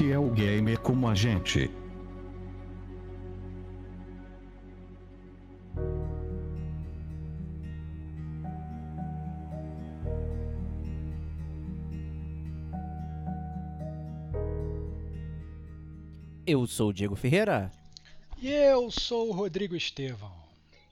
Este é o gamer como a gente. Eu sou o Diego Ferreira. E eu sou o Rodrigo Estevão.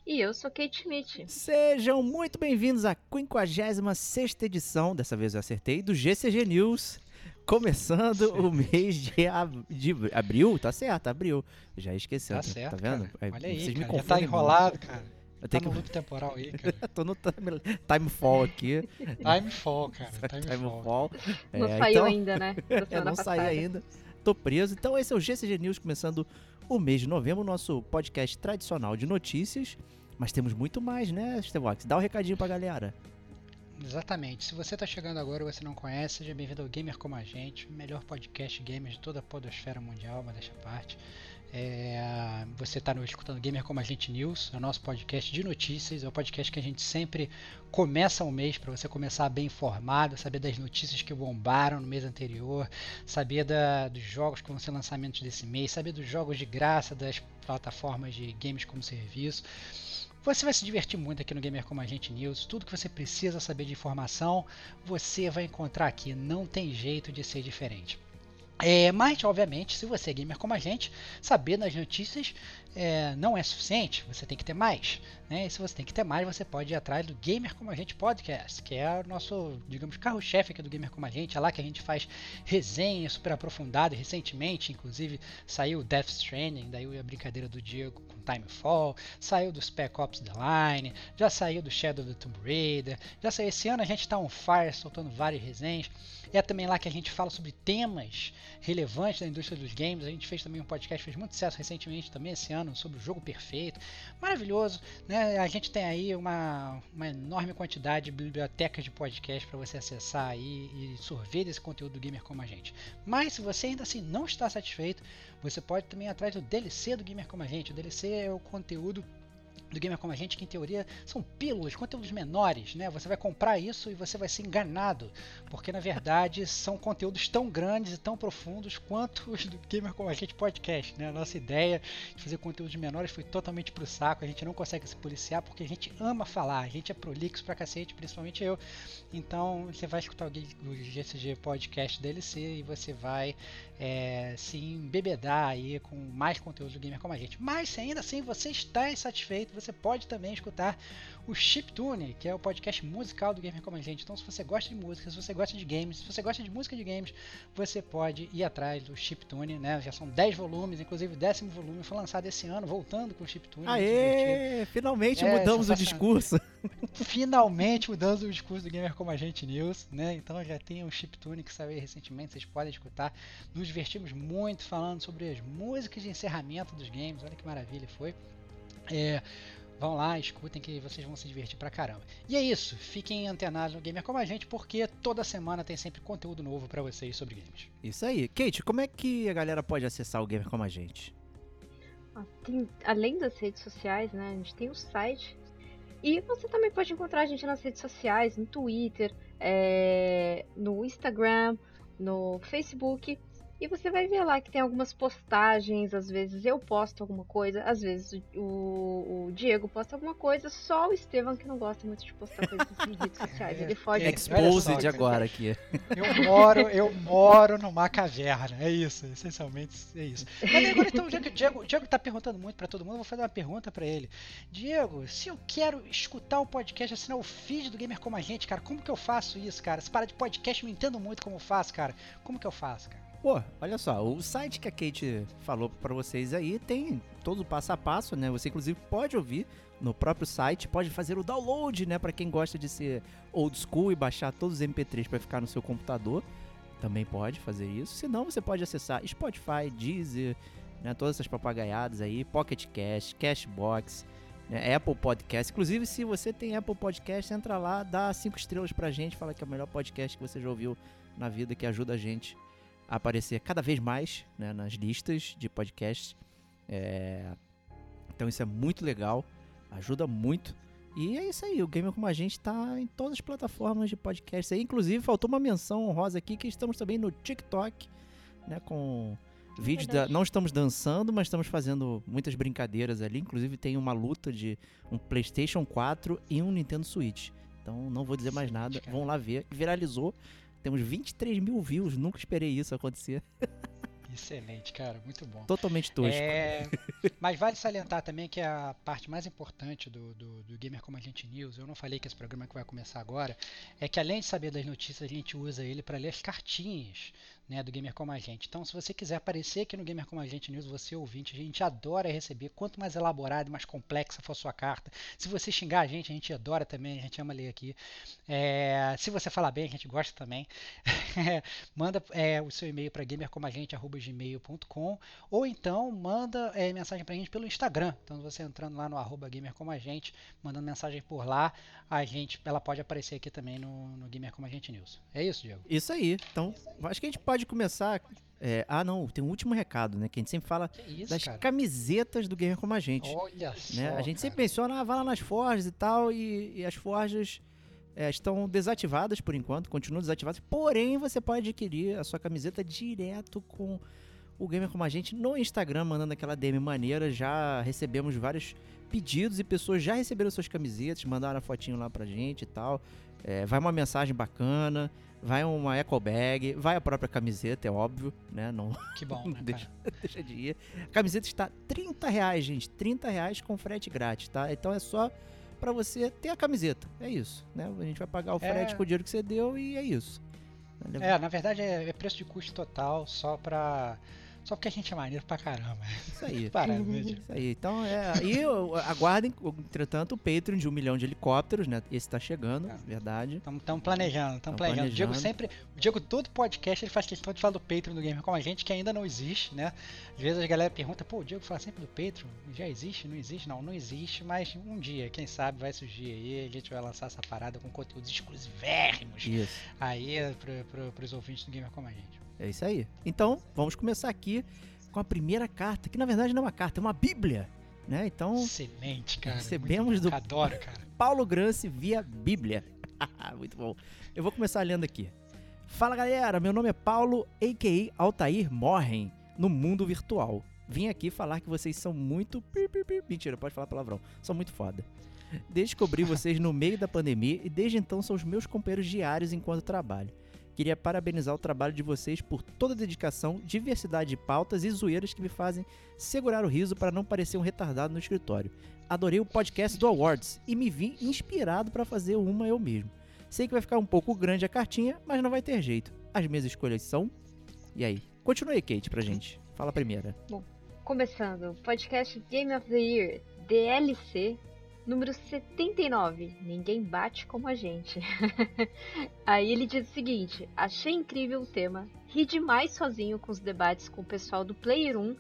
E eu sou Kate Schmidt. Sejam muito bem-vindos à 56 edição, dessa vez eu acertei, do GCG News. Começando o mês de, ab de, abril, tá certo, abril. Já esqueci. Tá certo, tá vendo? Cara. Olha aí, cara, já tá enrolado, cara. Eu tá tenho no loop temporal aí, cara. Tô no time, time fall aqui. time fall, cara. Time, time fall. fall. Não é, saiu então... ainda, né? é, não saiu ainda. Tô preso. Então esse é o GCG News começando o mês de novembro, nosso podcast tradicional de notícias. Mas temos muito mais, né, Stevox? Dá um recadinho pra galera. Exatamente. Se você está chegando agora e você não conhece, seja bem-vindo ao Gamer Como a Gente, o melhor podcast gamer de toda a podosfera mundial, mas deixa parte. É, você está escutando Gamer Como a Gente News, é o nosso podcast de notícias, é o podcast que a gente sempre começa o mês para você começar bem informado, saber das notícias que bombaram no mês anterior, saber da, dos jogos que vão ser lançamentos desse mês, saber dos jogos de graça das plataformas de games como serviço. Você vai se divertir muito aqui no Gamer Como a Gente News. Tudo que você precisa saber de informação, você vai encontrar aqui. Não tem jeito de ser diferente. É, mas, obviamente, se você é gamer como a gente, saber das notícias é, não é suficiente, você tem que ter mais. Né? E se você tem que ter mais, você pode ir atrás do Gamer Como a Gente Podcast, que é o nosso, digamos, carro-chefe aqui do Gamer Como a Gente. É lá que a gente faz resenha super aprofundada. Recentemente, inclusive, saiu Death Stranding, daí a brincadeira do Diego com Timefall, saiu do Spec Ops The Line, já saiu do Shadow of the Tomb Raider, já saiu esse ano a gente está on fire, soltando várias resenhas. É também lá que a gente fala sobre temas relevantes da indústria dos games. A gente fez também um podcast, fez muito sucesso recentemente também esse ano sobre o jogo perfeito. Maravilhoso, né? A gente tem aí uma, uma enorme quantidade de bibliotecas de podcast para você acessar aí e sorver desse conteúdo do gamer como a gente. Mas se você ainda assim não está satisfeito, você pode também ir atrás do DLC do gamer como a gente. O DLC é o conteúdo do Gamer Como a Gente, que em teoria são pílulas, conteúdos menores, né? Você vai comprar isso e você vai ser enganado, porque na verdade são conteúdos tão grandes e tão profundos quanto os do Gamer Como a Gente podcast, né? A nossa ideia de fazer conteúdos menores foi totalmente pro saco, a gente não consegue se policiar porque a gente ama falar, a gente é prolixo pra cacete, principalmente eu. Então você vai escutar o GCG podcast DLC e você vai é, se embebedar aí com mais conteúdo do Gamer Como a Gente. Mas se ainda assim você está insatisfeito, você pode também escutar o Chiptune, que é o podcast musical do Gamer Como a Gente. Então, se você gosta de música, se você gosta de games, se você gosta de música de games, você pode ir atrás do Chiptune, né? Já são 10 volumes, inclusive o décimo volume foi lançado esse ano, voltando com o Chiptune. Aê! Finalmente é, mudamos o discurso. Finalmente mudamos o discurso do Gamer Como a Gente News, né? Então já tem o Chiptune que saiu recentemente, vocês podem escutar. Nos divertimos muito falando sobre as músicas de encerramento dos games, olha que maravilha foi. É, vão lá, escutem que vocês vão se divertir pra caramba. E é isso, fiquem antenados no Gamer como a gente, porque toda semana tem sempre conteúdo novo para vocês sobre games. Isso aí. Kate, como é que a galera pode acessar o Gamer como a gente? Tem, além das redes sociais, né, a gente tem o site E você também pode encontrar a gente nas redes sociais, no Twitter, é, no Instagram, no Facebook. E você vai ver lá que tem algumas postagens, às vezes eu posto alguma coisa, às vezes o, o Diego posta alguma coisa, só o Estevam que não gosta muito de postar coisas em redes sociais. Ele foge. É, Exposed agora aqui. Eu moro, eu moro numa caverna, é isso, essencialmente é isso. Mas agora então, o Diego, Diego, Diego tá perguntando muito para todo mundo, eu vou fazer uma pergunta para ele. Diego, se eu quero escutar o podcast, assinar o feed do Gamer Como a Gente, cara, como que eu faço isso, cara? Se para de podcast, eu não entendo muito como eu faço, cara. Como que eu faço, cara? Pô, olha só, o site que a Kate falou para vocês aí tem todo o passo a passo, né? Você inclusive pode ouvir no próprio site, pode fazer o download, né, para quem gosta de ser old school e baixar todos os MP3 para ficar no seu computador. Também pode fazer isso. Se não, você pode acessar Spotify, Deezer, né, todas essas papagaiadas aí, Pocket Cast, Cashbox, né, Apple Podcast. Inclusive, se você tem Apple Podcast, entra lá, dá cinco estrelas pra gente, fala que é o melhor podcast que você já ouviu na vida, que ajuda a gente a aparecer cada vez mais né, nas listas de podcasts. É... Então isso é muito legal, ajuda muito. E é isso aí, o Gamer Como a Gente está em todas as plataformas de podcast aí. Inclusive, faltou uma menção honrosa aqui que estamos também no TikTok, né? Com é vídeos da... Não estamos dançando, mas estamos fazendo muitas brincadeiras ali. Inclusive tem uma luta de um Playstation 4 e um Nintendo Switch. Então não vou dizer mais nada. Vão lá ver. Viralizou. Temos 23 mil views, nunca esperei isso acontecer. Excelente, cara, muito bom. Totalmente tosco. É... Mas vale salientar também que a parte mais importante do, do, do, Gamer Como a Gente News, eu não falei que esse programa que vai começar agora, é que além de saber das notícias, a gente usa ele para ler as cartinhas né, do Gamer Como a Gente. Então, se você quiser aparecer aqui no Gamer Como a Gente News, você ouvinte, a gente adora receber. Quanto mais elaborada e mais complexa for a sua carta. Se você xingar a gente, a gente adora também, a gente ama ler aqui. É, se você falar bem, a gente gosta também. manda é, o seu e-mail para gamercomagente.gmail.com ou então manda é, mensagem para a gente pelo Instagram. Então, você entrando lá no arroba gamercomagente, mandando mensagem por lá, a gente, ela pode aparecer aqui também no, no Gamer Como a Gente News. É isso, Diego? Isso aí. Então, acho que a gente pode começar. É, ah, não, tem um último recado, né? Que a gente sempre fala isso, das cara? camisetas do Gamer Como a Gente. Olha só. Né? A gente sempre menciona, ah, vai lá nas forjas e tal, e, e as forjas. É, estão desativadas por enquanto, continuam desativadas. Porém, você pode adquirir a sua camiseta direto com o Gamer Como a Gente no Instagram, mandando aquela DM maneira. Já recebemos vários pedidos e pessoas já receberam suas camisetas, mandaram a fotinho lá pra gente e tal. É, vai uma mensagem bacana, vai uma eco bag, vai a própria camiseta, é óbvio, né? Não, que bom, né, deixa, deixa, de ir. A camiseta está 30 reais, gente. 30 reais com frete grátis, tá? Então é só para você ter a camiseta. É isso, né? A gente vai pagar o frete é... com o dinheiro que você deu e é isso. É, na verdade é, é preço de custo total só pra só porque a gente é maneiro pra caramba. Isso aí. Parando, Isso aí. Então, é. E aguardem, entretanto, o Patreon de um milhão de helicópteros, né? Esse tá chegando, é. verdade. Estamos planejando, estamos planejando. planejando. O Diego sempre. O Diego, todo podcast, ele faz questão de falar do Patreon do Gamer com a gente, que ainda não existe, né? Às vezes a galera pergunta, pô, o Diego fala sempre do Patreon. Já existe? Não existe? Não, não existe, mas um dia, quem sabe, vai surgir aí. A gente vai lançar essa parada com conteúdos exclusivérrimos Isso. aí pro, pro, pros ouvintes do Gamer com a gente. É isso aí. Então, vamos começar aqui com a primeira carta, que na verdade não é uma carta, é uma bíblia. Né? Então, excelente, cara. Recebemos do adoro, cara. Paulo Grance via Bíblia. Muito bom. Eu vou começar lendo aqui. Fala galera, meu nome é Paulo, a.k.a. Altair Morren, no mundo virtual. Vim aqui falar que vocês são muito. Mentira, pode falar palavrão. São muito foda. Descobri vocês no meio da pandemia e desde então são os meus companheiros diários enquanto trabalho. Queria parabenizar o trabalho de vocês por toda a dedicação, diversidade de pautas e zoeiras que me fazem segurar o riso para não parecer um retardado no escritório. Adorei o podcast do Awards e me vi inspirado para fazer uma eu mesmo. Sei que vai ficar um pouco grande a cartinha, mas não vai ter jeito. As minhas escolhas são. E aí? Continue aí, Kate, pra gente. Fala a primeira. Bom, começando, podcast Game of the Year DLC Número 79. Ninguém bate como a gente. Aí ele diz o seguinte: Achei incrível o tema. Ri demais sozinho com os debates com o pessoal do Player 1,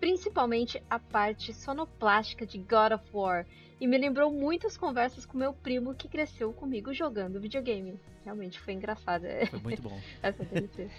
principalmente a parte sonoplástica de God of War. E me lembrou muitas conversas com meu primo que cresceu comigo jogando videogame. Realmente foi engraçado. Foi muito bom. Essa DLC.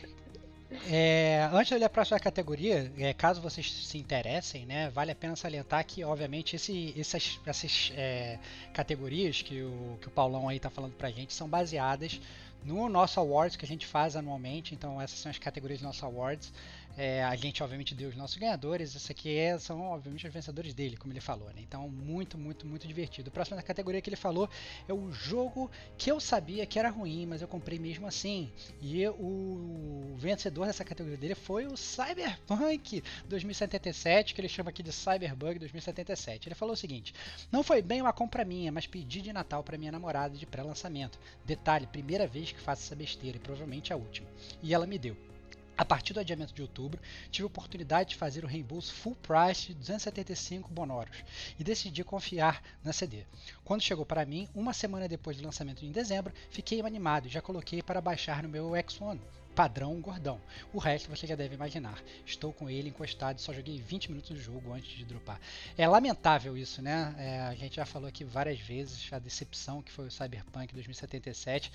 É, antes de eu ler a próxima categoria, é, caso vocês se interessem, né, vale a pena salientar que, obviamente, esse, essas, essas é, categorias que o, que o Paulão aí tá falando pra gente são baseadas no nosso awards que a gente faz anualmente. Então, essas são as categorias do nosso awards. É, a gente, obviamente, deu os nossos ganhadores. Esse aqui é, são, obviamente, os vencedores dele, como ele falou. Né? Então, muito, muito, muito divertido. A próxima categoria que ele falou é o jogo que eu sabia que era ruim, mas eu comprei mesmo assim. E o vencedor dessa categoria dele foi o Cyberpunk 2077, que ele chama aqui de Cyberbug 2077. Ele falou o seguinte: Não foi bem uma compra minha, mas pedi de Natal para minha namorada de pré-lançamento. Detalhe: primeira vez que faço essa besteira e provavelmente a última. E ela me deu. A partir do adiamento de outubro, tive a oportunidade de fazer o reembolso full price de 275 bonoros e decidi confiar na CD. Quando chegou para mim, uma semana depois do lançamento em dezembro, fiquei animado e já coloquei para baixar no meu X1 padrão gordão. O resto você já deve imaginar. Estou com ele encostado e só joguei 20 minutos do jogo antes de dropar. É lamentável isso, né? É, a gente já falou aqui várias vezes a decepção que foi o Cyberpunk 2077.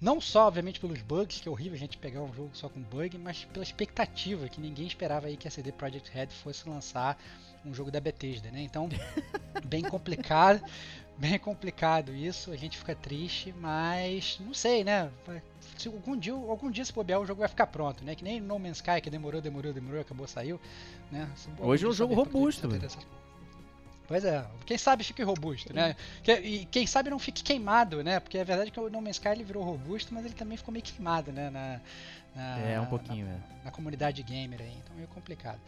Não só, obviamente, pelos bugs, que é horrível a gente pegar um jogo só com bug, mas pela expectativa que ninguém esperava aí que a CD Projekt Red fosse lançar um jogo da Bethesda, né? Então, bem complicado, bem complicado isso. A gente fica triste, mas não sei, né? Se algum dia, algum dia se bobear o jogo vai ficar pronto, né? Que nem No Man's Sky que demorou, demorou, demorou, acabou, saiu, né? Hoje é um jogo robusto, velho. Pois é, quem sabe fique robusto, né? E quem sabe não fique queimado, né? Porque é verdade que o No Man's Sky ele virou robusto, mas ele também ficou meio queimado, né? Na, na é, um pouquinho, na, é. na comunidade gamer aí, então é meio complicado.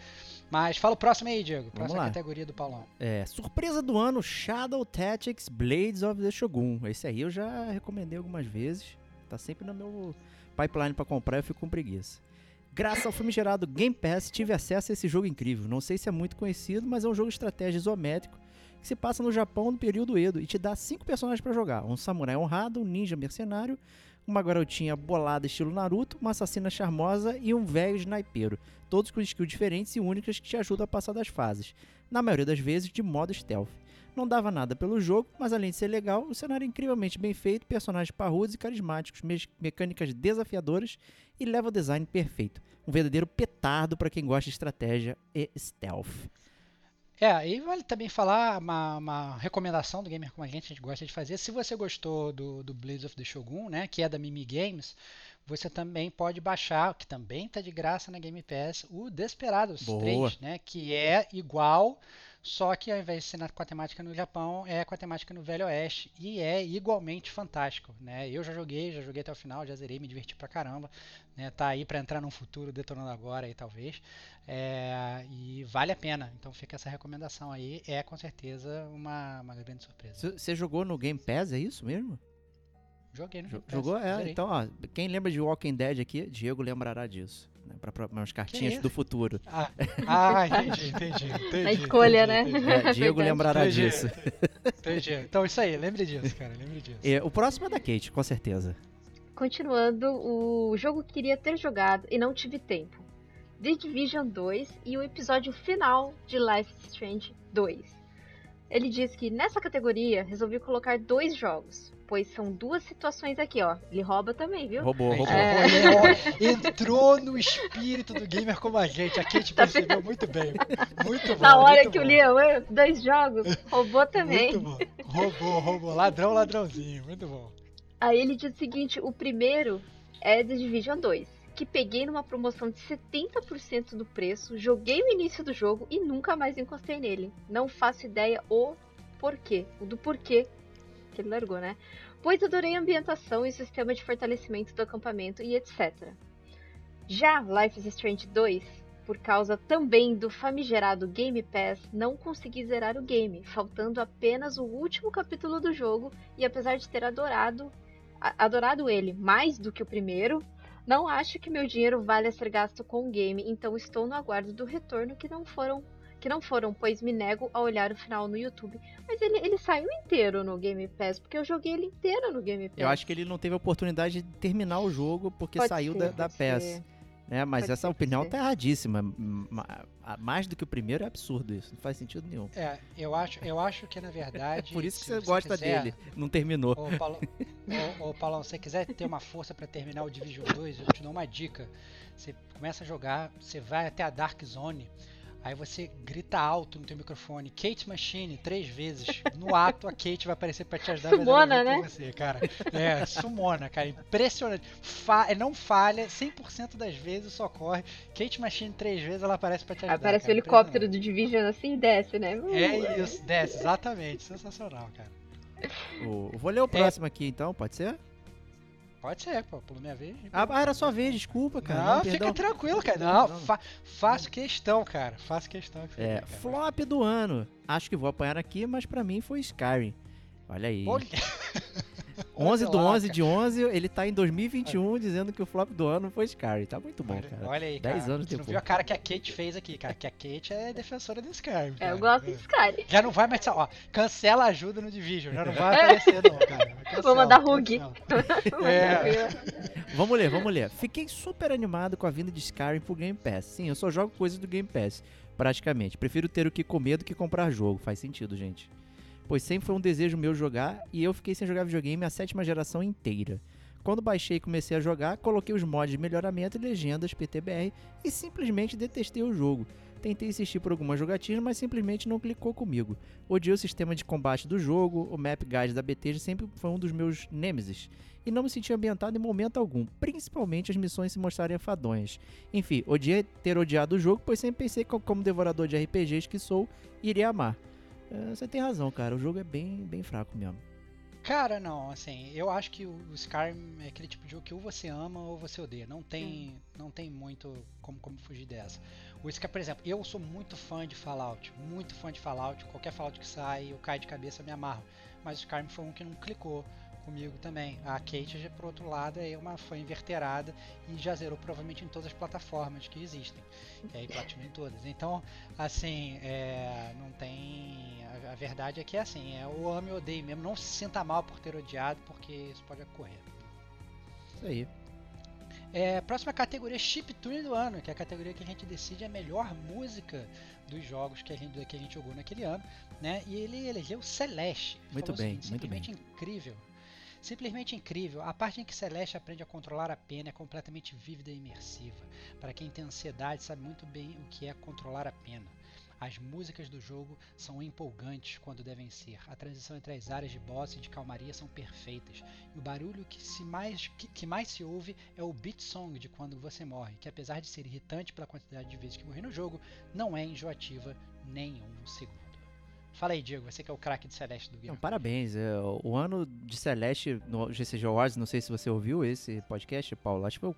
Mas fala o próximo aí, Diego. Próxima categoria do Paulão. É, surpresa do ano, Shadow Tactics Blades of the Shogun. Esse aí eu já recomendei algumas vezes. Tá sempre no meu pipeline para comprar, eu fico com preguiça. Graças ao famigerado Game Pass, tive acesso a esse jogo incrível. Não sei se é muito conhecido, mas é um jogo de estratégia isométrico que se passa no Japão no período Edo e te dá cinco personagens para jogar: um samurai honrado, um ninja mercenário, uma garotinha bolada estilo Naruto, uma assassina charmosa e um velho snipeiro, todos com skills diferentes e únicas que te ajudam a passar das fases, na maioria das vezes de modo stealth. Não dava nada pelo jogo, mas além de ser legal, o cenário é incrivelmente bem feito, personagens parrudos e carismáticos, me mecânicas desafiadoras e level design perfeito. Um verdadeiro petardo para quem gosta de estratégia e stealth. É, e vale também falar uma, uma, recomendação do gamer como a gente, a gente gosta de fazer. Se você gostou do, do Blades of the Shogun, né, que é da Mimi Games, você também pode baixar, que também está de graça na Game Pass, o Desperados Boa. 3, né, que é igual só que ao invés de ser com a temática no Japão, é com a temática no Velho Oeste. E é igualmente fantástico. Né? Eu já joguei, já joguei até o final, já zerei, me diverti pra caramba. Né? Tá aí para entrar num futuro detonando agora aí, talvez. É, e vale a pena. Então fica essa recomendação aí. É com certeza uma, uma grande surpresa. Você jogou no Game Pass, é isso mesmo? Joguei no Game Pass. Jogou? É, zerei. então, ó, quem lembra de Walking Dead aqui, Diego lembrará disso né, para umas cartinhas do futuro. Ah, ah entendi, entendi, entendi. A escolha, entendi, né? Entendi. É, Diego lembrará entendi. disso. Entendi. Então, isso aí, lembre disso, cara, lembre disso. É, o próximo é da Kate, com certeza. Continuando, o jogo que queria ter jogado e não tive tempo. The Division 2 e o episódio final de Life is Strange 2. Ele diz que nessa categoria resolvi colocar dois jogos, pois são duas situações aqui, ó. Ele rouba também, viu? Roubou, roubou. É... Entrou no espírito do gamer como a gente. A Kate tá percebeu muito bem. Muito bom. Na hora que bom. o Leon, dois jogos, roubou também. Muito bom. Roubou, roubou. Ladrão, ladrãozinho. Muito bom. Aí ele diz o seguinte: o primeiro é The Division 2 que peguei numa promoção de 70% do preço, joguei o início do jogo e nunca mais encostei nele. Não faço ideia o porquê, o do porquê que ele largou, né? Pois adorei a ambientação e o sistema de fortalecimento do acampamento e etc. Já Life is Strange 2, por causa também do famigerado Game Pass, não consegui zerar o game, faltando apenas o último capítulo do jogo e apesar de ter adorado adorado ele mais do que o primeiro, não acho que meu dinheiro valha ser gasto com o game, então estou no aguardo do retorno que não foram que não foram, pois me nego a olhar o final no YouTube. Mas ele, ele saiu inteiro no Game Pass, porque eu joguei ele inteiro no Game Pass. Eu acho que ele não teve a oportunidade de terminar o jogo porque Pode saiu ser, da, da PES. né? Mas Pode essa ser, opinião tá erradíssima. Mais do que o primeiro é absurdo isso. Não faz sentido nenhum. É, eu acho, eu acho que na verdade. É por isso que você gosta quiser- dele. Não terminou. Ô, Paulo, ô, ô, Paulão, se você quiser ter uma força pra terminar o Division 2, eu te dou uma dica. Você começa a jogar, você vai até a Dark Zone, aí você grita alto no teu microfone, Kate Machine, três vezes. No ato, a Kate vai aparecer pra te ajudar Sumona, né? você, cara. É, sumona, cara. Impressionante. Fa é, não falha, 100% das vezes socorre. Kate Machine, três vezes, ela aparece pra te ajudar. Aparece o cara. helicóptero do Division assim e desce, né? Uh, É isso, desce, exatamente. Sensacional, cara. O- Vou ler o próximo aqui então, pode ser? Pode ser, pô, pulou minha vez. Ah, ah, era sua vez, desculpa, cara. Não, Não, fica perdão. tranquilo, cara. Não, Não. fa faço questão, cara. Faço questão. que você É, quer, cara. flop do ano. Acho que vou apanhar aqui, mas pra mim foi Skyrim. Olha aí. Olha, 11 do olha lá, 11 cara. de 11, ele tá em 2021 dizendo que o flop do ano foi Skyrim. Tá muito bom, olha, cara. olha aí, 10 cara. anos Você não depois. viu a cara que a Kate fez aqui, cara. Que a Kate é defensora do Skyrim. É, eu gosto É. de Skyrim. Já não vai mais. Ó, cancela a ajuda no Division. Já não vai aparecer, não, cara. Cancela, Vou mandar Rug. É. Vamos ler, vamos ler. Fiquei super animado com a vinda de Skyrim pro Game Pass. Sim, eu só jogo coisas do Game Pass, praticamente. Prefiro ter o que comer do que comprar jogo. Faz sentido, gente. Pois sempre foi um desejo meu jogar e eu fiquei sem jogar videogame a sétima geração inteira. Quando baixei e comecei a jogar, coloquei os mods de melhoramento e legendas PTBR e simplesmente detestei o jogo. Tentei insistir por algumas jogatinas, mas simplesmente não clicou comigo. Odiei o sistema de combate do jogo, o map guide da Bethesda sempre foi um dos meus nêmesis e não me senti ambientado em momento algum, principalmente as missões se mostrarem enfadonhas. Enfim, odiei ter odiado o jogo, pois sempre pensei que, como devorador de RPGs que sou, iria amar. É, você tem razão, cara, o jogo é bem, bem fraco mesmo. Cara, não, assim, eu acho que o o Skyrim é aquele tipo de jogo que ou você ama ou você odeia. Não tem, não tem muito como, como fugir dessa. O Skyrim, por exemplo, eu sou muito fã de Fallout, muito fã de Fallout. Qualquer Fallout que sai, eu caio de cabeça, me amarro. Mas o Skyrim foi um que não clicou comigo também. A Kate, por outro lado, é uma fã inverterada e já zerou provavelmente em todas as plataformas que existem. E aí platina em todas. Então, assim, é, não tem. A, a verdade é que é assim, é o ame ou odeio mesmo. Não se sinta mal por ter odiado, porque isso pode ocorrer. Isso aí. É, próxima categoria Chiptune do ano, que é a categoria que a gente decide a melhor música dos jogos que a gente, que a gente jogou naquele ano, né? E ele elegeu Celeste. Ele Muito bem, seguinte, muito bem. incrível. Simplesmente incrível. A parte em que Celeste aprende a controlar a pena é completamente vívida e imersiva. Para quem tem ansiedade, sabe muito bem o que é controlar a pena. As músicas do jogo são empolgantes quando devem ser. A transição entre as áreas de boss e de calmaria são perfeitas. E o barulho que, se mais, que, que mais se ouve é o beat song de quando você morre, que apesar de ser irritante pela quantidade de vezes que morri no jogo, não é enjoativa nem um segundo. Fala aí, Diego, você que é o craque de Celeste do Não, game. parabéns. é, o ano de Celeste no GCG Awards, não sei se você ouviu esse podcast, Paulo. Acho que foi o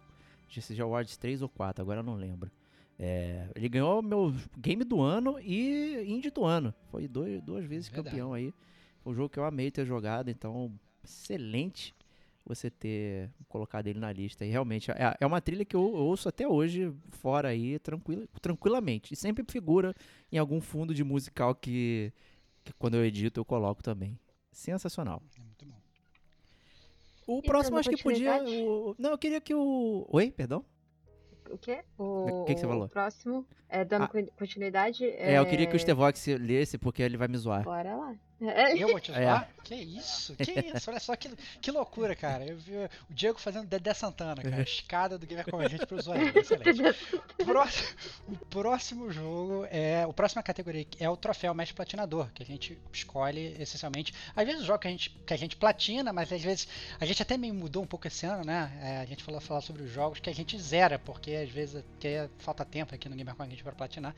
GCG Awards 3 ou 4, agora eu não lembro. É, ele ganhou meu game do ano e indie do ano. Foi dois, duas vezes Verdade. campeão aí. Foi um jogo que eu amei ter jogado, então excelente você ter colocado ele na lista. E realmente é, é uma trilha que eu ouço até hoje, fora aí, tranquila, tranquilamente. E sempre figura em algum fundo de musical que, que quando eu edito eu coloco também. Sensacional. É muito bom. O E próximo acho que podia. o- não, eu queria que o. Oi, perdão? O quê? O, O que que você o falou? próximo, é, dando Ah. con- continuidade. É... eu queria que o Stevox lesse porque ele vai me zoar. Bora lá. É, Eu vou te É. zoar? Que isso? Que isso? Olha só que, que loucura, cara. Eu vi o Diego fazendo Dedé Santana, cara. Escada do Gamer com a gente pro usuário. Excelente. Próximo, o próximo jogo é. O próxima categoria é o troféu mestre platinador, que a gente escolhe essencialmente. Às vezes o jogo que a gente, que a gente platina, mas às vezes. A gente até meio mudou um pouco esse ano, né? É, a gente falou falar sobre os jogos que a gente zera, porque às vezes até falta tempo aqui no Gamer com a gente para platinar.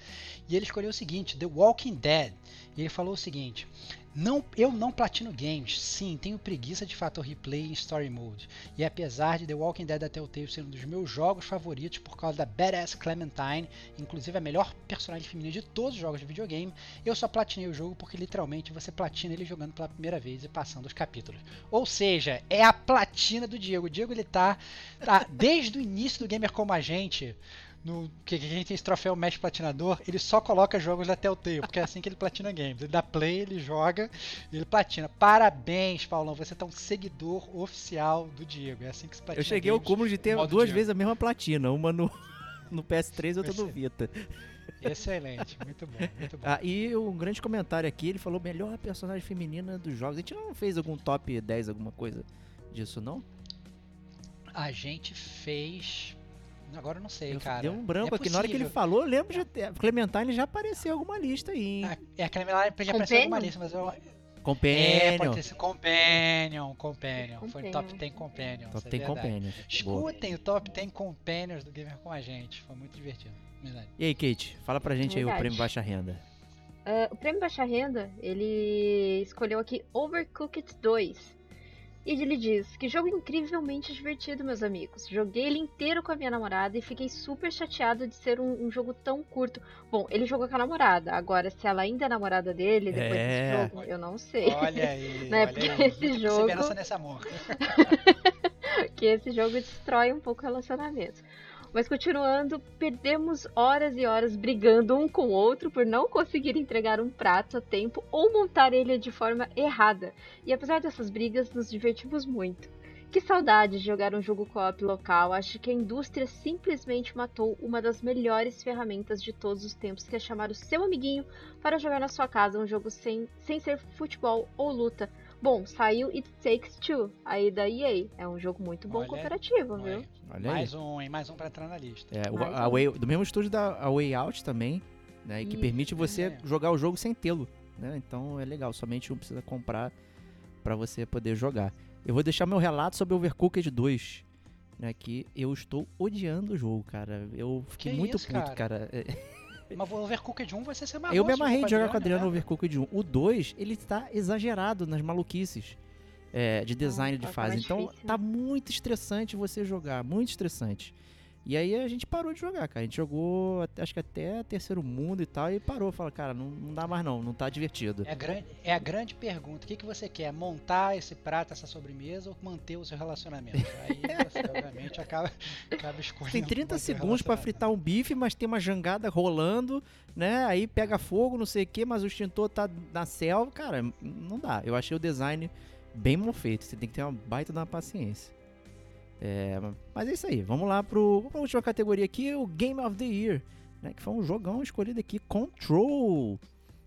E ele escolheu o seguinte: The Walking Dead. E ele falou o seguinte. Não, eu não platino games. Sim, tenho preguiça de fator replay em story mode. E apesar de The Walking Dead da Telltale ser um dos meus jogos favoritos por causa da Badass Clementine, inclusive a melhor personagem feminina de todos os jogos de videogame, eu só platinei o jogo porque literalmente você platina ele jogando pela primeira vez e passando os capítulos. Ou seja, é a platina do Diego. O Diego ele tá, tá desde o início do Gamer Como a Gente, no que a gente tem esse troféu mestre platinador, ele só coloca jogos da Telltale, porque é assim que ele platina games. Ele dá play, ele joga, ele platina. Parabéns, Paulão, você tá um seguidor oficial do Diego. É assim que se platina Eu cheguei ao games. cúmulo de ter duas Diego. vezes a mesma platina. Uma no, no PS3 e outro no Vita. Excelente, muito bom, muito bom. Ah, e um grande comentário aqui, ele falou melhor personagem feminina dos jogos. A gente não fez algum top 10, alguma coisa disso, não? A gente fez. Agora eu não sei, Eu- cara. Deu um branco É aqui. Na hora que ele falou, eu lembro de ter. Clementine já apareceu alguma lista aí, hein? Ah, É aquela lá já apareceu alguma lista, mas eu. É, Companion. pode ter sido Companion, Companion. Foi no Top Companion. 10 Companion. Top isso é tem verdade. Companion. Boa. Escutem o Top 10 Companions do Gamer com a gente. Foi muito divertido. Verdade. E aí, Kate, fala pra gente aí o Verdade. prêmio Baixa Renda. Ah, o prêmio Baixa Renda, ele escolheu aqui Overcooked 2. E ele diz: Que jogo incrivelmente divertido, meus amigos. Joguei ele inteiro com a minha namorada e fiquei super chateado de ser um, um jogo tão curto. Bom, ele jogou com a namorada. Agora, se ela ainda é namorada dele depois É. desse jogo, eu não sei. Olha aí. Né, olha porque aí. esse Muita jogo- nesse amor. que esse jogo destrói um pouco o relacionamento. Mas continuando, perdemos horas e horas brigando um com o outro por não conseguir entregar um prato a tempo ou montar ele de forma errada. E apesar dessas brigas, nos divertimos muito. Que saudade de jogar um jogo co-op local. Acho que a indústria simplesmente matou uma das melhores ferramentas de todos os tempos, que é chamar o seu amiguinho para jogar na sua casa um jogo sem, sem ser futebol ou luta. Bom, saiu It Takes Two, aí da EA. É um jogo muito bom Olha, cooperativo, viu? Olha, Olha aí. mais um, hein? Mais um pra entrar na lista. É, o- Mais a um. Way- do mesmo estúdio da a Way Out também, né? E que Isso, permite você é. jogar o jogo sem tê-lo, né? Então é legal, somente um precisa comprar pra você poder jogar. Eu vou deixar meu relato sobre Overcooked 2, né? Que eu estou odiando o jogo, cara. Eu fiquei Que muito isso, puto, cara. É, Mas o Overcooked 1 você se amarrou. eu me amarrei de jogar com o Adriano no né? Overcooked 1. O 2, ele tá exagerado nas maluquices é, de design de tá fase. Então difícil, tá muito estressante você jogar, muito estressante. E aí a gente parou de jogar, cara. A gente jogou, até- acho que até terceiro mundo e tal, e parou. Fala, cara, não, não dá mais não, não tá divertido. É a, grande, é a grande pergunta. O que, que você quer? Montar esse prato, essa sobremesa ou manter o seu relacionamento? Aí você, obviamente, acaba, acaba escolhendo. Tem 30 manter o segundos pra relacionamento. fritar um bife, mas tem uma jangada rolando, né? Aí pega fogo, não sei o que, mas o extintor tá na selva. Cara, não dá. Eu achei o design bem mal feito. Você tem que ter uma baita da paciência. É, mas é isso aí. Vamos lá pro, pra última categoria aqui, o Game of the Year. Né, que foi um jogão escolhido aqui, Control.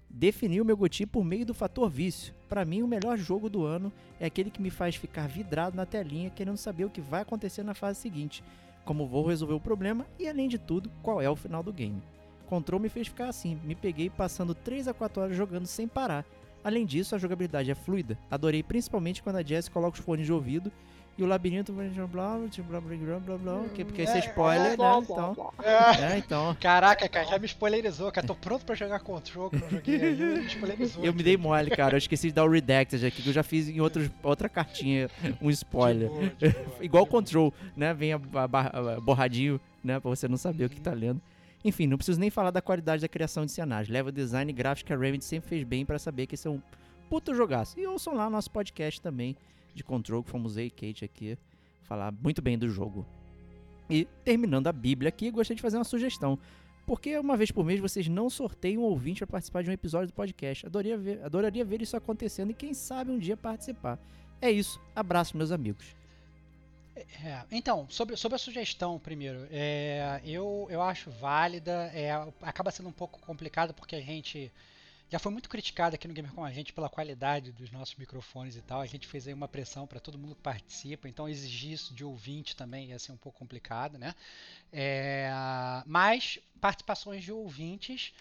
Definiu meu goti por meio do fator vício. Pra mim, o melhor jogo do ano é aquele que me faz ficar vidrado na telinha, querendo saber o que vai acontecer na fase seguinte como vou resolver o problema e, além de tudo, qual é o final do game. Control me fez ficar assim, me peguei passando 3 a 4 horas jogando sem parar. Além disso, a jogabilidade é fluida. Adorei principalmente quando a Jess coloca os fones de ouvido e o labirinto blá blá blá blá blá blá blá, hum, porque isso é, spoiler, né? Então, é. então. Caraca, cara, já me spoilerizou, cara. Tô pronto pra jogar Control, que eu joguei, me spoilerizou. Eu me dei mole, cara. Eu esqueci de dar o Redacted aqui, que eu já fiz em outros, outra cartinha um spoiler. Igual Control, né? Vem a, borradinho, né? Pra você não saber o que tá lendo. Enfim, não preciso nem falar da qualidade da criação de cenários. Leva o design gráfico que a Remedy sempre fez bem para saber que esse é um puto jogaço. E ouçam lá nosso podcast também de Control, que fomos eu e Kate aqui falar muito bem do jogo. E terminando a Bíblia aqui, gostaria de fazer uma sugestão. Porque uma vez por mês vocês não sorteiam um ouvinte para participar de um episódio do podcast. Adoraria ver, adoraria ver isso acontecendo e quem sabe um dia participar. É isso. Abraço, meus amigos. É, então, sobre, sobre a sugestão primeiro, é, eu, eu acho válida, é, acaba sendo um pouco complicado porque a gente já foi muito criticado aqui no Gamer com a gente pela qualidade dos nossos microfones e tal. A gente fez aí uma pressão para todo mundo que participa, então exigir isso de ouvinte também ia ser um pouco complicado, né? É, mas participações de ouvintes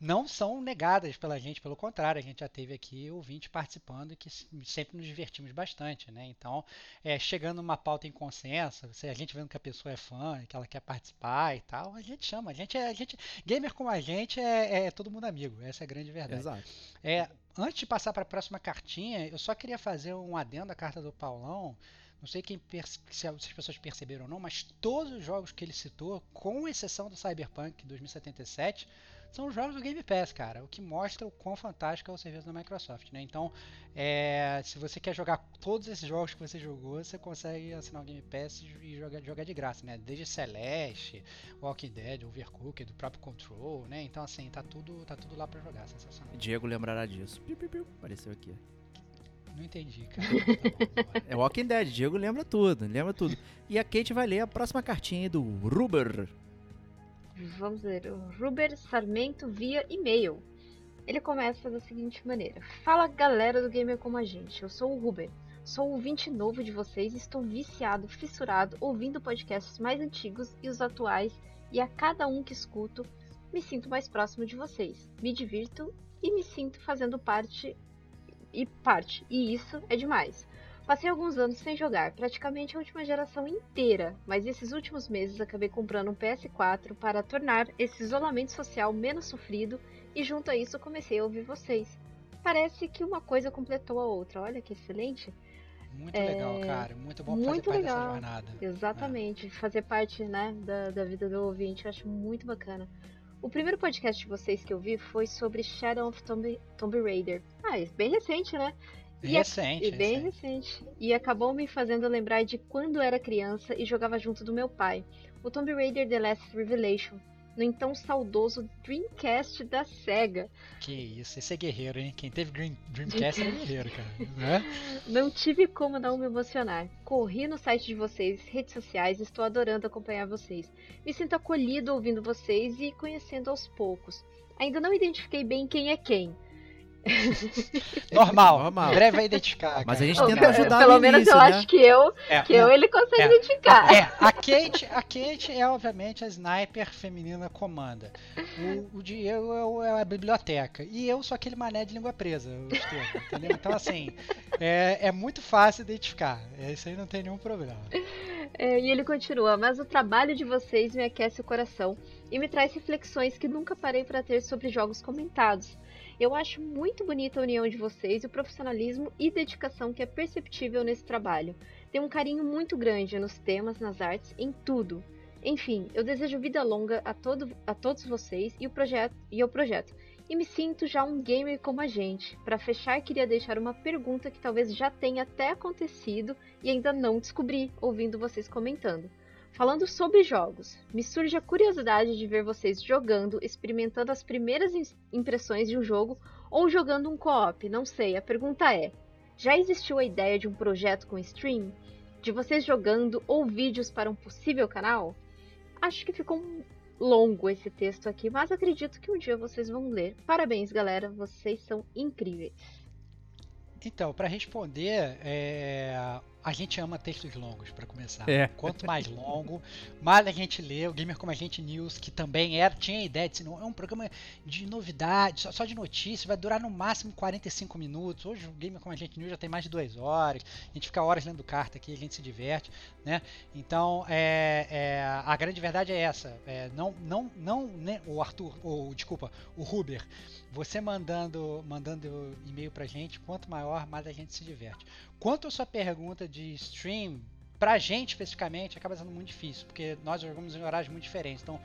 não são negadas pela gente, pelo contrário, a gente já teve aqui ouvinte participando e que sempre nos divertimos bastante, né? Então, é, chegando numa pauta em consenso, se a gente vendo que a pessoa é fã, que ela quer participar e tal, a gente chama. A gente é, a gente, gamer como a gente é, é todo mundo amigo, essa é a grande verdade. Exato. É, antes de passar para a próxima cartinha, eu só queria fazer um adendo à carta do Paulão. Não sei quem se as pessoas perceberam ou não, mas todos os jogos que ele citou, com exceção do Cyberpunk 2077, são jogos do Game Pass, cara. O que mostra o quão fantástico é o serviço da Microsoft, né? Então, é, se você quer jogar todos esses jogos que você jogou, você consegue assinar o Game Pass e jogar, jogar de graça, né? Desde Celeste, Walking Dead, Overcooked, do próprio Control, né? Então, assim, tá tudo, tá tudo lá pra jogar, sensacional. Diego lembrará disso. Piu, piu, piu. Apareceu aqui. Não entendi, cara. Tá. É Walking Dead, Diego lembra tudo, lembra tudo. E a Kate vai ler a próxima cartinha aí do Ruber. Vamos ver, o Ruber Sarmento via e-mail. Ele começa da seguinte maneira: Fala galera do Gamer Como a Gente, eu sou o Ruber. Sou ouvinte novo de vocês estou viciado, fissurado, ouvindo podcasts mais antigos e os atuais, e a cada um que escuto, me sinto mais próximo de vocês. Me divirto e me sinto fazendo parte e parte, e isso é demais. Passei alguns anos sem jogar, praticamente a última geração inteira, mas esses últimos meses acabei comprando um PS4 para tornar esse isolamento social menos sofrido e junto a isso comecei a ouvir vocês. Parece que uma coisa completou a outra, olha que excelente. Muito é... legal, cara. Muito bom fazer muito parte legal. dessa jornada. Exatamente. É. Fazer parte né, da, da vida do ouvinte, eu acho muito bacana. O primeiro podcast de vocês que eu vi foi sobre Shadow of Tomb, Tomb Raider. Ah, é bem recente, né? E recente. E bem recente. recente. E acabou me fazendo lembrar de quando era criança e jogava junto do meu pai. O Tomb Raider The Last Revelation no então saudoso Dreamcast da SEGA. Que isso, esse é guerreiro, hein? Quem teve Dream, Dreamcast é guerreiro, cara. Né? Não tive como não me emocionar. Corri no site de vocês, redes sociais, estou adorando acompanhar vocês. Me sinto acolhido ouvindo vocês e conhecendo aos poucos. Ainda não identifiquei bem quem é quem, Normal, Normal. Breve vai identificar. Mas a gente tenta ajudar Pelo menos início, eu né? acho que eu, é, que eu ele consegue é, identificar. É, a Kate, a Kate é obviamente a sniper feminina comanda. O, o Diego é, é a biblioteca. E eu sou aquele mané de língua presa, Estevam, entendeu? Então, assim, é, é muito fácil identificar. Isso aí não tem nenhum problema. É, e ele continua, mas o trabalho de vocês me aquece o coração e me traz reflexões que nunca parei para ter sobre jogos comentados. Eu acho muito bonita a união de vocês e o profissionalismo e dedicação que é perceptível nesse trabalho. Tem um carinho muito grande nos temas, nas artes, em tudo. Enfim, eu desejo vida longa a, todo, a todos vocês e, o projeto, e ao projeto. E me sinto já um gamer como a gente. Para fechar, queria deixar uma pergunta que talvez já tenha até acontecido e ainda não descobri ouvindo vocês comentando. Falando sobre jogos, me surge a curiosidade de ver vocês jogando, experimentando as primeiras impressões de um jogo ou jogando um co-op, não sei. A pergunta é: já existiu a ideia de um projeto com stream? De vocês jogando ou vídeos para um possível canal? Acho que ficou longo esse texto aqui, mas acredito que um dia vocês vão ler. Parabéns, galera, vocês são incríveis. Então, para responder, é, a gente ama textos longos, para começar. É. Quanto mais longo, mais a gente lê. O Gamer Como a Gente News, que também era, tinha a ideia de ser é um programa de novidade, só, só de notícias, vai durar no máximo 45 minutos. Hoje o Gamer Como a Gente News já tem mais de duas horas. A gente fica horas lendo carta aqui, a gente se diverte, né? Então, é, é a grande verdade é essa. É, não, não, não, né, o Arthur, ou desculpa, o Ruber, você mandando, mandando e-mail pra gente, quanto maior, mais a gente se diverte. Quanto à sua pergunta de stream, pra gente especificamente, acaba sendo muito difícil, porque nós jogamos em horários muito diferentes. Então,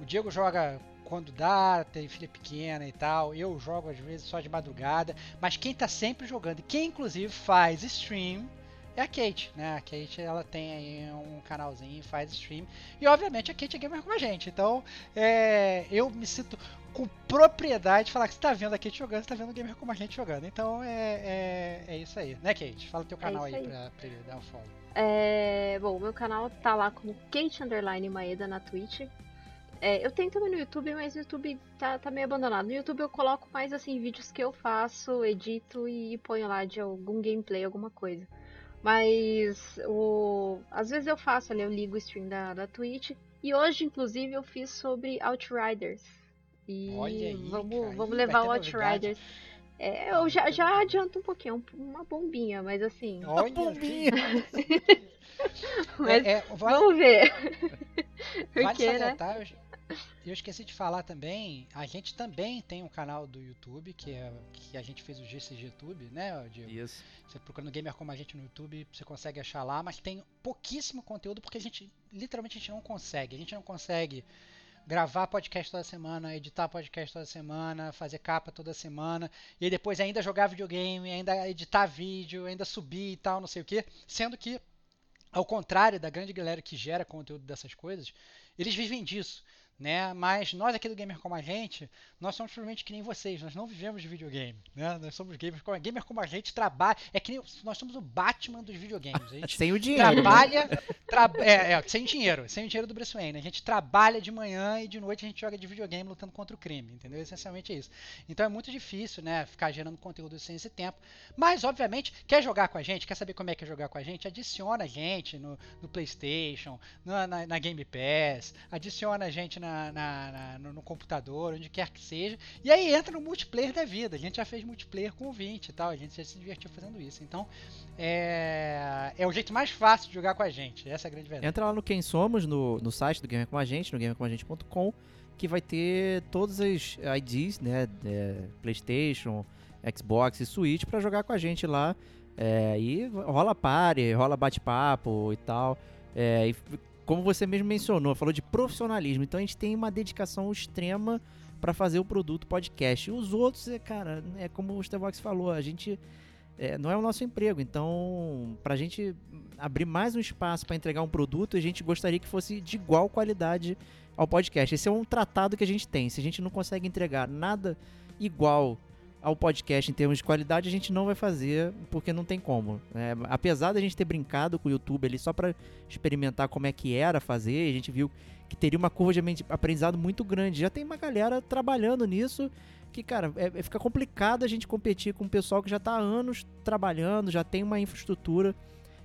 o Diego joga quando dá, tem filha pequena e tal. Eu jogo às vezes só de madrugada. Mas quem tá sempre jogando, quem inclusive faz stream, é a Kate, né? A Kate ela tem aí um canalzinho, faz stream. E obviamente a Kate é gamer como a gente. Então é, eu me sinto com propriedade de falar que você tá vendo a Kate jogando, você tá vendo o gamer como a gente jogando. Então é, é, é isso aí, né, Kate? Fala teu é canal é aí, aí. Pra, pra, ele dar um follow. É, bom, meu canal tá lá como Kate Underline Maeda na Twitch. É, eu tenho também no YouTube, mas o YouTube tá, tá meio abandonado. No YouTube eu coloco mais assim vídeos que eu faço, edito e ponho lá de algum gameplay, alguma coisa. Mas o... às vezes eu faço ali, eu ligo o stream da, da Twitch. E hoje, inclusive, eu fiz sobre Outriders. E Olha aí, vamos, cara, vamos levar o Outriders. É, eu já, já adianto um pouquinho, uma bombinha, mas assim. Olha, uma bombinha! mas é, é. Vamos ver. Porque, vale salientar, né? Eu esqueci de falar também, a gente também tem um canal do YouTube, que é que a gente fez o GCG YouTube, né, Diego? Isso. Você procurando gamer como a gente no YouTube, você consegue achar lá, mas tem pouquíssimo conteúdo porque a gente literalmente a gente não consegue. A gente não consegue gravar podcast toda semana, editar podcast toda semana, fazer capa toda semana, e depois ainda jogar videogame, ainda editar vídeo, ainda subir e tal, não sei o que. Sendo que, ao contrário da grande galera que gera conteúdo dessas coisas, eles vivem disso. Né? Mas nós aqui do Gamer Como a Gente, nós somos provavelmente que nem vocês, nós não vivemos de videogame, né? Nós somos gamers como gamer como a gente trabalha, é que nem, nós somos o Batman dos videogames. A gente Sem o dinheiro. né? trabalha, tra- é, é, sem dinheiro, sem o dinheiro do Bruce Wayne. A gente trabalha de manhã e de noite a gente joga de videogame lutando contra o crime, entendeu? Essencialmente é isso. Então é muito difícil, né, ficar gerando conteúdo sem esse tempo. Mas, obviamente, quer jogar com a gente, quer saber como é que é jogar com a gente, adiciona a gente no, no PlayStation, na, na, na Game Pass, adiciona a gente na, na- na- no, no computador, onde quer que seja. E aí entra no multiplayer da vida. A gente já fez multiplayer com o 20 e tal, a gente já se divertiu fazendo isso. Então, é, é o jeito mais fácil de jogar com a gente. Essa é a grande verdade. Entra lá no Quem Somos, no, no site do Gamer Com a Gente, no gamercomagente.com, que vai ter todas as IDs, né? é, PlayStation, Xbox e Switch pra jogar com a gente lá. É, e rola party, rola bate-papo e tal. É, e como você mesmo mencionou, falou de profissionalismo. Então a gente tem uma dedicação extrema pra fazer o produto podcast. E os outros, é, cara, é como o Stevox falou, a gente é, não é o nosso emprego. Então, pra gente abrir mais um espaço para entregar um produto, a gente gostaria que fosse de igual qualidade ao podcast. Esse é um tratado que a gente tem. Se a gente não consegue entregar nada igual ao podcast em termos de qualidade, a gente não vai fazer porque não tem como. É, apesar da gente ter brincado com o YouTube ali só para experimentar como é que era fazer, a gente viu que teria uma curva de aprendi- aprendizado muito grande. Já tem uma galera trabalhando nisso que, cara, é, é- fica complicado a gente competir com o pessoal que já está há anos trabalhando, já tem uma infraestrutura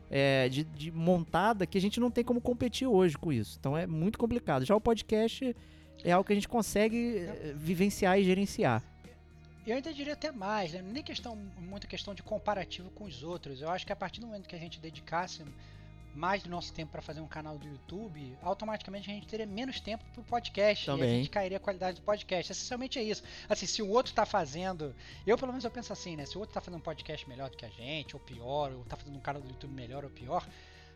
é, de, de montada que a gente não tem como competir hoje com isso. Então é muito complicado. Já o podcast é algo que a gente consegue eh, vivenciar e gerenciar. Eu ainda diria até mais, né? nem questão, muita questão de comparativo com os outros. Eu acho que a partir do momento que a gente dedicasse mais do nosso tempo para fazer um canal do YouTube, automaticamente a gente teria menos tempo pro podcast. E a Também. gente cairia a qualidade do podcast. Essencialmente é isso. Assim, se o outro tá fazendo. Eu, pelo menos, eu penso assim, né? Se o outro tá fazendo um podcast melhor do que a gente, ou pior, ou tá fazendo um canal do YouTube melhor ou pior.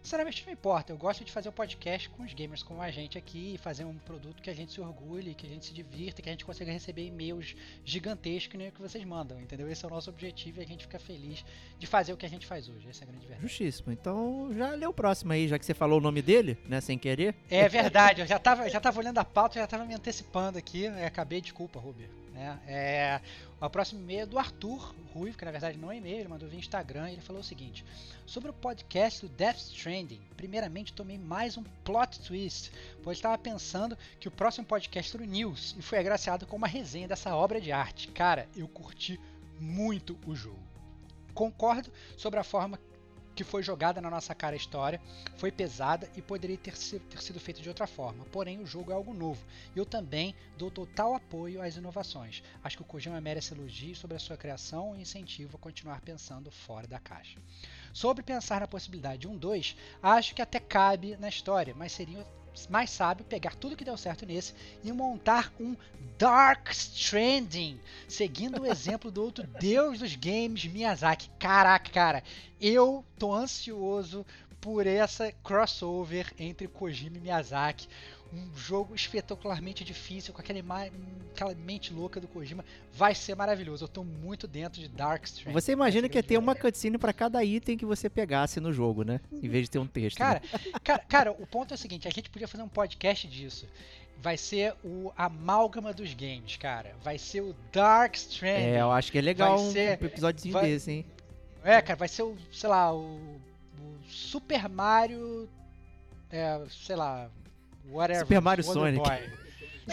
Sinceramente não importa, eu gosto de fazer o podcast com os gamers como a gente aqui, e fazer um produto que a gente se orgulhe, que a gente se divirta, que a gente consiga receber e-mails gigantescos o que vocês mandam, entendeu? Esse é o nosso objetivo e a gente fica feliz de fazer o que a gente faz hoje, essa é a grande verdade. Justíssimo. Então já lê o próximo aí, já que você falou o nome dele, né, sem querer. É verdade, eu já tava, já tava olhando a pauta, já tava me antecipando aqui, é, acabei, desculpa, Rubi. né? É, o próximo e-mail é do Arthur Ruivo, que na verdade não é e-mail, ele mandou via Instagram, ele falou o seguinte: Sobre o podcast do Death Stranding, primeiramente tomei mais um plot twist, pois estava pensando que o próximo podcast era o News e fui agraciado com uma resenha dessa obra de arte. Cara, eu curti muito o jogo. Concordo sobre a forma que foi jogada na nossa cara a história, foi pesada e poderia ter, ter sido feita de outra forma. Porém, o jogo é algo novo. Eu também dou total apoio às inovações. Acho que o Kojima merece elogios sobre a sua criação e incentivo a continuar pensando fora da caixa. Sobre pensar na possibilidade de um 2, acho que até cabe na história, mas seria mais sábio pegar tudo que deu certo nesse e montar um Dark Stranding, seguindo o exemplo do outro deus dos games, Miyazaki. Caraca, cara, eu tô ansioso por essa crossover entre Kojima e Miyazaki. Um jogo espetacularmente difícil, com aquele ma- aquela mente louca do Kojima. Vai ser maravilhoso. Eu tô muito dentro de Dark Stranding. Você imagina que ia ter uma cutscene pra cada item que você pegasse no jogo, né? Em vez de ter um texto. Cara, né? cara, cara, o ponto é o seguinte, a gente podia fazer um podcast disso. Vai ser o amálgama dos games, cara. Vai ser o Dark Stranding. É, eu acho que é legal Vai um ser- episódiozinho vai- desse, hein? É, cara, vai ser o, sei lá, o, o Super Mario. É, sei lá. Whatever. Super Mario Wonder Sonic. Boy.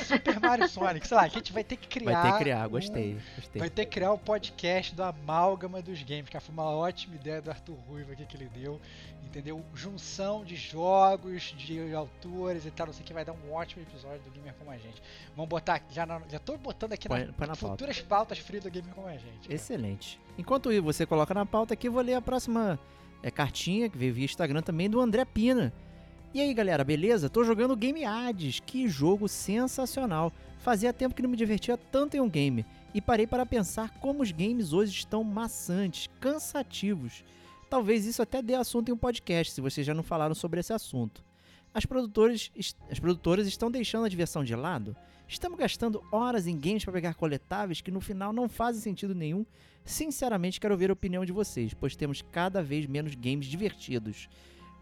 Super Mario Sonic, sei lá, a gente vai ter que criar. Vai ter que criar, um- gostei, gostei. Vai ter que criar o podcast do amálgama dos games, que foi uma ótima ideia do Arthur Ruivo aqui que ele deu, entendeu? Junção de jogos, de autores e tal, não sei o que, vai dar um ótimo episódio do Gamer Como a Gente. Vamos botar, já, na- já tô botando aqui Põe- nas põe na pauta. futuras pautas frias do Gamer Como a Gente. cara. Excelente. Enquanto você coloca na pauta aqui, eu vou ler a próxima é, cartinha que veio via Instagram também do André Pina. E aí, galera, beleza? Tô jogando Game Hades. Que jogo sensacional. Fazia tempo que não me divertia tanto em um game. E parei para pensar como os games hoje estão maçantes, cansativos. Talvez isso até dê assunto em um podcast, se vocês já não falaram sobre esse assunto. As produtoras, as produtoras estão deixando a diversão de lado? Estamos gastando horas em games para pegar coletáveis que no final não fazem sentido nenhum? Sinceramente, quero ver a opinião de vocês, pois temos cada vez menos games divertidos.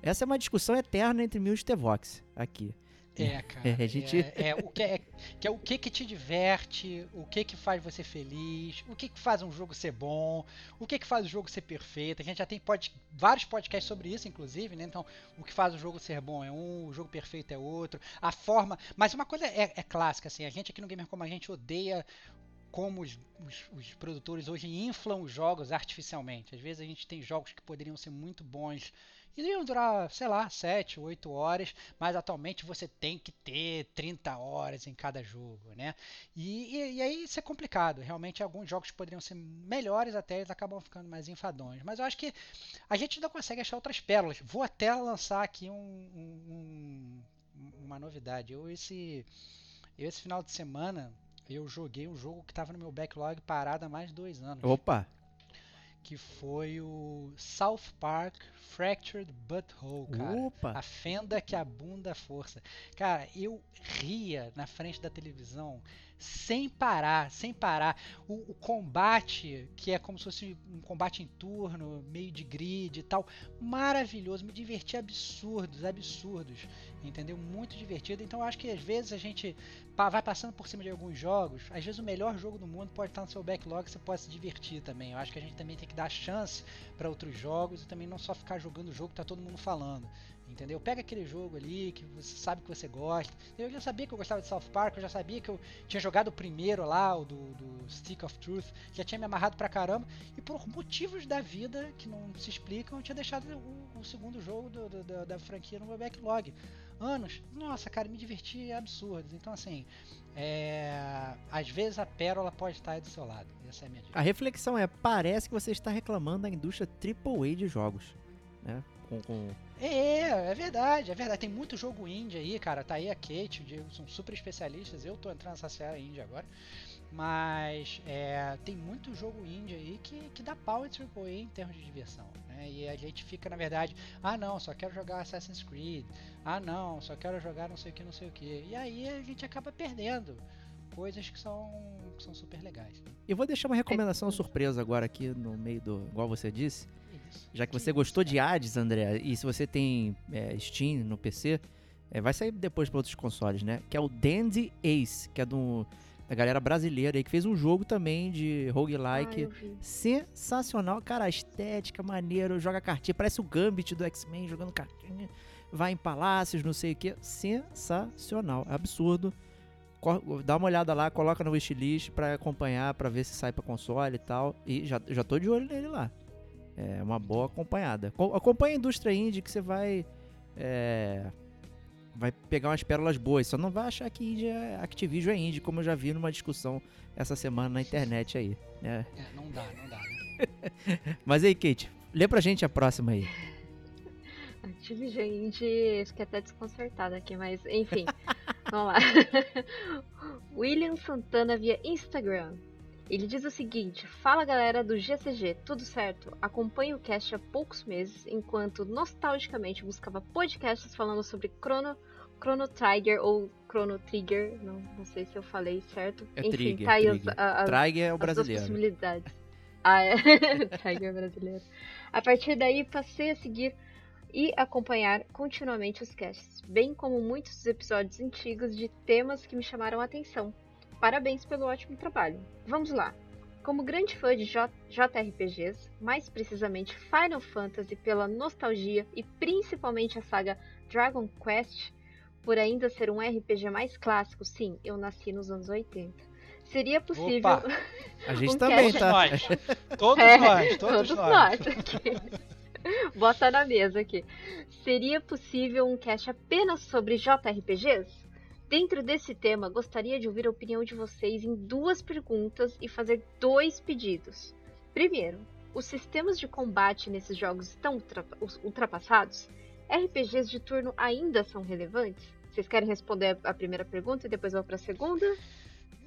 Essa é uma discussão eterna entre mim e o Stevox aqui. É, cara. É, a gente- é, é o que é, que é o que que te diverte, o que que faz você feliz, o que que faz um jogo ser bom, o que que faz o jogo ser perfeito. A gente já tem pod- vários podcasts sobre isso, inclusive, né? Então, o que faz o jogo ser bom é um, o jogo perfeito é outro, a forma. Mas uma coisa é, é clássica, assim, a gente aqui no Gamer como a gente odeia como os, os- os produtores hoje inflam os jogos artificialmente. Às vezes a gente tem jogos que poderiam ser muito bons e iriam durar, sei lá, 7, 8 horas, mas atualmente você tem que ter 30 horas em cada jogo, né? E, e- e aí isso é complicado. Realmente alguns jogos poderiam ser melhores até, eles acabam ficando mais enfadões. Mas eu acho que a gente ainda consegue achar outras pérolas. Vou até lançar aqui um- um- uma novidade. Eu esse, eu esse final de semana eu joguei um jogo que estava no meu backlog parado há mais de dois anos Opa! Que foi o South Park Fractured Butthole, cara. Opa! A fenda que abunda a força. Cara, eu ria na frente da televisão sem parar, sem parar. O, o combate, que é como se fosse um combate em turno, meio de grid e tal, maravilhoso. Me diverti absurdos, absurdos. Entendeu? Muito divertido. Então acho que às vezes a gente vai passando por cima de alguns jogos. Às vezes o melhor jogo do mundo pode estar no seu backlog, você pode se divertir também. Eu acho que a gente também tem que dar chance para outros jogos e também não só ficar jogando o jogo que tá todo mundo falando. Entendeu? Pega aquele jogo ali que você sabe que você gosta. Eu já sabia que eu gostava de South Park, eu já sabia que eu tinha jogado o primeiro lá, o do, do Stick of Truth, já tinha me amarrado pra caramba. E por motivos da vida que não se explicam, eu tinha deixado o, o segundo jogo do- do- da, da franquia no meu backlog. Anos. Nossa, cara, me diverti absurdos. Então, assim, é, às vezes a pérola pode estar aí do seu lado. Essa é a minha dica. A reflexão é: parece que você está reclamando da indústria AAA de jogos. Né? Com, com- É, é verdade, é verdade. Tem muito jogo indie aí, cara. Tá aí a Kate, o Diego são super especialistas. Eu tô entrando nessa seara indie agora. Mas é, tem muito jogo indie aí que, que dá pau em AAA em termos de diversão. Né? E a gente fica, na verdade, ah não, só quero jogar Assassin's Creed. Ah não, só quero jogar não sei o que, não sei o que. E aí a gente acaba perdendo coisas que são, que são super legais. Né? Eu vou deixar uma recomendação surpresa agora aqui no meio do. Igual você disse. Isso. Já que você isso, gostou de cara. Hades, André, e se você tem é, Steam no PC, é, vai sair depois para outros consoles, né? Que é o Dandy Ace, que é do, da galera brasileira aí, que fez um jogo também de roguelike vi. sensacional. Cara, a estética, maneiro, joga cartinha, parece o Gambit do X-Men jogando cartinha, vai em palácios, não sei o que. Sensacional, absurdo. Dá uma olhada lá, coloca no wishlist pra acompanhar, pra ver se sai pra console e tal. E já, já tô de olho nele lá. É uma boa acompanhada. Co- Acompanha a indústria indie que você vai. é, vai pegar umas pérolas boas. Só não vai achar que indie é, Activision é indie, como eu já vi numa discussão essa semana na internet aí. né? É, não dá, não dá. Né? Mas aí, Kate, lê pra gente a próxima aí. Tive gente, fiquei até desconcertada aqui, mas enfim, vamos lá. William Santana via Instagram. Ele diz o seguinte: Fala galera do GCG, tudo certo? Acompanho o cast há poucos meses, enquanto nostalgicamente buscava podcasts falando sobre Chrono, Chrono Trigger ou Chrono Trigger, não, não sei se eu falei certo. É Enfim, Trigger, tá aí as- Trigger. a- as, Trigger é o as brasileiro. possibilidades. Ah, é. Tiger brasileiro. A partir daí, passei a seguir e acompanhar continuamente os casts, bem como muitos episódios antigos de temas que me chamaram a atenção. Parabéns pelo ótimo trabalho. Vamos lá. Como grande fã de J- JRPGs, mais precisamente Final Fantasy pela nostalgia e principalmente a saga Dragon Quest, por ainda ser um RPG mais clássico, sim, eu nasci nos anos 80. Seria possível Opa! A gente um também, cast- tá? Nós. Todos É, nós, todos, nós. nós aqui. Bota na mesa aqui. Seria possível um cast apenas sobre JRPGs? Dentro desse tema, gostaria de ouvir a opinião de vocês em duas perguntas e fazer dois pedidos. Primeiro, os sistemas de combate nesses jogos estão ultra- ultrapassados? RPGs de turno ainda são relevantes? Vocês querem responder a primeira pergunta e depois eu vou para a segunda?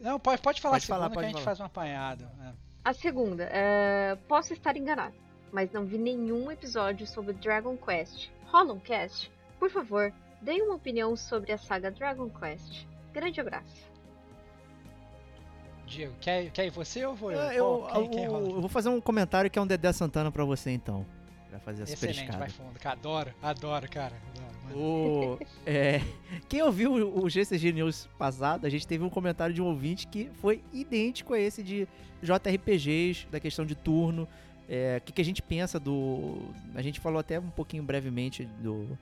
Não, pode, pode falar Pode segunda falar, que pode a gente falar. faz um apanhado. né? A segunda, é, posso estar enganado, mas não vi nenhum episódio sobre Dragon Quest. Rola um cast? Por favor, deem uma opinião sobre a saga Dragon Quest. Grande abraço. Diego, quer, quer ir você ou vou eu? Ah, eu, eu- rola? eu vou fazer um comentário que é um Dedé Santana pra você, então. Pra fazer a super Excelente, vai fundo. Cara, adoro, adoro, cara. Adoro. O, é, Quem ouviu o o GCG News passado, a gente teve um comentário de um ouvinte que foi idêntico a esse de JRPGs, da questão de turno. É, O que, que a gente pensa do. A gente falou até um pouquinho brevemente do.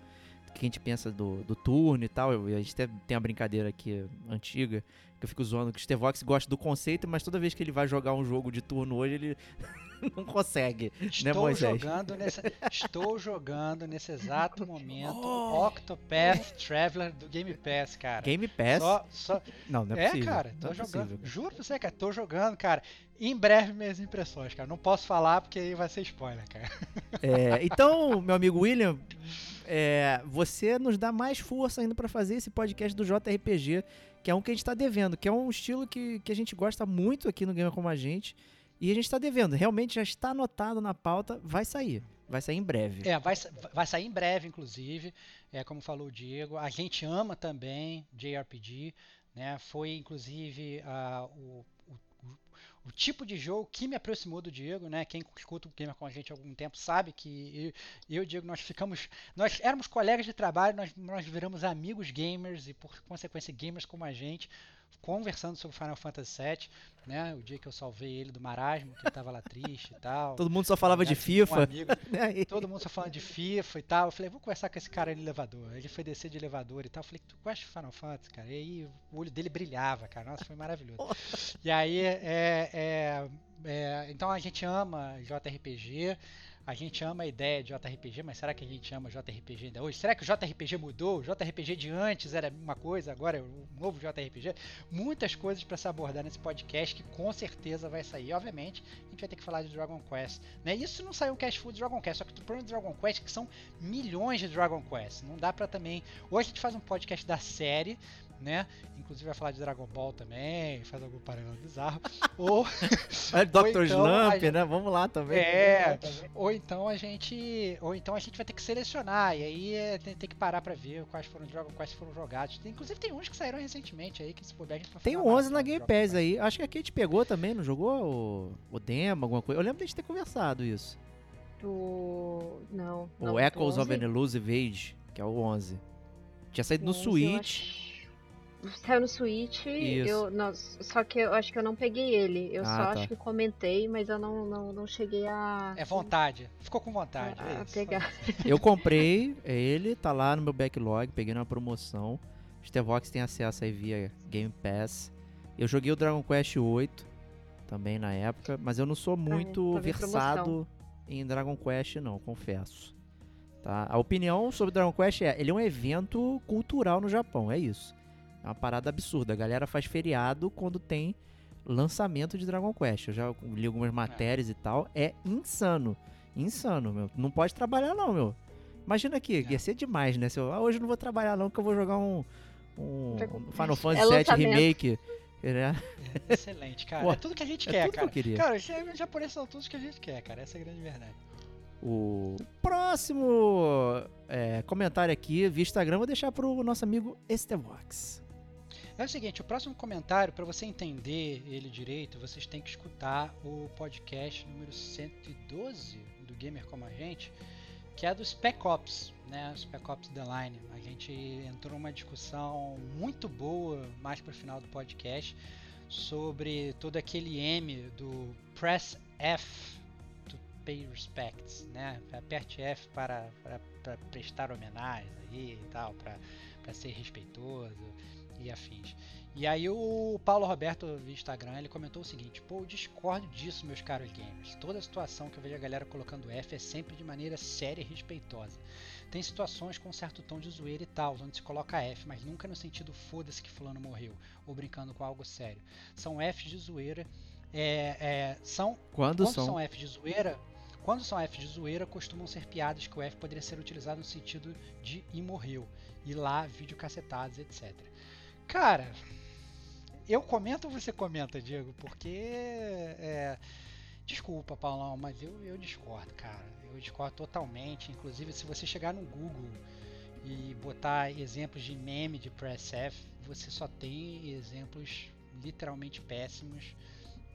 Que a gente pensa do, do turno e tal. A gente até tem uma brincadeira aqui antiga, que eu fico zoando que o Stevox gosta do conceito, mas toda vez que ele vai jogar um jogo de turno hoje, ele não consegue. Estou Moisés? jogando nesse, estou jogando nesse exato momento Oh! Octopath Traveler do Game Pass, cara. Game Pass? Só, só, Não, não é, é, possível. cara, tô não é jogando. Juro pra você, cara, tô jogando, cara. Em breve minhas impressões, cara. Não posso falar porque aí vai ser spoiler, cara. É, então, meu amigo William, é, você nos dá mais força ainda pra fazer esse podcast do JRPG, que é um que a gente tá devendo, que é um estilo que, que a gente gosta muito aqui no Gamer Como a Gente. E a gente tá devendo, realmente já está anotado na pauta, vai sair. Vai sair em breve. É, vai, vai sair em breve, inclusive. É, como falou o Diego. A gente ama também JRPG. Né? Foi, inclusive, o- o tipo de jogo que me aproximou do Diego. Né? Quem escuta o Gamer com a gente há algum tempo sabe que eu, eu e o Diego nós ficamos. Nós éramos colegas de trabalho, nós, nós viramos amigos gamers e, por consequência, gamers como a gente. Conversando sobre Final Fantasy VII, né? O dia que eu salvei ele do marasmo, que ele tava lá triste e tal. Todo mundo só falava de Aliás, um FIFA. amigo, né? Todo mundo só falando de FIFA e tal. Eu falei, vou conversar com esse cara no elevador. Ele foi descer de elevador e tal. Eu falei, tu gosta de Final Fantasy, cara? E aí o olho dele brilhava, cara. Nossa, foi maravilhoso. E aí, é, é, é, então a gente ama JRPG. A gente ama a ideia de JRPG, mas será que a gente ama JRPG ainda hoje? Será que o JRPG mudou? O JRPG de antes era uma coisa, agora é o novo JRPG? Muitas coisas para se abordar nesse podcast que com certeza vai sair. Obviamente, a gente vai ter que falar de Dragon Quest. Né? Isso não saiu um cast full Dragon Quest, só que o problema do Dragon Quest é que são milhões de Dragon Quest. Não dá pra também. Hoje a gente faz um podcast da série, né? Inclusive vai falar de Dragon Ball também, faz algum paralelo bizarro. Ou, Olha, Dr. então, Slump, gente- né? Vamos lá também. é, ou então a gente, ou então a gente vai ter que selecionar e aí é, tem, tem que parar pra ver quais foram que foram jogados. Tem- inclusive tem uns que saíram recentemente aí que se puder a gente Tem falar um mais 11 na Game Pass aí. Acho que a Kate pegou também, não jogou o, o demo, alguma coisa. Eu lembro de a gente ter conversado isso. Do. Não. O não, Echoes of 11, an Elusive Age, que é o 11. Tinha saído no o 11 eu Switch. Saiu no Switch, Isso. eu, não, só que eu acho que eu não peguei ele. Eu Ah, só tá. acho que comentei, mas eu não, não, não cheguei a. É vontade. Ficou com vontade. A- é a pegar. Eu comprei é ele, tá lá no meu backlog, peguei numa promoção. Stevox tem acesso aí via Game Pass. Eu joguei o Dragon Quest 8 também na época, mas eu não sou muito tava em versado em Dragon Quest não, confesso. Tá? A opinião sobre Dragon Quest é, ele é um evento cultural no Japão, é isso. É uma parada absurda. A galera faz feriado quando tem lançamento de Dragon Quest. Eu já li algumas matérias e tal. É insano. Insano, meu. Não pode trabalhar não, meu. Imagina aqui, É. ia ser demais, né? Se eu, ah, hoje eu não vou trabalhar não, que eu vou jogar um, um Final Quest. Fantasy É VII. Remake. Né? É excelente, cara. Pô, é tudo que a gente é quer, tudo que cara. eu queria. Cara, os japoneses são tudo que a gente quer, cara. Essa é a grande verdade. O próximo é, comentário aqui via Instagram, vou deixar pro nosso amigo Estevox. É o seguinte, o próximo comentário, para você entender ele direito, vocês têm que escutar o podcast número 112 do Gamer Como a Gente, que é do Spec Ops, né? Spec Ops The Line. A gente entrou numa discussão muito boa mais para o final do podcast sobre todo aquele M do Press F to pay respects, né? Aperte F para, para, para prestar homenagem aí e tal, para, para ser respeitoso e afins. E aí o Paulo Roberto do Instagram ele comentou o seguinte: pô, eu discordo disso, meus caros gamers. Toda situação que eu vejo a galera colocando F é sempre de maneira séria e respeitosa. Tem situações com um certo tom de zoeira e tal, onde se coloca F, mas nunca no sentido foda-se que fulano morreu, ou brincando com algo sério. São Fs de zoeira. É, é, são Quando, quando são? são F de zoeira, quando são F de zoeira, costumam ser piadas que o F poderia ser utilizado no sentido de e morreu. E lá, vídeo cacetados, etc. Cara, eu comento ou você comenta, Diego? Porque. é, desculpa, Paulão, mas eu, eu discordo, cara. Eu discordo totalmente. Inclusive, se você chegar no Google e botar exemplos de meme de Press F, você só tem exemplos literalmente péssimos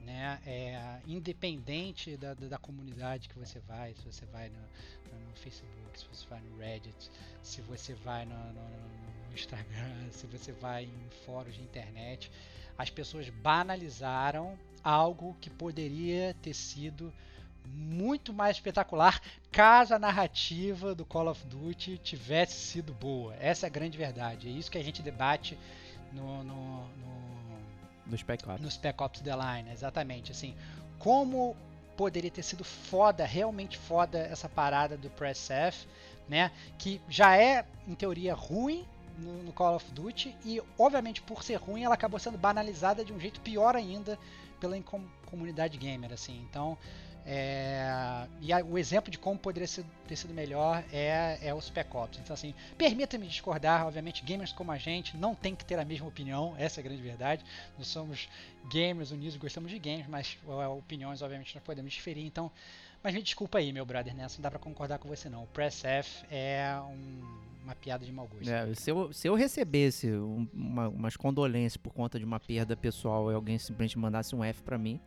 né? É, independente da, da, da comunidade que você vai, se você vai no, no, no Facebook, se você vai no Reddit, se você vai no, no, no no Instagram, se você vai em fóruns de internet, as pessoas banalizaram algo que poderia ter sido muito mais espetacular caso a narrativa do Call of Duty tivesse sido boa. Essa é a grande verdade. É isso que a gente debate no, no, no, no Spec Ops. No Spec Ops The Line, exatamente. Assim, como poderia ter sido foda, realmente foda essa parada do Press F, né? Que já é, em teoria, ruim no, no, Call of Duty e, obviamente, por ser ruim, ela acabou sendo banalizada de um jeito pior ainda pela comunidade gamer, assim. Então, é, e a, o exemplo de como poderia ser, ter sido melhor é, é o Spec Ops. Então, assim, permita-me discordar. Obviamente, gamers como a gente não tem que ter a mesma opinião, essa é a grande verdade. Nós somos gamers unidos, gostamos de games, mas opiniões, obviamente, nós podemos diferir. Então, mas me desculpa aí, meu brother, nessa não dá pra concordar com você não. O Press F é um, uma piada de mau gosto. É, se, eu, se eu recebesse um, uma, umas condolências por conta de uma perda pessoal e alguém simplesmente mandasse um F para mim,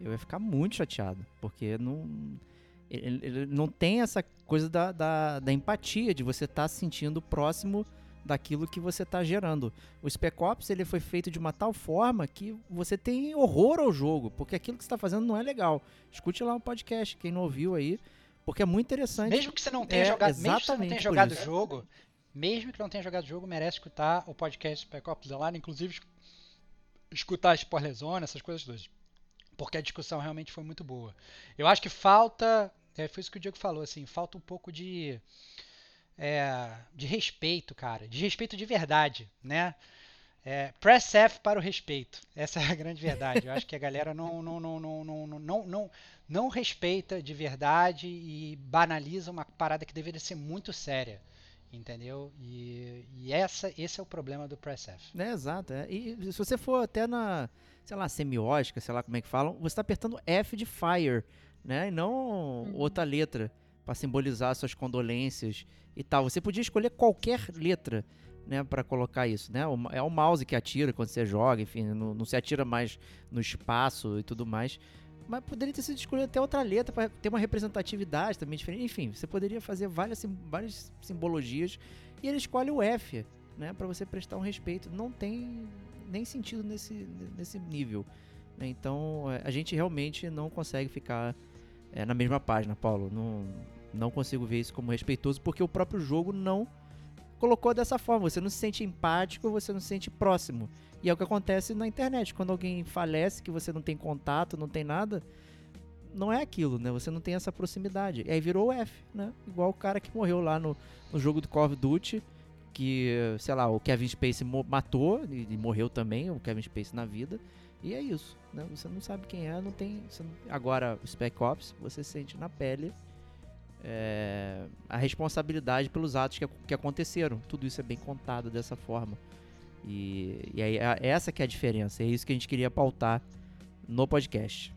eu ia ficar muito chateado. Porque não. Ele, ele não tem essa coisa da, da, da empatia, de você estar tá se sentindo próximo daquilo que você está gerando. O Spec Ops ele foi feito de uma tal forma que você tem horror ao jogo, porque aquilo que você está fazendo não é legal. Escute lá um podcast, quem não ouviu aí, porque é muito interessante. Mesmo que você não tenha é, jogado, mesmo que você não tenha jogado o jogo, mesmo que não tenha jogado o jogo, merece escutar o podcast Spec Ops The Line, inclusive escutar a spoiler zone, essas coisas todas. Porque a discussão realmente foi muito boa. Eu acho que falta, é, foi isso que o Diego falou, assim, falta um pouco de é, de respeito, cara, de respeito de verdade, né? É, press F para o respeito. Essa é a grande verdade. Eu acho que a galera não, não, não, não, não, não, não, não respeita de verdade e banaliza uma parada que deveria ser muito séria. Entendeu? E, e essa, esse é o problema do Press F. É, exato. É. E se você for até na, sei lá, semiótica, sei lá como é que falam, você está apertando F de Fire, né? E não uhum. outra letra para simbolizar suas condolências e tal. Você podia escolher qualquer letra, né, para colocar isso, né? É o mouse que atira quando você joga, enfim, não, não se atira mais no espaço e tudo mais. Mas poderia ter sido escolhido até outra letra para ter uma representatividade também diferente. Enfim, você poderia fazer várias, várias simbologias e ele escolhe o F, né, para você prestar um respeito. Não tem nem sentido nesse, nesse nível. Né? Então, é, a gente realmente não consegue ficar é, na mesma página, Paulo. Não, não consigo ver isso como respeitoso porque o próprio jogo não colocou dessa forma. Você não se sente empático, você não se sente próximo. E é o que acontece na internet. Quando alguém falece, que você não tem contato, não tem nada, não é aquilo, né? Você não tem essa proximidade. E aí virou o F, né? Igual o cara que morreu lá no, no jogo do Call of Duty, que, sei lá, o Kevin Spacey matou e, e morreu também, o Kevin Spacey na vida. E é isso, né? Você não sabe quem é, não tem... Agora, o Spec Ops, você sente na pele é, a responsabilidade pelos atos que, que aconteceram. Tudo isso é bem contado dessa forma. E, e aí, é essa que é a diferença. É isso que a gente queria pautar no podcast.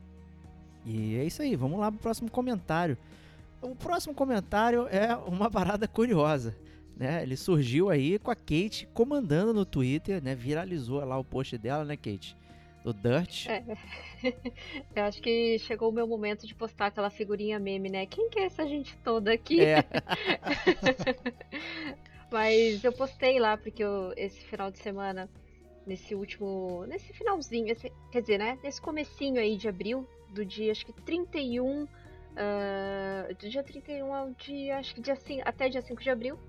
E é isso aí, vamos lá pro próximo comentário. O próximo comentário é uma parada curiosa. Né? Ele surgiu aí com a Kate comandando no Twitter, né? Viralizou lá o post dela, né, Kate? Do Dirt. É. Eu acho que chegou o meu momento de postar aquela figurinha meme, né? Quem que é essa gente toda aqui? É. Mas eu postei lá porque eu, esse final de semana, nesse último, nesse finalzinho, esse, quer dizer, né? Nesse comecinho aí de abril, do dia acho que 31, uh, do dia 31 ao dia, acho que dia 5, até dia 5 de abril,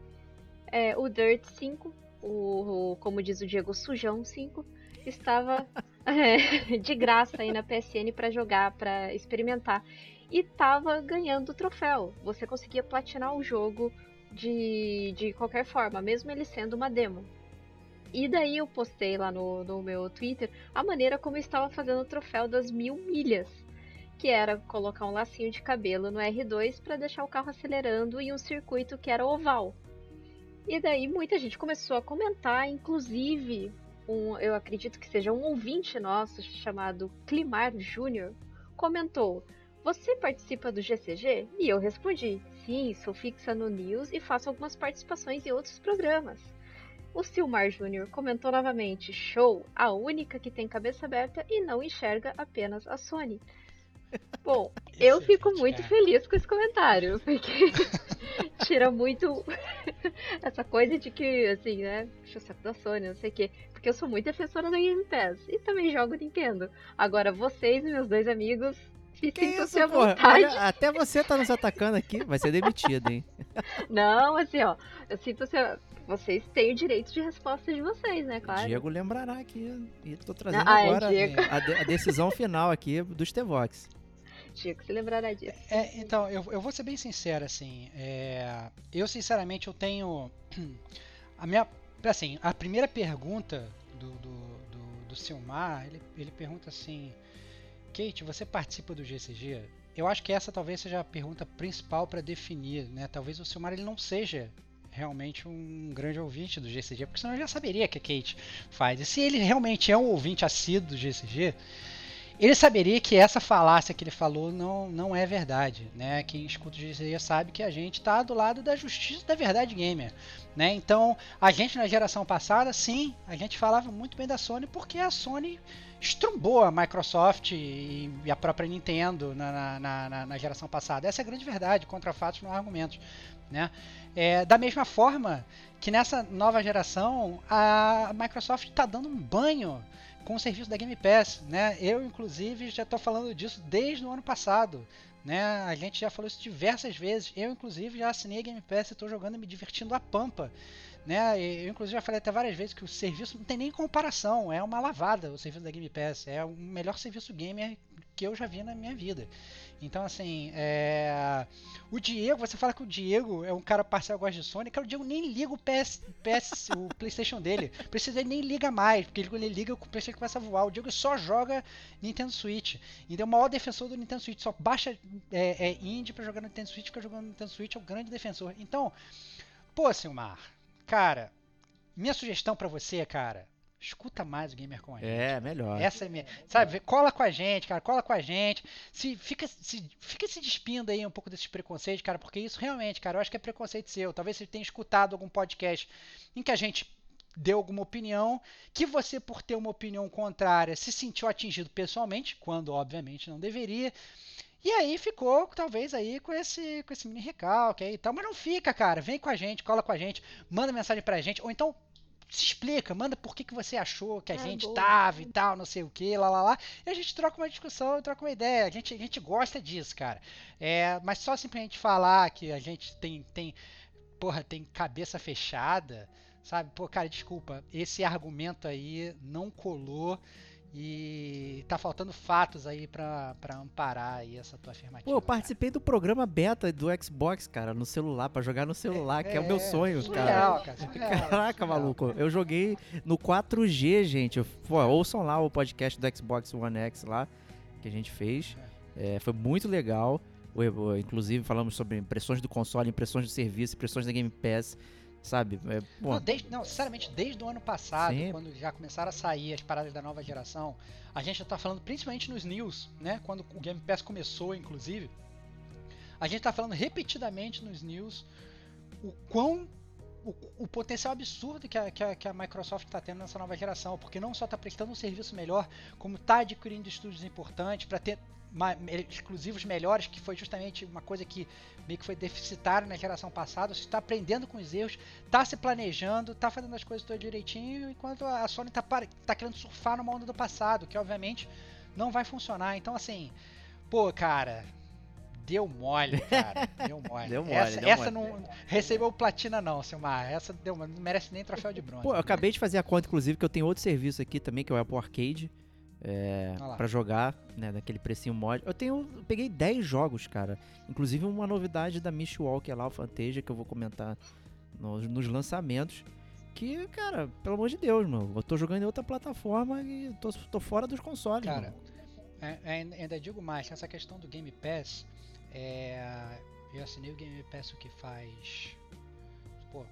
é, o Dirt 5, o, o, como diz o Diego, Sujão 5, estava é, de graça aí na PSN para jogar, para experimentar. E tava ganhando o troféu. Você conseguia platinar o jogo de, de qualquer forma, mesmo ele sendo uma demo. E daí eu postei lá no, no meu Twitter a maneira como eu estava fazendo o troféu das mil milhas. Que era colocar um lacinho de cabelo no R2 para deixar o carro acelerando em um circuito que era oval. E daí muita gente começou a comentar, inclusive um, eu acredito que seja um ouvinte nosso chamado Climar Júnior, comentou: Você participa do GCG? E eu respondi: Sim, sou fixa no News e faço algumas participações em outros programas. O Silmar Júnior comentou novamente: Show, a única que tem cabeça aberta e não enxerga apenas a Sony. Bom, eu fico muito feliz com esse comentário, porque tira muito essa coisa de que, assim, né? Puxa o saco da Sony, não sei o quê. Porque eu sou muito defensora da Game Pass. E também jogo Nintendo. Agora, vocês e meus dois amigos se Que isso, à porra? vontade. Olha, até você tá nos atacando aqui, vai ser demitido, hein? Não, assim, ó. Eu sinto-se. Vocês têm o direito de resposta de vocês, né? Claro. Diego lembrará aqui. E tô trazendo Ah, é, agora Diego. a, de- a decisão final aqui dos Tevox. Diego, se lembrará disso. É, então, eu, eu vou ser bem sincero, assim. é, eu, sinceramente, eu tenho. A minha. Assim, a primeira pergunta do, do, do, do Silmar, ele, ele pergunta assim: Kate, você participa do GCG? Eu acho que essa talvez seja a pergunta principal para definir, né? Talvez o Silmar ele não seja realmente um grande ouvinte do GCG, porque senão já saberia que a Kate faz. E se ele realmente é um ouvinte assíduo do GCG, ele saberia que essa falácia que ele falou não, não é verdade, né? Quem escuta GCG sabe que a gente está do lado da justiça da verdade gamer, né? Então, a gente na geração passada, sim, a gente falava muito bem da Sony porque a Sony estrumbou a Microsoft e, e a própria Nintendo na, na, na, na geração passada. Essa é a grande verdade, contra fatos não há argumentos, né? É, da mesma forma que nessa nova geração a Microsoft está dando um banho com o serviço da Game Pass, né? Eu inclusive já estou falando disso desde o ano passado, né? A gente já falou isso diversas vezes. Eu inclusive já assinei a Game Pass e estou jogando e me divertindo a pampa, né? Eu inclusive já falei até várias vezes que o serviço não tem nem comparação, é uma lavada o serviço da Game Pass, é o melhor serviço gamer que eu já vi na minha vida. Então, assim, é... o Diego, você fala que o Diego é um cara parcial gosta de Sony, cara, o Diego nem liga o PS, PS o PlayStation dele. Precisa ele nem liga mais, porque ele, liga, o PlayStation começa a voar. O Diego só joga Nintendo Switch. Então, é o maior defensor do Nintendo Switch. Só baixa é, é, indie pra jogar no Nintendo Switch, fica jogando no Nintendo Switch, é o grande defensor. Então, pô, Silmar, cara, minha sugestão pra você, cara, escuta mais o Gamer com a gente. É, melhor. Essa é minha. Sabe, cola com a gente, cara, cola com a gente. Se fica, se fica se despindo aí um pouco desses preconceitos, cara, porque isso realmente, cara, eu acho que é preconceito seu. Talvez você tenha escutado algum podcast em que a gente deu alguma opinião, que você, por ter uma opinião contrária, se sentiu atingido pessoalmente, quando obviamente não deveria. E aí ficou, talvez, aí com esse, com esse mini recalque aí e tal. Mas não fica, cara. Vem com a gente, cola com a gente, manda mensagem pra gente. Ou então se explica, manda por que, que você achou que a Ah, gente boa. tava e tal, não sei o que, lá, lá, lá. E a gente troca uma discussão, troca uma ideia. A gente, a gente gosta disso, cara. É, mas só simplesmente falar que a gente tem, tem, porra, tem cabeça fechada, sabe? Pô, cara, desculpa, esse argumento aí não colou e tá faltando fatos aí pra, pra amparar aí essa tua afirmativa. Pô, eu cara. participei do programa beta do Xbox, cara, no celular, pra jogar no celular, que é o meu sonho, cara. surreal, cara. surreal, Caraca, surreal. maluco. Eu joguei no 4G, gente. Pô, ouçam lá o podcast do Xbox One X lá, que a gente fez. É, foi muito legal. Inclusive, falamos sobre impressões do console, impressões do serviço, impressões da Game Pass, sabe? É, bom, Não, desde, não, sinceramente, desde o ano passado, Sim. quando já começaram a sair as paradas da nova geração, a gente já tá falando principalmente nos news, né? Quando o Game Pass começou, inclusive, a gente tá falando repetidamente nos news o quão o, o potencial absurdo que a, que, a, que a Microsoft está tendo nessa nova geração, porque não só está prestando um serviço melhor, como está adquirindo estúdios importantes para ter exclusivos melhores, que foi justamente uma coisa que meio que foi deficitária na geração passada. Você está aprendendo com os erros, está se planejando, está fazendo as coisas todas direitinho, enquanto a Sony está tá querendo surfar numa onda do passado, que obviamente não vai funcionar. Então, assim, pô, cara. Deu mole, cara. Deu mole. Deu mole, essa deu essa mole. não recebeu platina, não, Silmar. Essa deu, não merece nem troféu de bronze. Pô, eu acabei de fazer a conta, inclusive, que eu tenho outro serviço aqui também, que é o Apple Arcade. É, pra jogar, né, daquele precinho mod. Eu tenho, eu peguei 10 jogos, cara. Inclusive uma novidade da Mishwalk, é lá, o Fantasia, que eu vou comentar nos, nos lançamentos. Que, cara, pelo amor de Deus, mano. Eu tô jogando em outra plataforma e tô, tô fora dos consoles, Cara. É, é, ainda digo mais, essa questão do Game Pass, é, eu assinei o Game Pass o que faz, pô,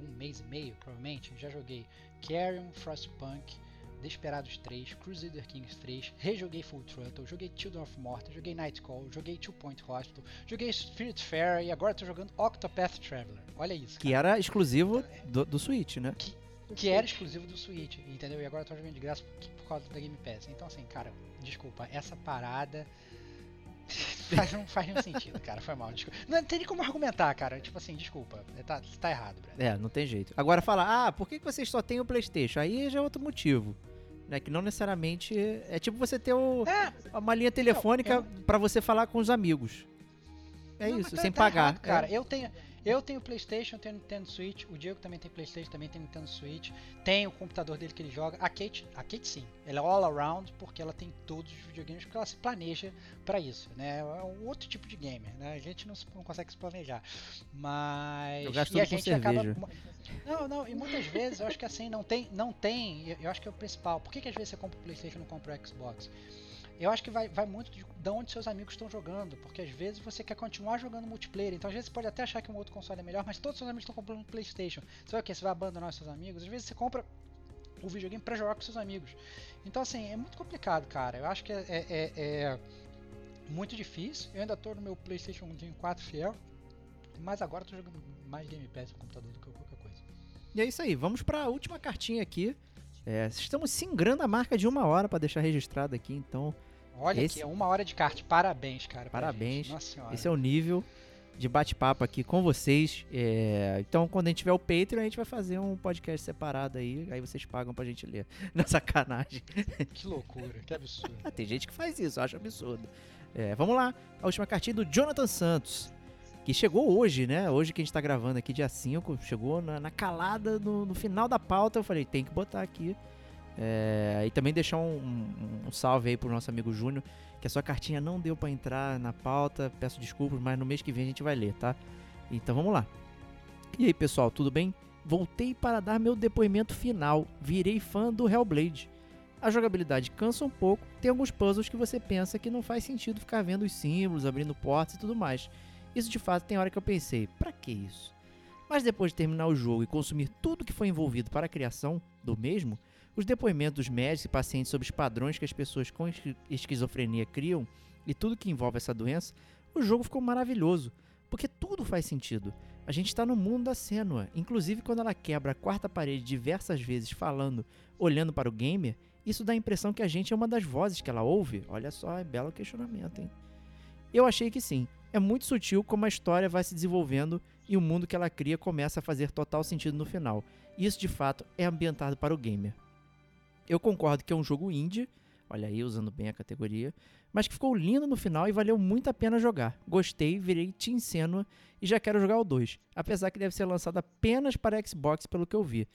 um mês e meio, provavelmente, já joguei Carrion, Frostpunk, Desperados 3, Crusader Kings 3, rejoguei Full Throttle, joguei Children of Morta, joguei Nightcall, joguei Two Point Hospital, joguei Spirit Fair e agora tô jogando Octopath Traveler. Olha isso, Que cara. era exclusivo do, do Switch, né? que era exclusivo do Switch, entendeu? E agora eu tô jogando de graça por, por causa da Game Pass. Então assim, cara, desculpa, essa parada faz, não faz nenhum sentido, cara. Foi mal. Desculpa. Não tem nem como argumentar, cara. Tipo assim, desculpa. Tá, tá errado, Brad. É, não tem jeito. Agora fala, ah, por que que vocês só têm o Playstation? Aí já é outro motivo. Né, que não necessariamente. É tipo você ter o, É, uma linha telefônica eu- pra você falar com os amigos. É Não, isso, tá- sem tá pagar. errado, cara, É. eu tenho, eu tenho PlayStation, tenho Nintendo Switch. O Diego também tem PlayStation, também tem Nintendo Switch. Tem o computador dele que ele joga. A Kate, a Kate sim, ela é all around porque ela tem todos os videogames porque ela se planeja pra isso, né? É um outro tipo de gamer, né? A gente não, não consegue se planejar, mas Eu gasto e a gente acaba cerveja. não, não, e muitas vezes eu acho que assim, não tem, não tem, eu- eu acho que é o principal. Por que, que às vezes você compra o Playstation e não compra o Xbox? Eu acho que vai, vai muito de, de onde seus amigos estão jogando, porque às vezes você quer continuar jogando multiplayer, então às vezes você pode até achar que um outro console é melhor, mas todos os seus amigos estão comprando um Playstation. Você vai o quê? Você vai abandonar seus amigos? Às vezes você compra o videogame pra jogar com seus amigos. Então assim, é muito complicado, cara. Eu acho que é, é- é- é muito difícil. Eu ainda tô no meu Playstation 1 4 fiel, mas agora tô jogando mais Game Pass no computador do que qualquer coisa. E é isso aí, vamos pra última cartinha aqui. É, estamos singrando a marca de uma hora pra deixar registrado aqui, então Olha Esse- aqui, é uma hora de kart. Parabéns, cara. Parabéns. Nossa senhora. esse é o nível de bate-papo aqui com vocês. É, então, quando a gente tiver o Patreon, a gente vai fazer um podcast separado aí, aí vocês pagam pra gente ler. Na sacanagem. Que loucura, que absurdo. Ah, tem gente que faz isso, eu acho absurdo. É, vamos lá, a última cartinha do Jonathan Santos. Que chegou hoje, né? Hoje que a gente tá gravando aqui, dia 5, chegou na, na calada, no, no final da pauta. Eu falei, tem que botar aqui. É, e também deixar um, um- um salve aí pro nosso amigo Júnior, que a sua cartinha não deu pra entrar na pauta. Peço desculpas, mas no mês que vem a gente vai ler, tá? Então vamos lá. E aí, pessoal, tudo bem? Voltei para dar meu depoimento final. Virei fã do Hellblade. A jogabilidade cansa um pouco, tem alguns puzzles que você pensa que não faz sentido ficar vendo os símbolos, abrindo portas e tudo mais. Isso de fato tem hora que eu pensei, pra que isso? Mas depois de terminar o jogo e consumir tudo que foi envolvido para a criação do mesmo, os depoimentos dos médicos e pacientes sobre os padrões que as pessoas com esqui- esquizofrenia criam e tudo que envolve essa doença, o jogo ficou maravilhoso, porque tudo faz sentido. A gente está no mundo da Senua, inclusive quando ela quebra a quarta parede diversas vezes falando, olhando para o gamer, isso dá a impressão que a gente é uma das vozes que ela ouve. Olha só, é belo questionamento, hein? Eu achei que sim. É muito sutil como a história vai se desenvolvendo e o mundo que ela cria começa a fazer total sentido no final. Isso de fato é ambientado para o gamer. Eu concordo que é um jogo indie, olha aí usando bem a categoria, mas que ficou lindo no final e valeu muito a pena jogar. Gostei, virei Team Senua e já quero jogar o 2, apesar que deve ser lançado apenas para Xbox pelo que eu vi.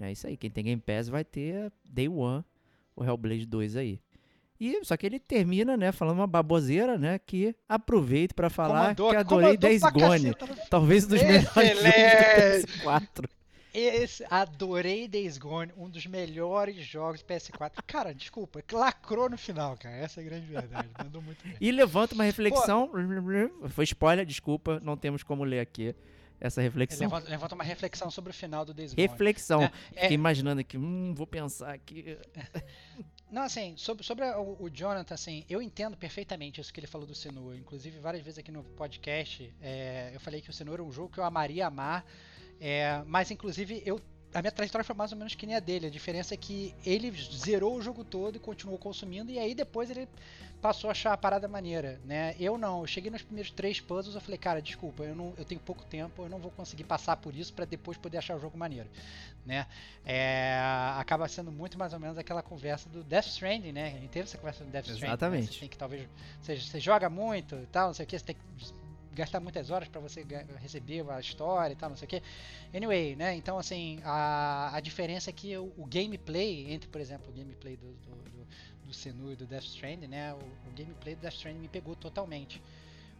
É isso aí, quem tem Game Pass vai ter Day One o Hellblade 2 aí. E só que ele termina, né, falando uma baboseira, né, que aproveito pra falar Comandou- que adorei Days Gone, caceta no- talvez um dos melhores jogos Excelente! do PS4. Esse, adorei Days Gone, um dos melhores jogos do PS4. Cara, desculpa, lacrou no final, cara. Essa é a grande verdade. Mandou muito bem. E levanta uma reflexão, foi spoiler, desculpa, não temos como ler aqui essa reflexão. Levanta, levanta uma reflexão sobre o final do Days Gone. Reflexão. É, Fiquei é, imaginando aqui, hum, vou pensar aqui. Não, assim, sobre, sobre o, o Jonathan, assim, eu entendo perfeitamente isso que ele falou do Senua. Inclusive, várias vezes aqui no podcast, é, eu falei que o Senua era um jogo que eu amaria amar, é, mas inclusive eu a minha trajetória foi mais ou menos que nem a dele. A diferença é que ele zerou o jogo todo e continuou consumindo, e aí depois ele passou a achar a parada maneira, né? Eu não, eu cheguei nos primeiros três puzzles, eu falei, cara, desculpa, eu, não, eu tenho pouco tempo, eu não vou conseguir passar por isso para depois poder achar o jogo maneiro, né? É, acaba sendo muito mais ou menos aquela conversa do Death Stranding, né? A gente teve essa conversa do Death Stranding. né? Exatamente. Você tem que talvez, você, você joga muito e tal, não sei o que, você tem que gastar muitas horas para você receber a história e tal, não sei o que. Anyway, né? Então, assim, a, a diferença é que o, o gameplay, entre, por exemplo, o gameplay do, do, do, do Senu e do Death Stranding, né? O, o gameplay do Death Stranding me pegou totalmente.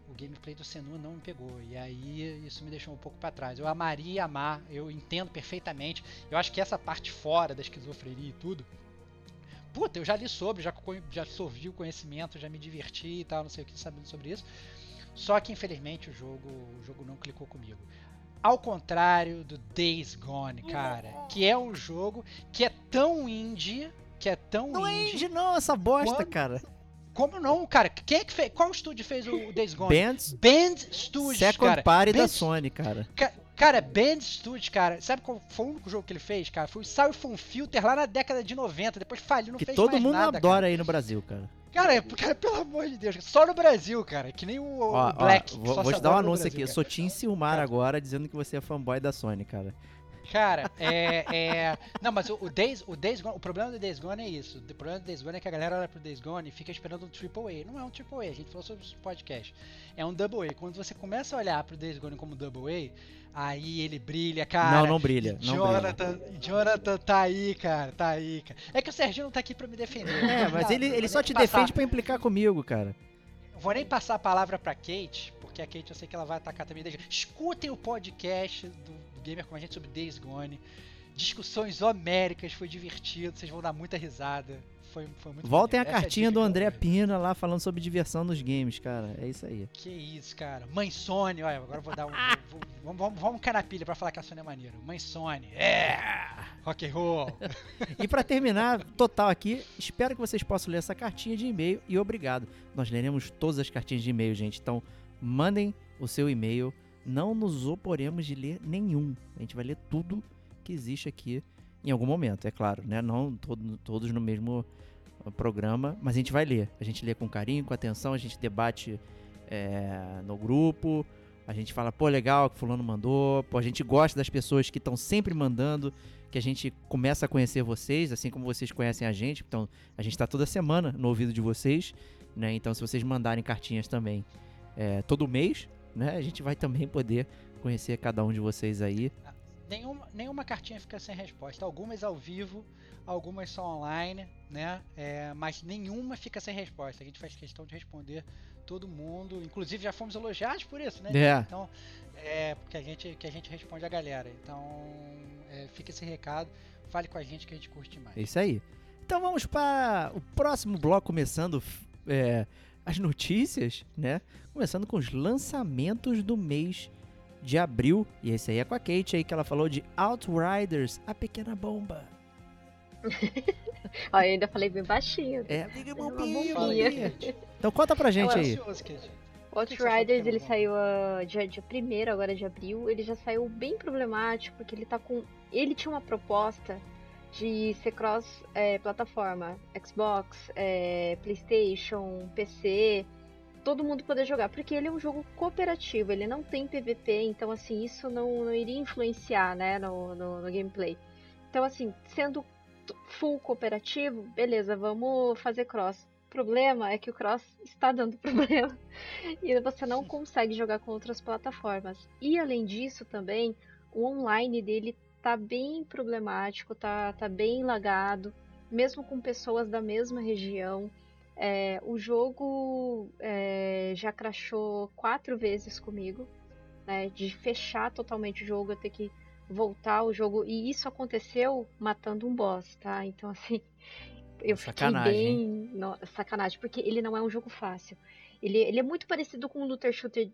O gameplay do Senu não me pegou. E aí isso me deixou um pouco para trás. Eu amaria amar, eu entendo perfeitamente. Eu acho que essa parte fora da esquizofrenia e tudo. Puta, eu já li sobre, já, já absorvi o conhecimento, já me diverti e tal, não sei o que, sabendo sobre isso. Só que infelizmente o jogo, o jogo não clicou comigo. Ao contrário do Days Gone, cara, que é um jogo que é tão indie, que é tão Não é indie, indie não, essa bosta, Quando- cara. como não, cara? Quem é que fez? Qual estúdio fez o Days Gone? Bands, Band Studios, Second cara. Party da Band- Sony, cara. Ca- Cara, Band Studios, cara, sabe qual foi o único jogo que ele fez, cara? Foi o Siphon Filter lá na década de 90, depois faliu, não Que fez todo mais mundo nada, adora cara. aí no Brasil, cara. Cara, é- cara, pelo amor de Deus, só no Brasil, cara, que nem o, o Ó, ó, Black. que vou, vou te dar um anúncio Brasil, aqui. Eu cara. sou Tim Silmar Cara. agora, dizendo que você é fanboy da Sony, cara. Cara, é, é- Não, mas o, o Days, o Days Gone, o problema do Days Gone é isso. O problema do Days Gone é que a galera olha pro Days Gone e fica esperando um Triple A. Não é um Triple A, a gente falou sobre os podcast. É um Double A. Quando você começa a olhar pro Days Gone como Double A, aí ele brilha, cara. não, não brilha. Não brilha. Jonathan, e Jonathan tá aí, cara, tá aí, cara. É que o Serginho não tá aqui pra me defender. É, mas ele, não ele só te passar- defende pra implicar comigo, cara. Vou nem passar a palavra pra Kate, porque a Kate eu sei que ela vai atacar também. Escutem o podcast do Gamer com a gente sobre Days Gone. Discussões homéricas, foi divertido, vocês vão dar muita risada. Foi, foi muito Voltem a maneiro. É cartinha dica do que eu André. Pina lá falando sobre diversão nos games, cara. É isso aí. Que isso, cara. Mãe Sony, olha, agora eu vou dar um. vou- vamos, vamos, vamos cair na pilha pra falar que a Sony é maneiro. Mãe Sony, é! Rock and roll. E pra terminar, total aqui, espero que vocês possam ler essa cartinha de e-mail e obrigado. Nós leremos todas as cartinhas de e-mail, gente. Então, mandem o seu e-mail. Não nos oporemos de ler nenhum. A gente vai ler tudo que existe aqui em algum momento, é claro, né? Não todo- todos no mesmo uh, programa, mas a gente vai ler. A gente lê com carinho, com atenção, a gente debate é, no grupo. A gente fala, pô, legal que fulano mandou. Pô, a gente gosta das pessoas que estão sempre mandando que a gente começa a conhecer vocês, assim como vocês conhecem a gente. Então, a gente está toda semana no ouvido de vocês, né? Então, se vocês mandarem cartinhas também é, todo mês, né? A gente vai também poder conhecer cada um de vocês aí. Nenhuma, nenhuma cartinha fica sem resposta. Algumas ao vivo, algumas só online, né? É, mas nenhuma fica sem resposta. A gente faz questão de responder todo mundo. Inclusive já fomos elogiados por isso, né? É. Então, é porque a gente, que a gente responde a galera. Então, é, fica esse recado. Fale com a gente que a gente curte mais. É isso aí. Então, vamos para o próximo bloco, começando é, as notícias, né? Começando com os lançamentos do mês de abril. E esse aí é com a Kate aí, que ela falou de Outriders, a pequena bomba. Ó, eu ainda falei bem baixinho. É, pequena bombinha. bombinha. bombinha. Então conta pra gente Eu aí. ansioso, Kate. Outriders, ele saiu ah, dia, dia 1 agora de abril. Ele já saiu bem problemático, porque ele tá com. Ele tinha uma proposta de ser cross é, plataforma. Xbox, é, Playstation, PC. Todo mundo poder jogar. Porque ele é um jogo cooperativo, ele não tem PVP, então assim, isso não, não iria influenciar né, no, no, no gameplay. Então, assim, sendo full cooperativo, beleza, vamos fazer cross. O problema é que o cross está dando problema e você não consegue jogar com outras plataformas. E além disso também, o online dele tá bem problemático, tá, tá bem lagado, mesmo com pessoas da mesma região. É, o jogo é, já crashou quatro vezes comigo, né, de fechar totalmente o jogo, eu ter que voltar o jogo. E isso aconteceu matando um boss, tá? Então, assim, eu Sacanagem, fiquei bem. no- sacanagem, porque ele não é um jogo fácil. Ele, ele é muito parecido com um looter shooter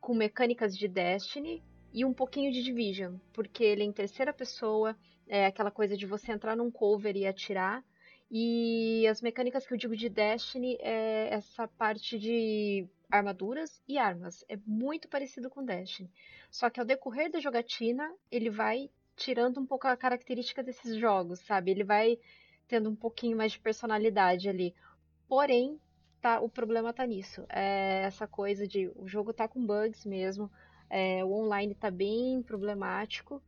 com mecânicas de Destiny e um pouquinho de Division, porque ele é em terceira pessoa, é aquela coisa de você entrar num cover e atirar. E as mecânicas que eu digo de Destiny é essa parte de armaduras e armas. É muito parecido com Destiny. Só que ao decorrer da jogatina, ele vai tirando um pouco a característica desses jogos, sabe? Ele vai tendo um pouquinho mais de personalidade ali. Porém, tá, o problema tá nisso. É essa coisa de o jogo tá com bugs mesmo, é, o online tá bem problemático.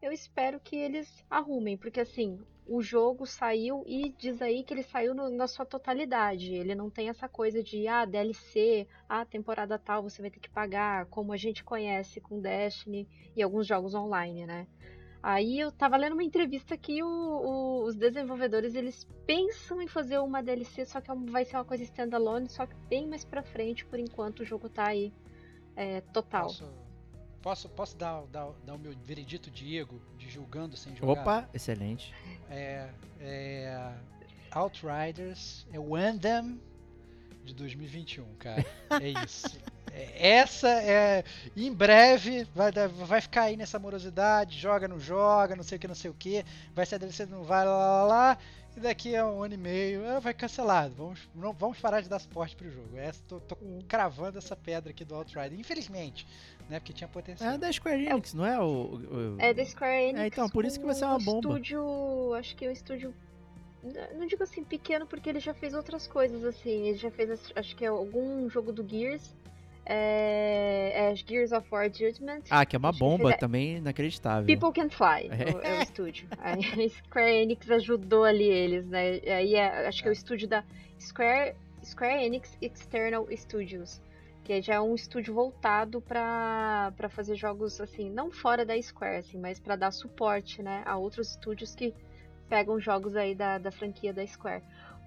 Eu espero que eles arrumem, porque assim, o jogo saiu e diz aí que ele saiu no- na sua totalidade. Ele não tem essa coisa de ah, DLC, ah, temporada tal você vai ter que pagar, como a gente conhece com Destiny e alguns jogos online, né? Aí eu tava lendo uma entrevista que o- o- os desenvolvedores eles pensam em fazer uma DLC, só que é vai ser uma coisa standalone, só que bem mais pra frente, por enquanto o jogo tá aí é, total. Posso, posso, posso dar, dar, dar o meu veredito Diego de julgando sem jogar? Opa, excelente. É, é, Outriders é o Anthem de 2021, cara. É isso. É, Essa é. Em breve vai, vai ficar aí nessa morosidade, joga, não joga, não sei o que, não sei o que. Vai ser DLC, não vai lá, lá, lá. E daqui a um ano e meio ah, vai cancelado. Vamos, não, vamos parar de dar suporte pro jogo. Essa, tô, tô cravando essa pedra aqui do Outrider. Infelizmente, né? Porque tinha potencial. É da Square Enix, não é o. o- É da Square Enix. É, então, por isso que vai ser uma um bomba. estúdio. Acho que é um estúdio. Não digo assim pequeno, porque ele já fez outras coisas, assim. Ele já fez, acho que é algum jogo do Gears. É, é Gears of War Judgment. Ah, que é uma bomba fez- é- também inacreditável. People Can Fly É. o- é o estúdio. A Square Enix ajudou ali eles, né? Aí é- acho que é o estúdio da Square, Square Enix External Studios. Que já é um estúdio voltado pra pra fazer jogos, assim, não fora da Square, assim, mas pra dar suporte, né? A outros estúdios que pegam jogos aí da, da franquia da Square.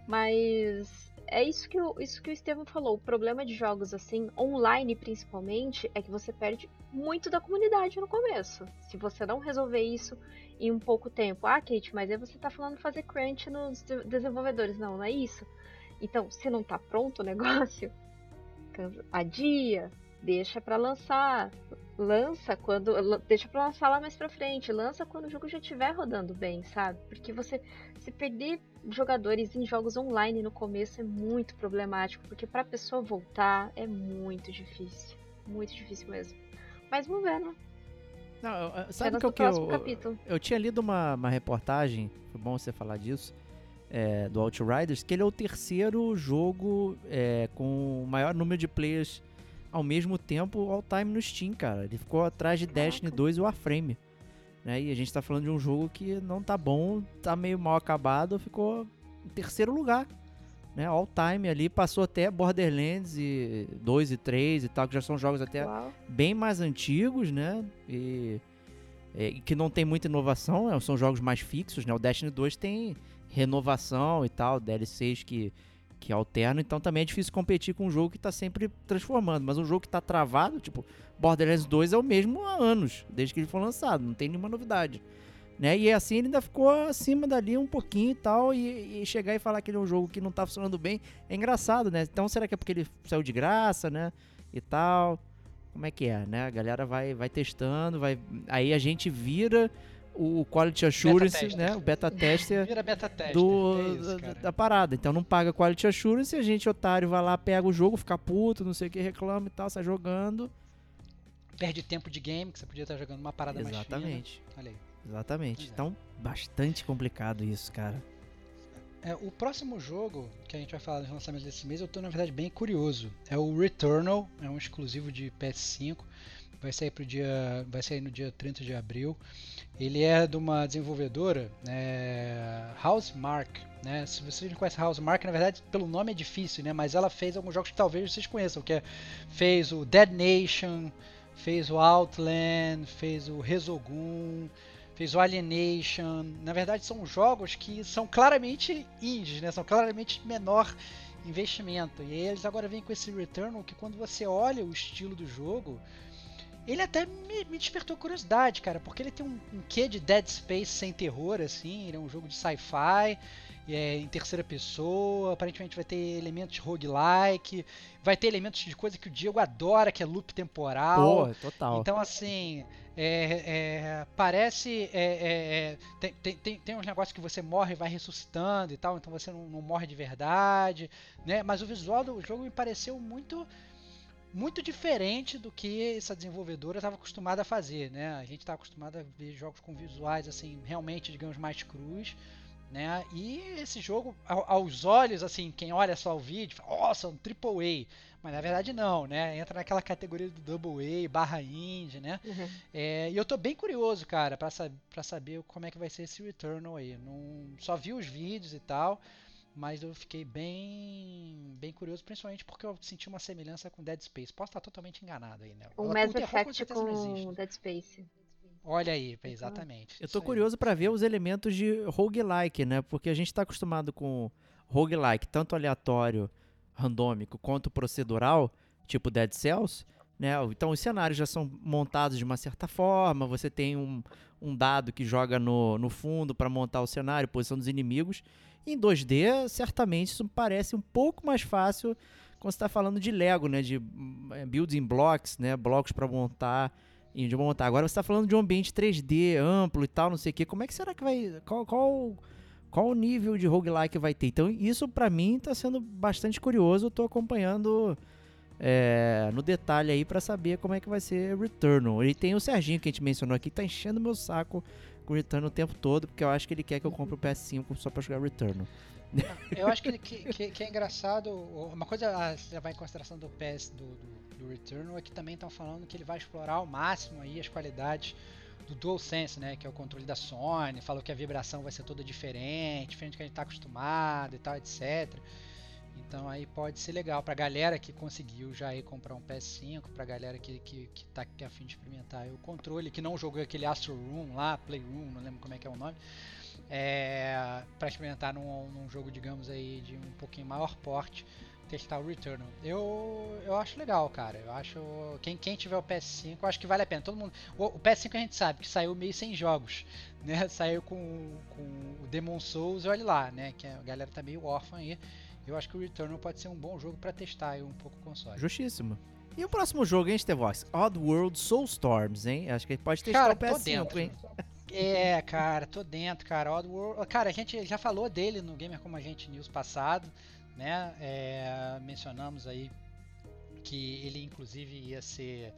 Mas é isso que, o, isso que o Estevam falou. O problema de jogos assim, online principalmente, é que você perde muito da comunidade no começo. Se você não resolver isso em um pouco tempo. Ah, Kate, mas aí você tá falando fazer crunch nos de- desenvolvedores. Não, não é isso. Então, se não tá pronto o negócio, adia, deixa pra lançar. Lança quando. Deixa pra lançar lá mais pra frente. Lança quando o jogo já estiver rodando bem, sabe? Porque você. Se perder jogadores em jogos online no começo é muito problemático. Porque pra pessoa voltar é muito difícil. Muito difícil mesmo. Mas vamos ver, né? Não, sabe que, eu- do que próximo eu, capítulo. eu tinha lido uma, uma reportagem, foi bom você falar disso, é, do Outriders, que ele é o terceiro jogo é, com o maior número de players ao mesmo tempo all time no Steam, cara. Ele ficou atrás de Destiny 2 e Warframe. Né? E a gente tá falando de um jogo que não tá bom, tá meio mal acabado, ficou em terceiro lugar. Né? All time ali, passou até Borderlands e 2 e 3 e tal, que já são jogos até Uau. bem mais antigos, né? E, é, e que não tem muita inovação, né? são jogos mais fixos, né? O Destiny 2 tem renovação e tal, DLCs que, que alternam, então também é difícil competir com um jogo que tá sempre transformando. Mas um jogo que tá travado, tipo, Borderlands 2 é o mesmo há anos, desde que ele foi lançado, não tem nenhuma novidade. Né? E assim ele ainda ficou acima dali um pouquinho e tal, e, e chegar e falar que ele é um jogo que não tá funcionando bem, é engraçado, né? Então será que é porque ele saiu de graça, né? E tal como é que é, né? A galera vai, vai testando, vai, aí a gente vira o quality assurance, tester. né? O beta tester Vira beta tester. do, é isso, da, parada. Então não paga quality assurance, a gente otário vai lá, pega o jogo, fica puto, não sei o que, reclama e tal, sai jogando. Perde tempo de game, que você podia estar jogando uma parada mais Exatamente. fina. Olha aí. Exatamente. Pois é. Então, bastante complicado isso, cara. É, o próximo jogo que a gente vai falar dos lançamentos desse mês, eu tô na verdade bem curioso. É o Returnal, é um exclusivo de PS5. Vai sair pro dia, vai sair no dia 30 de abril. Ele é de uma desenvolvedora, é, Housemark, né? Se você não conhece a Housemark, na verdade, pelo nome é difícil, né? Mas ela fez alguns jogos que talvez vocês conheçam, que é, fez o Dead Nation, fez o Outland, fez o Resogun, fez o Alienation. Na verdade, são jogos que são claramente indies, né? São claramente menor investimento. E eles agora vêm com esse Returnal que quando você olha o estilo do jogo, ele até me, me despertou curiosidade, cara, porque ele tem um, um quê de Dead Space sem terror, assim, ele é um jogo de sci-fi, é, em terceira pessoa, aparentemente vai ter elementos roguelike, vai ter elementos de coisa que o Diego adora, que é loop temporal. Pô, total. Então, assim, é, é, parece. é, é, é, tem, tem, tem, tem uns negócios que você morre e vai ressuscitando e tal, então você não, não morre de verdade, né? Mas o visual do jogo me pareceu muito. Muito diferente do que essa desenvolvedora estava acostumada a fazer, né? A gente está acostumado a ver jogos com visuais assim, realmente, digamos, mais crus, né? E esse jogo, ao- aos olhos, assim, quem olha só o vídeo, fala, nossa, um triple A. Mas na verdade não, né? Entra naquela categoria do Double A, barra indie, né? Uhum. É, e eu tô bem curioso, cara, sa pra saber como é que vai ser esse Returnal aí. Não, só vi os vídeos e tal, mas eu fiquei bem bem curioso, principalmente porque eu senti uma semelhança com Dead Space. Posso estar totalmente enganado aí, né? O Ela- Mass com Effect existe. com Dead Space. Olha aí, exatamente. Eu tô curioso pra ver os elementos de roguelike, né? Porque a gente tá acostumado com roguelike, tanto aleatório, randômico, quanto procedural, tipo Dead Cells, né? Então os cenários já são montados de uma certa forma, você tem um, um dado que joga no, no fundo pra montar o cenário, posição dos inimigos. Em 2D, certamente isso parece um pouco mais fácil quando você tá falando de Lego, né? De é, building blocks, né? Blocos pra montar e de montar. Agora você está falando de um ambiente 3D amplo e tal, não sei o que. Como é que será que vai. Qual, qual qual o nível de roguelike vai ter. Então isso pra mim tá sendo bastante curioso, eu tô acompanhando é, no detalhe aí pra saber como é que vai ser Returnal. E tem o Serginho que a gente mencionou aqui, tá enchendo meu saco com Returnal o tempo todo, porque eu acho que ele quer que eu compre o PS5 só pra jogar Returnal. Eu acho que, que, que, que é engraçado. Uma coisa a levar em consideração do PS do, do, do é que também estão falando que ele vai explorar ao máximo aí as qualidades do DualSense, né, que é o controle da Sony, falou que a vibração vai ser toda diferente, diferente do que a gente está acostumado e tal, etc. Então aí pode ser legal pra galera que conseguiu já ir comprar um PS5, pra galera que, que, que tá que é afim de experimentar o controle, que não jogou aquele Astro Room lá, Playroom, não lembro como é que é o nome, é, para experimentar num, num jogo, digamos aí, de um pouquinho maior porte, testar o Returnal. Eu, eu acho legal, cara. Eu acho. Quem, quem tiver o PS5, eu acho que vale a pena. Todo mundo. O, o PS5 a gente sabe que saiu meio sem jogos. Né? Saiu com, com o Demon Souls olha lá, né? Que a galera tá meio órfã aí. Eu acho que o Returnal pode ser um bom jogo para testar um pouco o console. Justíssimo. E o próximo jogo, hein, Stevox? Oddworld Soulstorms, hein? Acho que ele pode testar Cara, o tô PS5, dentro. hein? É, cara, tô dentro, cara. Oddworld, cara, a gente já falou dele no Gamer Como a Gente News passado, né? É, mencionamos aí que ele inclusive ia ser.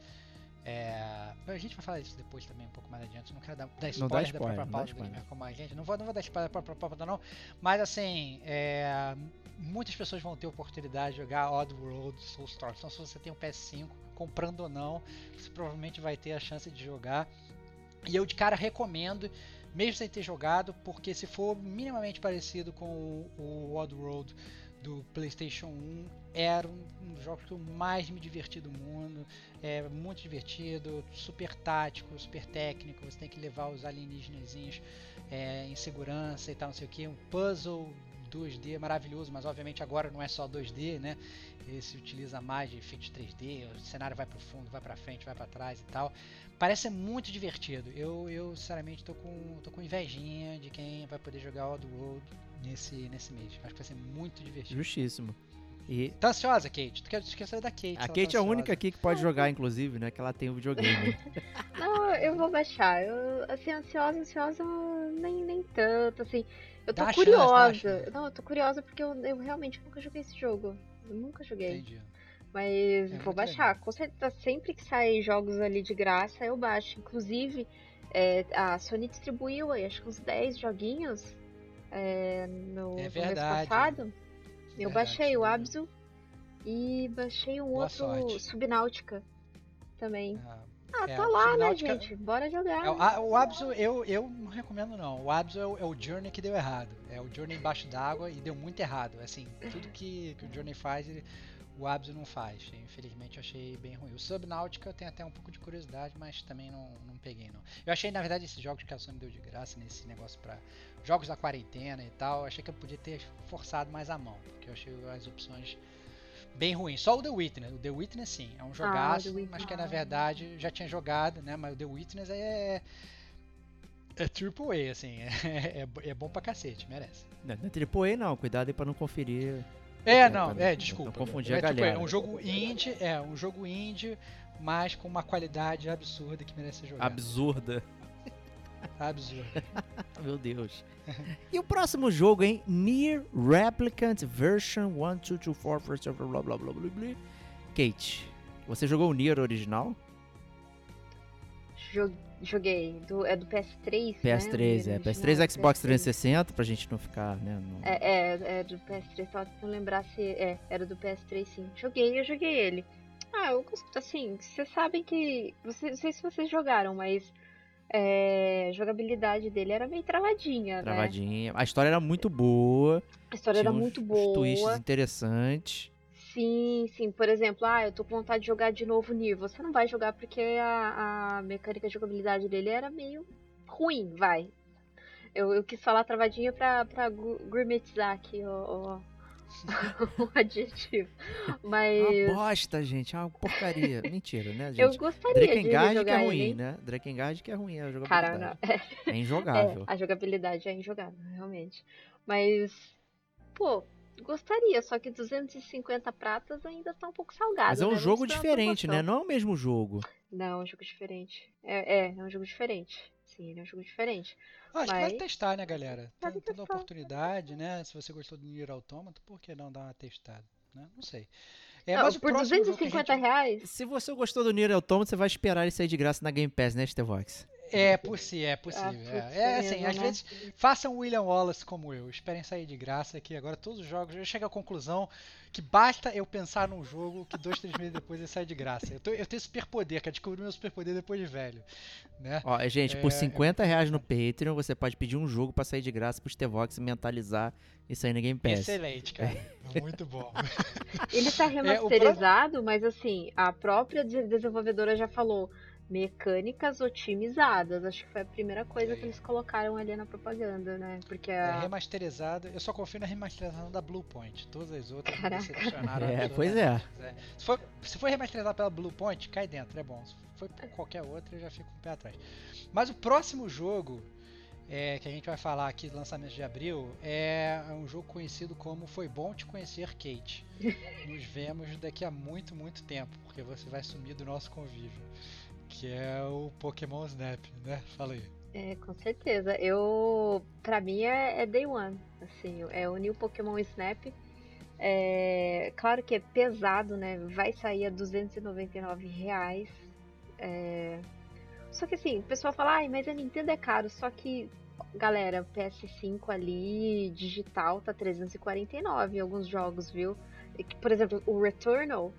é, a gente vai falar isso depois também, um pouco mais adiante. Não quero dar, dar Não spoiler, dá da spoiler, própria não dá pauta do. Gamer Como a Gente. Não vou, não vou dar spoiler da própria pauta, não. Mas assim, é, muitas pessoas vão ter oportunidade de jogar Oddworld Soulstorm. Então, se você tem um PS5, comprando ou não, você provavelmente vai ter a chance de jogar. E eu de cara recomendo, mesmo sem ter jogado, porque se for minimamente parecido com o, Oddworld do PlayStation 1, era um, um dos jogos que eu mais me diverti do mundo. É muito divertido, super tático, super técnico. Você tem que levar os alienígenas é, em segurança e tal, não sei o que. Um puzzle 2D maravilhoso, mas obviamente agora não é só 2D, né? Ele se utiliza mais de efeitos 3D, o cenário vai para o fundo, vai para frente, vai para trás e tal. Parece ser muito divertido. Eu, eu sinceramente tô com, tô com invejinha de quem vai poder jogar Oddworld nesse, nesse mês. Acho que vai ser muito divertido. Justíssimo. E Tá ansiosa, Kate? Tu quer, saber da Kate? a ela Kate tá é a única aqui que pode jogar, inclusive, né? Que ela tem o videogame. Não, eu vou baixar. Eu, assim, ansiosa, ansiosa, nem, nem tanto, assim. Eu tô Dá chance, curiosa. chance. Não, eu tô curiosa porque eu, eu realmente nunca joguei esse jogo. Eu nunca joguei. Entendi. Mas É vou baixar. Com certeza, sempre que saem jogos ali de graça, eu baixo. Inclusive, é, a Sony distribuiu aí, acho que uns 10 joguinhos é, no, É no mês passado. Eu Verdade, baixei o verdade. Abzu e baixei um Boa outro sorte. Subnáutica também. Ah, Ah, é, tá lá, né, gente? Bora jogar. É, o, o Abzu eu, eu não recomendo não. O Abzu é o, é o Journey que deu errado. É o Journey embaixo d'água e deu muito errado. Assim, tudo que, que o Journey faz, ele- o Abzu não faz. Infelizmente eu achei bem ruim. O Subnautica eu tenho até um pouco de curiosidade, mas também não, não peguei não. Eu achei, na verdade, esses jogos que a Sony deu de graça nesse negócio pra jogos da quarentena e tal, achei que eu podia ter forçado mais a mão, porque eu achei as opções bem ruins. Só o The Witness. O The Witness sim, é um jogaço, Witness. mas que na verdade já tinha jogado, né? Mas o The Witness é é triple A, assim, é, é, é bom pra cacete, merece. não, não é AAA, não. Cuidado aí pra não conferir. É, É, não, pra é, não- desculpa. não confundir é, a tipo, galera. é um jogo indie, é um jogo indie, mas com uma qualidade absurda que merece ser jogado. Absurda. Absurda. Meu Deus. e o próximo jogo, hein? Near Replicant Version 1224 blá blá blá blá blá. Kate, você jogou o Nier original? Jo- Joguei. Do, é do PS3, PS3, né? é. O PS3 original Xbox PS3. 360, pra gente não ficar, né? no- É, é, é do PS3, tava tentando lembrar se. É, era do PS3 sim. Joguei, eu joguei ele. Ah, eu gosto, assim, vocês sabem que. Vocês, não sei se vocês jogaram, mas. É, a jogabilidade dele era meio travadinha, né? Travadinha. A história era muito boa. A história era muito boa. twists interessantes. Sim, sim. Por exemplo, ah, eu tô com vontade de jogar de novo Nier. Você não vai jogar porque a, a mecânica de jogabilidade dele era meio ruim, vai. Eu, eu quis falar travadinha pra, pra gourmetizar aqui o, o adjetivo. Mas É Uma bosta, gente. É uma porcaria. Mentira, né, eu gente? gostaria de Drakengard que é jogar ruim, ele. né? Drakengard que é ruim, a Cara, jogabilidade. não, é, É é, injogável. a jogabilidade é injogável, realmente. Mas, pô, gostaria, só que 250 pratas ainda tá um pouco salgado. Mas é um né? jogo diferente, né? Não é o mesmo jogo. Não, é um jogo diferente. É, é, é um jogo diferente. Assim, ele é um jogo diferente. Ah, Acho que Mas- vai testar, né, galera? Tendo, tendo a oportunidade, né? Se você gostou do Nier Automata, por que não dar uma testada? Né? Não sei. É, Não, mas por próximo jogo que a 250 gente... reais, Se você gostou do Nier Automata, você vai esperar ele sair de graça na Game Pass, né, Stevox? É possível, é possível. Ah, é. É, assim, às né? vezes façam William Wallace como eu, esperem sair de graça que agora todos os jogos, eu chego à conclusão que basta eu pensar num jogo que dois, três meses depois ele sai de graça. Eu, tô- eu tenho superpoder, cara, descobri meu superpoder depois de velho, né? Ó, gente, É, por é 50 reais no Patreon, você pode pedir um jogo pra sair de graça pro Stevox mentalizar e sair na Game Pass. Excelente, cara. Muito bom. ele tá É, remasterizado, mas assim, a própria de- desenvolvedora já falou mecânicas otimizadas. Acho que foi a primeira coisa que eles colocaram ali na propaganda, né? Porque É a... remasterizado, eu só confio na remasterização da Bluepoint. Todas as outras Caraca. decepcionaram. É, pois é. absolutamente. É. Se for, se for remasterizado pela Bluepoint, cai dentro, é bom. Se for por qualquer outra, eu já fico com o pé atrás. Mas o próximo jogo é, que a gente vai falar aqui do lançamento de abril é um jogo conhecido como Foi Bom Te Conhecer, Kate. Nos vemos daqui a muito, muito tempo, porque você vai sumir do nosso convívio. Que é o Pokémon Snap, né? Fala aí. É, com certeza. Eu, pra mim é, é Day One, assim, é unir o Pokémon Snap. É, claro que é pesado, né? Vai sair a 299 reais. É, só que assim, o pessoal fala, ai, mas a Nintendo é caro. Só que, galera, PS5 ali, digital, tá 349 em alguns jogos, viu? Por exemplo, o Returnal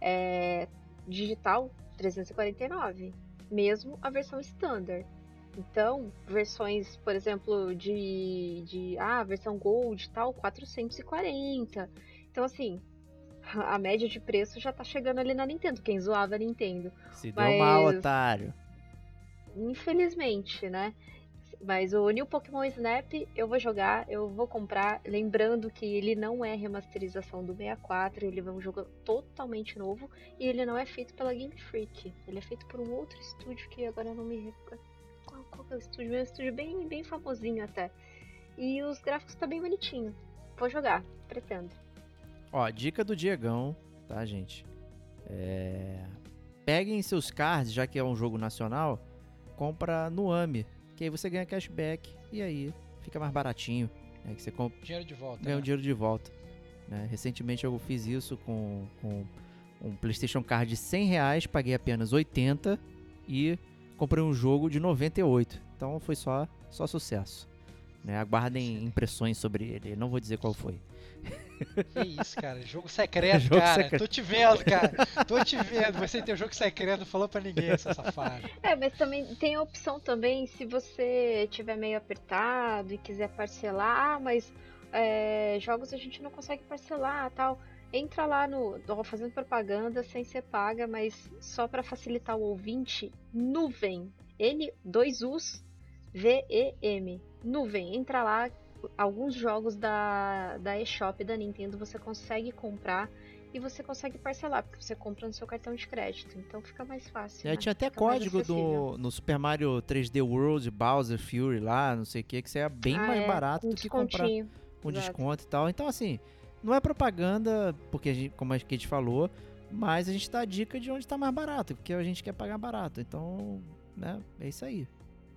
é digital 349, mesmo a versão standard. Então, versões, por exemplo, de, de ah, versão Gold e tal, 440. Então, assim, a média de preço já tá chegando ali na Nintendo. Quem zoava a Nintendo. Se deu Mas- mal, otário. Infelizmente, né? Mas o New Pokémon Snap eu vou jogar, eu vou comprar. Lembrando que ele não é remasterização do 64, ele é um jogo totalmente novo. E ele não é feito pela Game Freak. Ele é feito por um outro estúdio que agora não me recordo. Qual, qual é o estúdio? É um estúdio bem, bem famosinho até. E os gráficos tá bem bonitinho. Vou jogar, pretendo. Ó, dica do Diegão, tá, gente? É... Peguem seus cards, já que é um jogo nacional, compra no AMI, que aí você ganha cashback e aí fica mais baratinho. Né? Que você compra, Dinheiro de volta. ganha o né? dinheiro de volta. né? Recentemente eu fiz isso com, com um PlayStation Card de 100 reais, paguei apenas 80 e comprei um jogo de 98. Então foi só, só sucesso. Né? Aguardem impressões sobre ele, não vou dizer qual foi. Que isso, cara. Jogo secreto, Jogo cara. secreto. Tô te vendo, cara. Tô te vendo. Você tem o jogo secreto, não falou pra ninguém, seu safado. É, mas também tem a opção também, se você tiver meio apertado e quiser parcelar, ah, mas é, jogos a gente não consegue parcelar tal. Entra lá no. Ó, fazendo propaganda sem ser paga, mas só para facilitar o ouvinte, nuvem. N, dois U's, V-E-M. Nuvem. Entra lá. Alguns jogos da, da eShop da Nintendo você consegue comprar e você consegue parcelar, porque você compra no seu cartão de crédito. Então fica mais fácil. Já né? tinha até Fica código do, no Super Mario 3D World, Bowser Fury lá, não sei o que, que você é bem Ah, mais é, barato um do que comprar com exato. desconto e tal. Então, assim, não é propaganda, porque a gente, como a gente falou, mas a gente dá a dica de onde tá mais barato, porque a gente quer pagar barato. Então, né, é isso aí.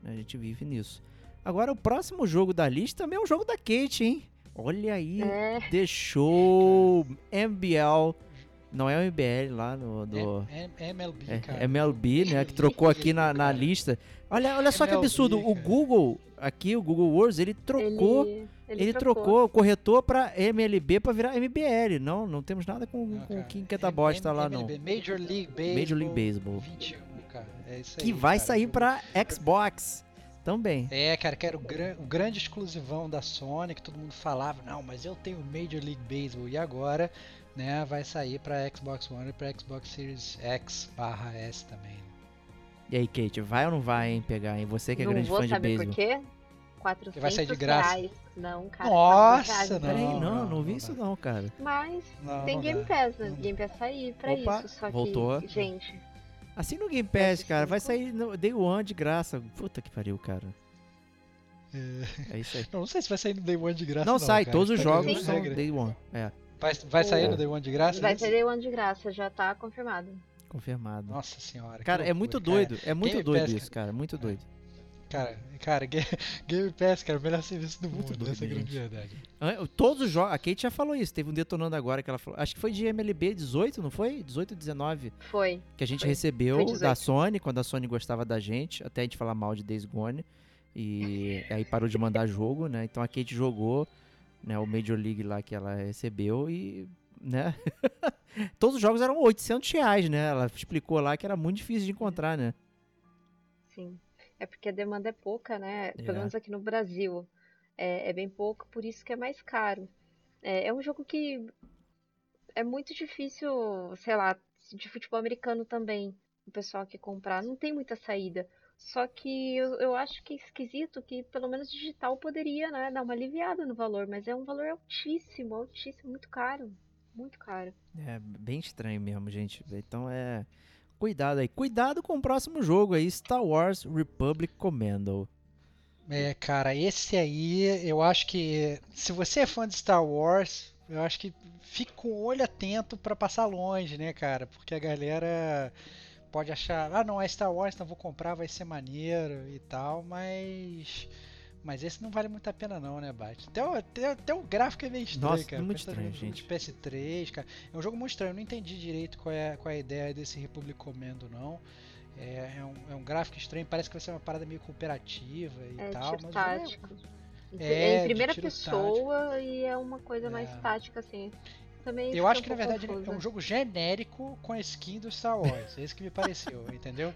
A gente vive nisso. Agora, o próximo jogo da lista também é um jogo da Kate, hein? Olha aí, É, deixou MBL, não é o MBL lá no... Do... É- é MLB, É, cara. MLB, né? Que trocou aqui na, na lista. Olha, olha só que MLB, absurdo. O cara. Google, aqui, o Google Words, ele trocou. Ele, ele, ele trocou. o corretor pra MLB pra virar MBL. Não, não temos nada com, Não, com cara. quem quer da M- bosta M- lá, não. MLB, Major League Baseball. Major League Baseball. 21, cara. É isso aí. Que vai cara. sair pra Xbox também. É, cara, que era o, gran- o grande exclusivão da Sony, que todo mundo falava, não, mas eu tenho Major League Baseball. E agora, né, vai sair pra Xbox One e pra Xbox Series X barra S também. E aí, Kate, vai ou não vai, hein, pegar, hein? Você que é não grande vou fã de saber beisebol. por quê? 400 vai sair de graça. reais. Não, cara. Nossa, 400 reais, não. Peraí, não, não, não, vi não isso dá. não, cara. Mas Não, tem não Game. Pass, né? Não. Game Pass sair pra Opa, isso. Só voltou. que, gente, Assim no Game Pass, cara, vai PS5. sair no Day One de graça. Puta que pariu, cara. É. É isso aí. Não, não sei se vai sair no Day One de graça. Não, sai, cara. todos os Tá jogos são regra. Day One. É, Vai, vai sair O- no Day One de graça? vai esse? ter Day One de graça, já tá confirmado. confirmado. Nossa senhora. Cara, é loucura, muito cara. doido. É muito Game doido Pass, isso, cara. Muito doido. Cara, cara, Ga- Game Pass, cara, o melhor serviço do Muito mundo, essa é a grande verdade. Todos os jogos. A Kate já falou isso. Teve um detonando agora que ela falou. Acho que foi de MLB 18, não foi? 18 19. Foi. Que a gente Foi. recebeu Foi 18. da Sony, quando a Sony gostava da gente, até a gente falar mal de Days Gone. E aí parou de mandar jogo, né? Então a Kate jogou, né, o Major League lá que ela recebeu e, né? Todos os jogos eram 800 reais, né? Ela explicou lá que era muito difícil de encontrar, né? Sim. É porque a demanda é pouca, né? É. Pelo menos aqui no Brasil. É, é bem pouco, por isso que é mais caro. É, é um jogo que é muito difícil, sei lá, de futebol americano também. O pessoal que comprar. Não tem muita saída. Só que eu, eu acho que é esquisito que pelo menos digital poderia, né, dar uma aliviada no valor, mas é um valor altíssimo, altíssimo, muito caro. Muito caro. É bem estranho mesmo, gente. Então é. Cuidado aí. Cuidado com o próximo jogo aí, Star Wars Republic Commando. É, cara, esse aí, eu acho que se você é fã de Star Wars, eu acho que fique com o olho atento pra passar longe, né, cara? Porque a galera pode achar, ah, não é Star Wars, então vou comprar, vai ser maneiro e tal, mas mas esse não vale muito a pena não, né, Bate? Até, o- até, até o gráfico é meio estranho, Nossa, cara. muito que tá estranho, gente. De PS3, cara. É um jogo muito estranho, eu não entendi direito qual é, qual é a ideia desse Republic Commando, não. É, é um, é um gráfico estranho, parece que vai ser uma parada meio cooperativa e É tal, tiro mas é- tático. É, É, em primeira pessoa e é uma coisa mais É. tática, assim. Também Eu acho um que na verdade é um jogo genérico com a skin do Star Wars. É isso que me pareceu, entendeu?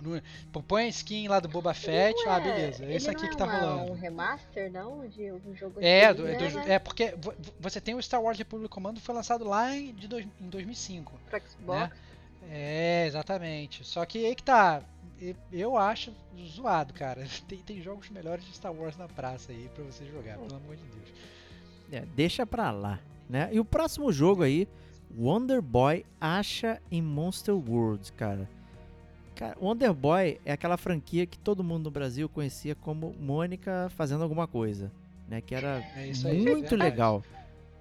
No- pô, Põe a skin lá do Boba Fett, Não ah, é- beleza. É ele aqui não que é tá uma- rolando. um remaster, não? De um jogo É, antigo, do- é, né, do- né? é porque vo- você tem o Star Wars Republic Commando foi lançado lá em, de dois- em 2005. Pro Xbox. É, exatamente. Só que aí que tá. Eu acho zoado, cara. Tem, tem jogos melhores de Star Wars na praça aí pra você jogar, pelo amor de Deus. É, deixa pra lá, né? E o próximo jogo aí, Wonder Boy acha em Monster World, cara. Cara, Wonder Boy é aquela franquia que todo mundo no Brasil conhecia como Mônica fazendo alguma coisa, né? Que era É aí, muito legal.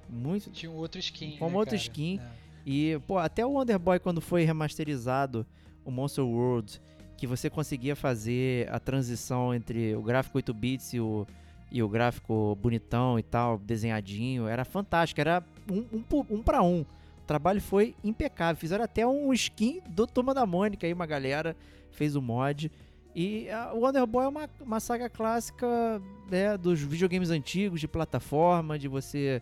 Muito. Tinha um outro skin. Com né, outra cara? skin. É. E, pô, até o Wonder Boy quando foi remasterizado, o Monster World, que você conseguia fazer a transição entre o gráfico 8 bits e o, e o gráfico bonitão e tal, desenhadinho, era fantástico, era um, um, um para um. O trabalho foi impecável. Fizeram até um skin do Turma da Mônica aí, uma galera fez o mod. E a- o Wonder Boy é uma, uma saga clássica né, dos videogames antigos, de plataforma, de você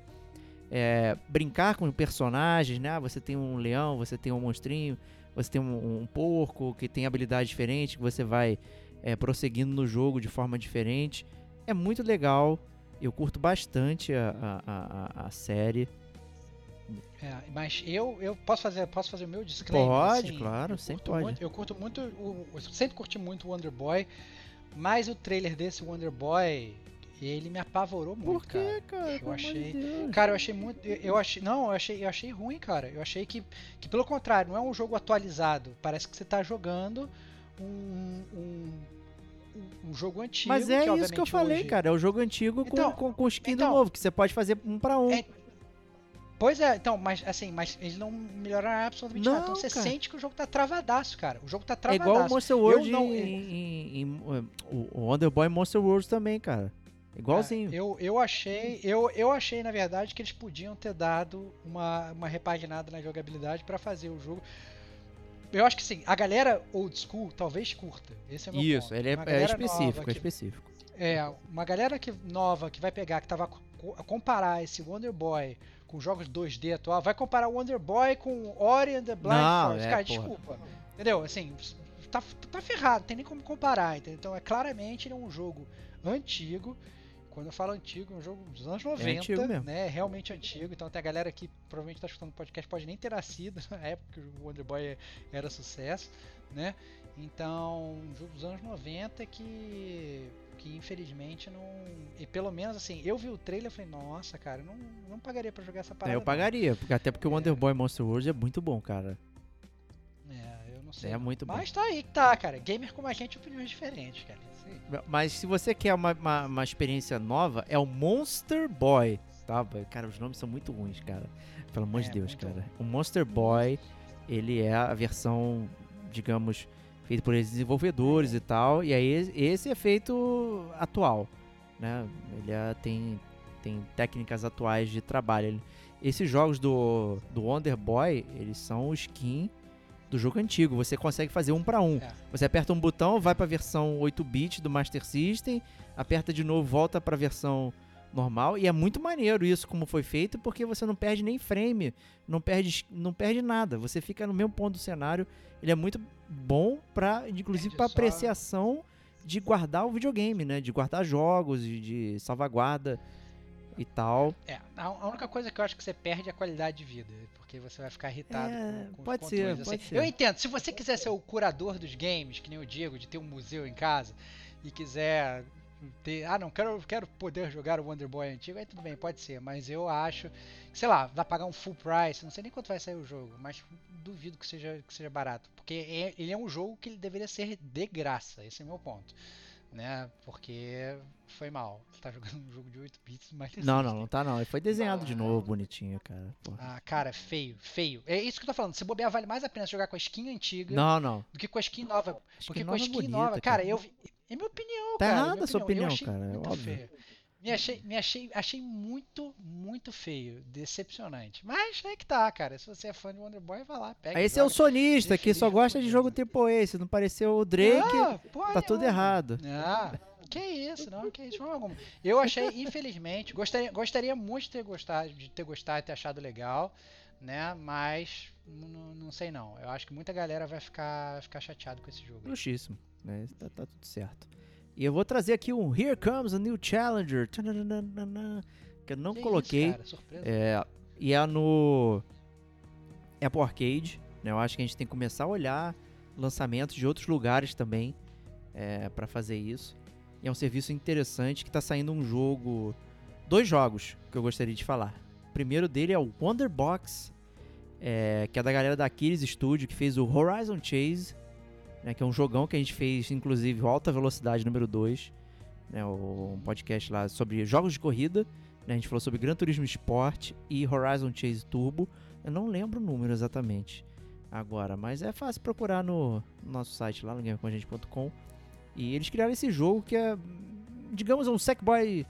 é, brincar com personagens, né? Ah, Você tem um leão, você tem um monstrinho, você tem um, um porco que tem habilidade diferente, que você vai é, prosseguindo no jogo de forma diferente. É muito legal. Eu curto bastante a, a, a, a série. É, mas eu, eu posso fazer posso fazer o meu disclaimer? Pode, assim? claro, sempre pode. muito- eu curto muito, o- eu sempre curti muito o Wonder Boy, mas o trailer desse Wonder Boy, ele me apavorou muito, Por quê, cara. cara? Eu achei- Deus. Cara, eu achei muito. Eu, eu achei. Não, eu achei, eu achei ruim, cara. Eu achei que, que, pelo contrário, não é um jogo atualizado. Parece que você tá jogando um. um, um- um jogo antigo. Mas é isso que eu falei, hoje- cara. É o jogo antigo com, Então, com, com skin do então. novo, que você pode fazer um pra um. É, Pois é, então, mas assim, mas eles não melhoraram absolutamente nada. Então Não, você cara. sente que o jogo tá travadaço, cara. O jogo tá É travadaço. igual o Monster World não- em, em- em- o Wonder Boy Monster World também, cara. Igualzinho. É, eu, eu achei, eu, eu achei na verdade que eles podiam ter dado uma, uma repaginada na jogabilidade pra fazer o jogo. Eu acho que sim, a galera old school talvez curta. Esse é o meu Isso, ponto. ele é, é específico, é que- específico. É, uma galera que, nova que vai pegar, que tava co- comparar esse Wonder Boy com jogos 2D atual, vai comparar o Wonder Boy com Ori and the Blind Não, Forest. é, Cara, porra. desculpa. Entendeu? Assim, tá, tá ferrado, não tem nem como comparar. entendeu? Então, é claramente ele é um jogo antigo. Quando eu falo antigo, é um jogo dos anos 90, antigo mesmo. né? É realmente antigo. Então tem a galera que provavelmente está escutando o podcast pode nem ter nascido na época que o Wonder Boy era sucesso, né? Então, um jogo dos anos 90 que que infelizmente não. E pelo menos assim, eu vi o trailer e falei, nossa, cara, eu não, não pagaria pra jogar essa É, parada. eu não." pagaria, porque, até porque o Wonder Boy Monster World é muito bom, cara. É, eu não sei. É muito bom. Mas tá aí que tá, cara. Gamer como a gente, opiniões diferentes, cara. Aí. Mas se você quer uma, uma, uma experiência nova, é o Monster Boy, tá? Cara, os nomes são muito ruins, cara. Pelo amor É, de Deus, cara. ruim. O Monster Boy, ele é a versão, digamos, feito por esses desenvolvedores e tal. E aí esse é feito atual, né? Ele é, tem, tem técnicas atuais de trabalho. Ele- esses jogos do, do Wonder Boy, eles são skin do jogo antigo. Você consegue fazer um para um. É. Você aperta um botão, vai pra versão 8-bit do Master System, aperta de novo, volta pra versão normal. E é muito maneiro isso como foi feito, porque você não perde nem frame, não perde, não perde nada. Você fica no mesmo ponto do cenário. Ele é muito bom pra, inclusive, só- apreciação de guardar o videogame, né? De guardar jogos, de, de salvaguarda e tal. É, a única coisa que eu acho que você perde é a qualidade de vida, porque você vai ficar irritado É, com, com pode ser, pode assim. ser. Eu entendo, se você quiser ser o curador dos games, que nem o Diego, de ter um museu em casa, e quiser ter, ah, não, quero, quero poder jogar o Wonder Boy antigo, aí tudo bem, pode ser, mas eu acho, sei lá, vai pagar um full price, não sei nem quanto vai sair o jogo, mas duvido que seja, que seja barato, porque é- ele é um jogo que ele deveria ser de graça, esse é o meu ponto. Né? Porque foi mal. Você tá jogando um jogo de 8 bits, mas Não, não, não tá não. Ele foi desenhado de novo, bonitinho, cara. Porra. Ah, cara, feio, feio. É isso que eu tô falando. Se bobear, vale mais a pena jogar com a skin antiga Não, não. do que com a skin nova. Porque Skin com a nova é skin bonita, nova, cara, cara. eu vi. É minha opinião, Tá cara. errada minha a sua opinião, Eu cara, é muito óbvio. feio. Me achei, me achei, achei muito, muito feio. Decepcionante. Mas é que tá, cara. Se você é fã de Wonder Boy, vai lá, pega. Esse é o joga. sonista que só gosta de jogo AAA. Se não pareceu o Drake, Ah, porra tá tudo errado. Ah, que isso, não, que isso, alguma. Eu achei, infelizmente, gostaria, gostaria muito de ter gostado, de ter gostado e ter achado legal, né? Mas não, não sei não. Eu acho que muita galera vai ficar, ficar chateado com esse jogo. aí. Né? Tá, tá tudo certo. E eu vou trazer aqui um Here Comes a New Challenger. Que eu não Que coloquei. Isso, cara, surpresa. É, e é no Apple Arcade. Né? Eu acho que a gente tem que começar a olhar lançamentos de outros lugares também é, para fazer isso. E é um serviço interessante que tá saindo um jogo. Dois jogos que eu gostaria de falar. O primeiro dele é o Wonder Box, é, que é da galera da Aquiles Studio, que fez o Horizon Chase, né, que é um jogão que a gente fez, inclusive, o Alta Velocidade número 2, né, um podcast lá sobre jogos de corrida. né, a gente falou sobre Gran Turismo Sport e Horizon Chase Turbo. Eu não lembro o número exatamente agora, mas é fácil procurar no, no nosso site lá no gamecomagente.com. E eles criaram esse jogo que é, digamos, um Sackboy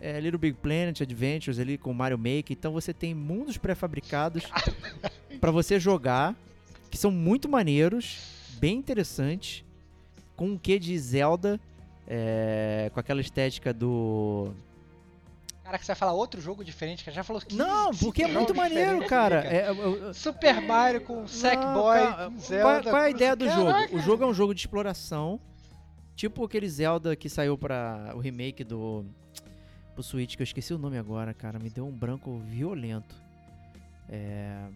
é, Little Big Planet Adventures ali com Mario Maker. Então você tem mundos pré-fabricados para você jogar, que são muito maneiros, bem interessantes, com um quê de Zelda, é, com aquela estética do. Cara, que você vai falar outro jogo diferente, que já falou que Não, porque é muito maneiro, cara. É, eu- eu- Super Mario com Sackboy, cara, com qual, Zelda. qual é a ideia do Caraca. jogo? O jogo é um jogo de exploração, tipo aquele Zelda que saiu para o remake do pro Switch, que eu esqueci o nome agora, cara, me deu um branco violento. É,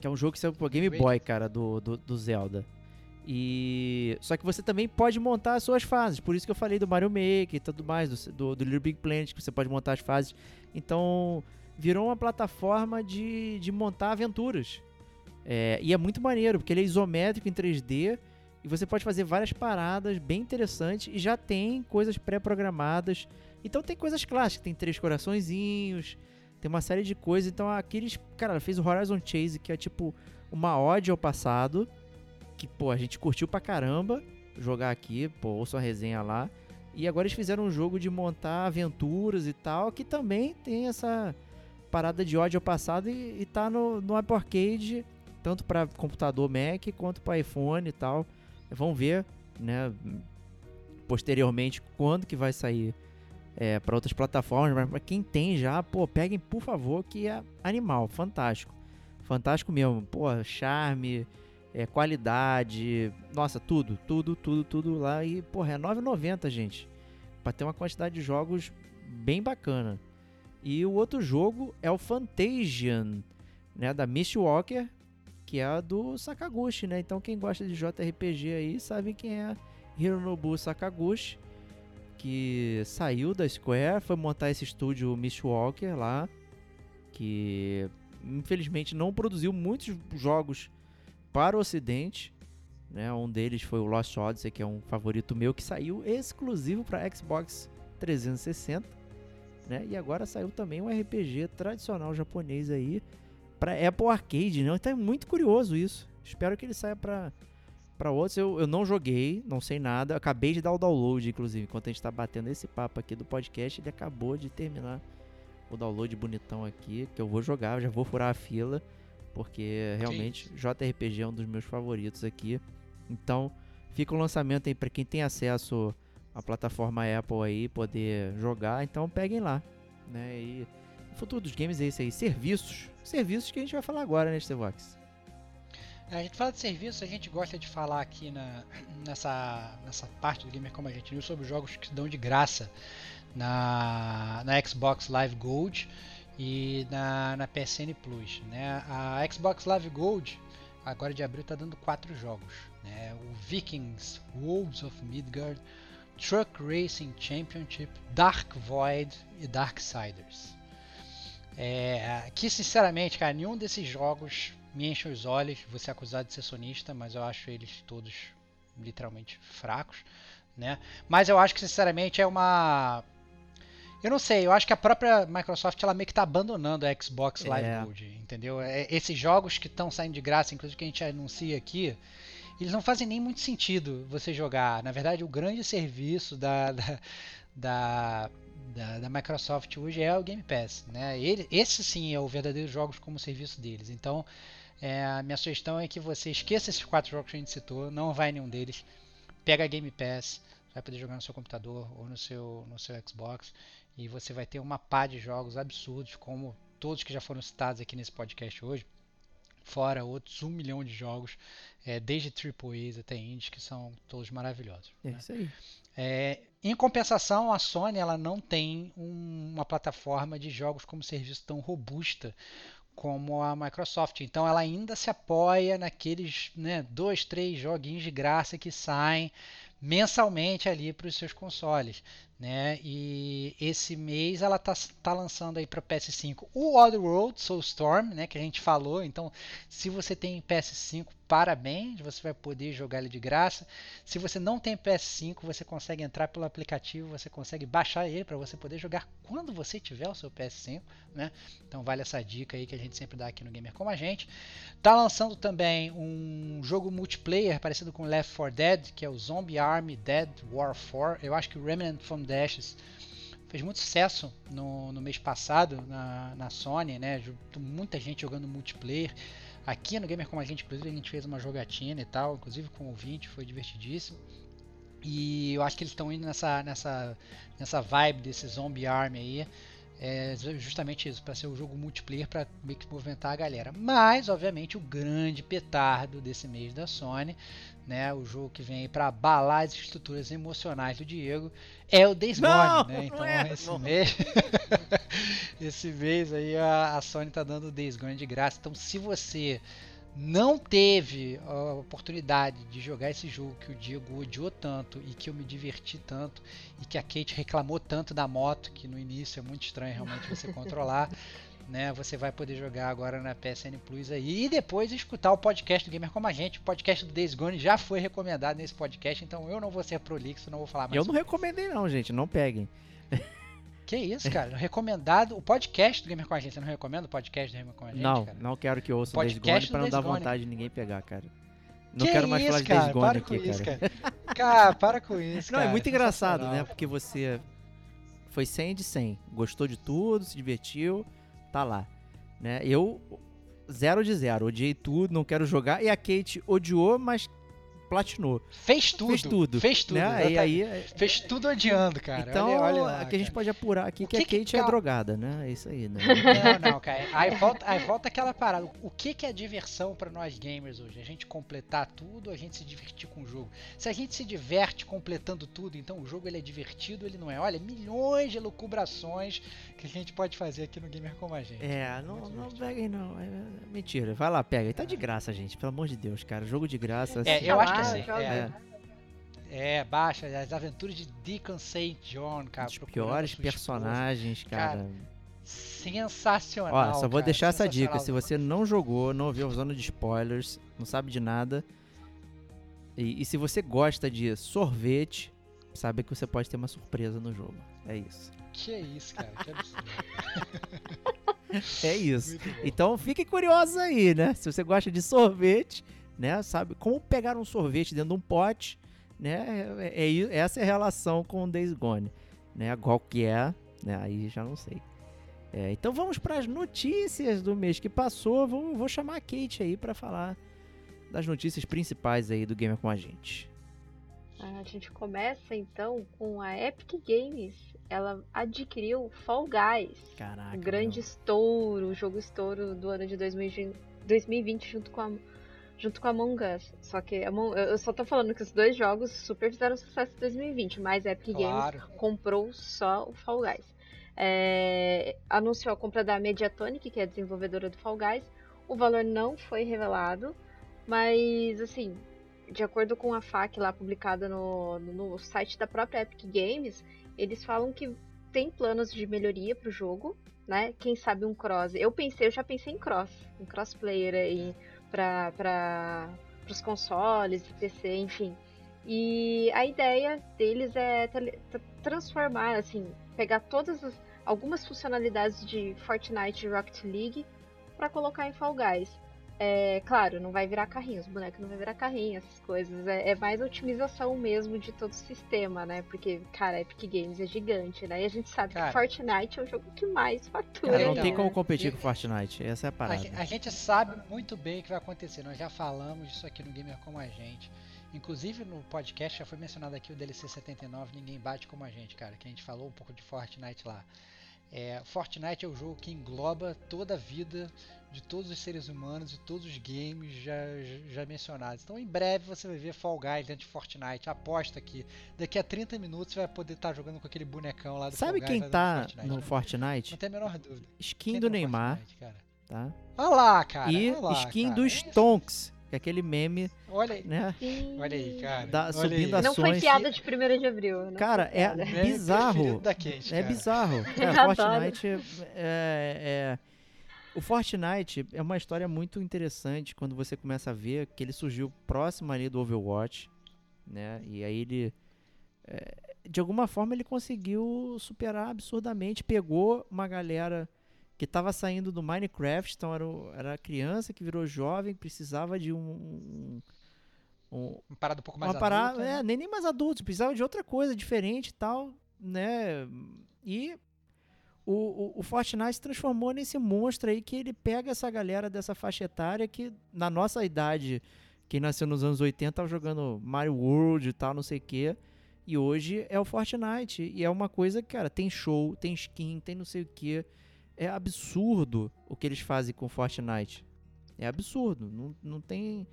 que é um jogo que saiu pro Game. Boy, cara, do, do, do Zelda. E só que você também pode montar as suas fases, por isso que eu falei do Mario Maker e tudo mais, do, do, do Little Big Planet, que você pode montar as fases. Então, virou uma plataforma de, de montar aventuras. É, e é muito maneiro, porque ele é isométrico em 3D e você pode fazer várias paradas bem interessantes e já tem coisas pré-programadas. Então tem coisas clássicas, tem três coraçõezinhos, tem uma série de coisas. Então aqueles. Cara, fez o Horizon Chase, que é tipo uma ode ao passado. Que, pô, a gente curtiu pra caramba jogar aqui, pô, ouça a resenha lá. E agora eles fizeram um jogo de montar aventuras e tal, que também tem essa parada de ódio passado e, e tá no, no Apple Arcade, tanto para computador Mac quanto para iPhone e tal. Vamos ver, né, posteriormente quando que vai sair é, para outras plataformas, mas quem tem já, pô, peguem por favor, que é animal, fantástico. Fantástico mesmo, pô, charme, é, qualidade, nossa, tudo, tudo, tudo, tudo lá e, porra, é 9,90, gente. Pra ter uma quantidade de jogos bem bacana. E o outro jogo é o Fantasian, né, da Mistwalker, que é a do Sakaguchi, né? Então quem gosta de JRPG aí sabe quem é Hironobu Sakaguchi, que saiu da Square, foi montar esse estúdio Mistwalker lá, que infelizmente não produziu muitos jogos para o ocidente, né? Um deles foi o Lost Odyssey, que é um favorito meu que saiu exclusivo para Xbox 360, né? E agora saiu também um RPG tradicional japonês aí para Apple Arcade, né? Então é muito curioso isso. Espero que ele saia para Pra outros eu, eu não joguei, não sei nada. Acabei de dar o download, inclusive, enquanto a gente tá batendo esse papo aqui do podcast, ele acabou de terminar o download bonitão aqui, que eu vou jogar, eu já vou furar a fila, porque realmente JRPG é um dos meus favoritos aqui. Então, fica o lançamento aí pra quem tem acesso à plataforma Apple aí, poder jogar. Então, peguem lá, né? E o futuro dos games é isso aí, serviços. Serviços que a gente vai falar agora, né, Stevox? A gente fala de serviço, a gente gosta de falar aqui na, nessa, nessa parte do Gamer Como a gente News sobre jogos que dão de graça na, na Xbox Live Gold e na, na PSN Plus. Né? A Xbox Live Gold, agora de abril, está dando quatro jogos. Né? O Vikings, Wolves of Midgard, Truck Racing Championship, Dark Void e Darksiders. É, que sinceramente, cara, nenhum desses jogos me enche os olhos. Vou ser acusado de ser sonista, mas eu acho eles todos literalmente fracos, né? Mas eu acho que sinceramente é uma eu não sei, eu acho que a própria Microsoft ela meio que tá abandonando a Xbox Live É. Gold, entendeu? É, esses jogos que estão saindo de graça, inclusive que a gente anuncia aqui, eles não fazem nem muito sentido você jogar. Na verdade, o grande serviço da, da, da, da- da Microsoft hoje é o Game Pass, né? Ele, esse sim é o verdadeiro jogos como serviço deles. Então, é, a minha sugestão é que você esqueça esses quatro jogos que a gente citou, não vai em nenhum deles. Pega a Game Pass, vai poder jogar no seu computador ou no seu, no seu Xbox e você vai ter uma pá de jogos absurdos, como todos que já foram citados aqui nesse podcast hoje, fora outros um milhão de jogos, é, desde AAAs até indies, que são todos maravilhosos. É né? isso aí. É, em compensação, a Sony ela não tem um- uma plataforma de jogos como serviço tão robusta como a Microsoft. Então ela ainda se apoia naqueles né, dois, três joguinhos de graça que saem mensalmente ali para os seus consoles. Né? E esse mês ela está tá lançando aí para PS5 o Oddworld Soulstorm, né, que a gente falou. Então, se você tem PS5, parabéns, você vai poder jogar ele de graça. Se você não tem PS5, você consegue entrar pelo aplicativo, você consegue baixar ele para você poder jogar quando você tiver o seu PS5, né? Então vale essa dica aí que a gente sempre dá aqui no Gamer Como a Gente. Tá lançando também um jogo multiplayer parecido com Left 4 Dead, que é o Zombie Army Dead War 4. Eu acho que o Remnant from the Ashes fez muito sucesso no, no mês passado na, na Sony, né? Muita gente jogando multiplayer. Aqui no Gamer Como a Gente, inclusive, a gente fez uma jogatina e tal, inclusive com o ouvinte, foi divertidíssimo. E eu acho que eles estão indo nessa, nessa, nessa vibe desse Zombie Army aí. É ju- justamente isso, para ser o jogo multiplayer para meio que movimentar a galera. Mas, obviamente, o grande petardo desse mês da Sony, né, o jogo que vem para abalar as estruturas emocionais do Diego, é o Days Gone, né? não Então, é, esse não. mês, esse mês aí a, a Sony tá dando o Days Gone de graça. Então, se você não teve a oportunidade de jogar esse jogo que o Diego odiou tanto e que eu me diverti tanto e que a Kate reclamou tanto da moto, que no início é muito estranho realmente você controlar, né? Você vai poder jogar agora na PSN Plus aí e depois escutar o podcast do Gamer Como a Gente. O podcast do Days Gone já foi recomendado nesse podcast, então eu não vou ser prolixo, não vou falar mais Eu não recomendei não, gente, não peguem. Que isso, cara? Recomendado o podcast do Gamer com a gente. Você não recomenda o podcast do Gamer com a gente, não, cara? não quero que ouçam Days Podcast Gone pra não dar Days Gone. vontade de ninguém pegar, cara. Não que quero mais isso, falar de cara? Days Gone para aqui, com isso, cara. cara. Cara, para com isso, Não, cara. é muito engraçado, né? Porque você foi 100 de 100, gostou de tudo, se divertiu, tá lá, né? Eu zero de zero, odiei tudo, não quero jogar e a Kate odiou, mas platinou. Fez tudo. Fez tudo. Fez tudo. né? E aí Fez tudo odiando, cara. então, olha, olha lá, aqui a gente pode apurar aqui que, que a que Kate é cal- drogada, né? É isso aí, né? Não, não, cara. Aí volta, aí volta aquela parada. O que, que é diversão pra nós gamers hoje? A gente completar tudo, a gente se divertir com o jogo. Se a gente se diverte completando tudo, então o jogo ele é divertido, ele não é. Olha, milhões de lucubrações que a gente pode fazer aqui no Gamer como a gente. É, não, Muito não peguem não. É, é mentira. Vai lá, pega. E tá de graça, gente. Pelo amor de Deus, cara. Jogo de graça. É, assim, eu acho que Ah, assim, é, é, baixa as aventuras de Deacon St. John, cara. Os piores personagens, cara. Cara, Sensacional. Ó, só vou cara, deixar essa dica. Se você não jogou, não viu a zona de spoilers, não sabe de nada. E, e se você gosta de sorvete, sabe que você pode ter uma surpresa no jogo. É isso. Que isso, cara, que absurdo. É isso. Então fiquem curiosos aí, né? Se você gosta de sorvete, né? Sabe como pegar um sorvete dentro de um pote, né? É, é, é essa é a relação com o Days Gone, né? Qual que é, né? Aí já não sei. É, então vamos para as notícias do mês que passou. Vou, vou chamar a Kate aí para falar das notícias principais aí do Gamer com a gente. A gente começa então com a Epic Games. Ela adquiriu Fall Guys. Caraca. O grande meu. estouro, o jogo estouro do ano de 2020 junto com a, junto com Among Us. Só que Among, eu só tô falando que os dois jogos super fizeram sucesso em 2020, mas a Epic Claro. Games comprou só o Fall Guys. É, anunciou a compra da Mediatonic, que é a desenvolvedora do Fall Guys. O valor não foi revelado, mas assim, de acordo com a FAQ lá publicada no, no site da própria Epic Games, eles falam que tem planos de melhoria pro jogo, né? Quem sabe um cross. Eu pensei, eu já pensei em cross, um crossplayer aí para para os consoles, PC, enfim. E a ideia deles é transformar, assim, pegar todas as algumas funcionalidades de Fortnite e Rocket League para colocar em Fall Guys. É, claro, não vai virar carrinho, os bonecos não vai virar carrinho, essas coisas. É, é mais otimização mesmo de todo o sistema, né? Porque, cara, Epic Games é gigante, né? E a gente sabe Cara. que Fortnite é o jogo que mais fatura. Cara, não então, tem né? como competir e- com Fortnite. Essa é a A, parada. ge- a gente sabe muito bem o que vai acontecer. Nós já falamos disso aqui no Gamer Como a Gente. Inclusive no podcast já foi mencionado aqui o DLC 79, Ninguém Bate Como a Gente, cara. Que a gente falou um pouco de Fortnite lá. É, Fortnite é o jogo que engloba toda a vida de todos os seres humanos e todos os games já, já mencionados. Então em breve você vai ver Fall Guys dentro de Fortnite. Aposta que daqui a 30 minutos você vai poder estar jogando com aquele bonecão lá do Sabe Fall Guys quem dentro tá Fortnite. no Fortnite? Não tem a menor dúvida. Skin Quem do tá Neymar, Fortnite, cara? tá? Olha lá, cara. e lá, skin cara. do É. Stonks, que é aquele meme, Olha aí. né? Olha aí, cara. Da- olha subindo aí. a Não foi ações. piada de 1 de abril. Cara, é. Meme bizarro. É cara. bizarro. Cara, Adoro. Fortnite é, é- O Fortnite é uma história muito interessante quando você começa a ver que ele surgiu próximo ali do Overwatch, né? E aí ele. é, de alguma forma ele conseguiu superar absurdamente. Pegou uma galera que estava saindo do Minecraft, então era, o- era criança que virou jovem, precisava de um. um- um- Uma parada um pouco mais uma parada, adulta, é, né? nem, nem mais adultos, precisava de outra coisa diferente e tal, né? E o, o, o Fortnite se transformou nesse monstro aí que ele pega essa galera dessa faixa etária que, na nossa idade, quem nasceu nos anos 80 tava jogando Mario World e tal, não sei o quê. E hoje é o Fortnite. E é uma coisa que, cara, tem show, tem skin, tem não sei o quê. É absurdo o que eles fazem com Fortnite. É absurdo. Não, não tem.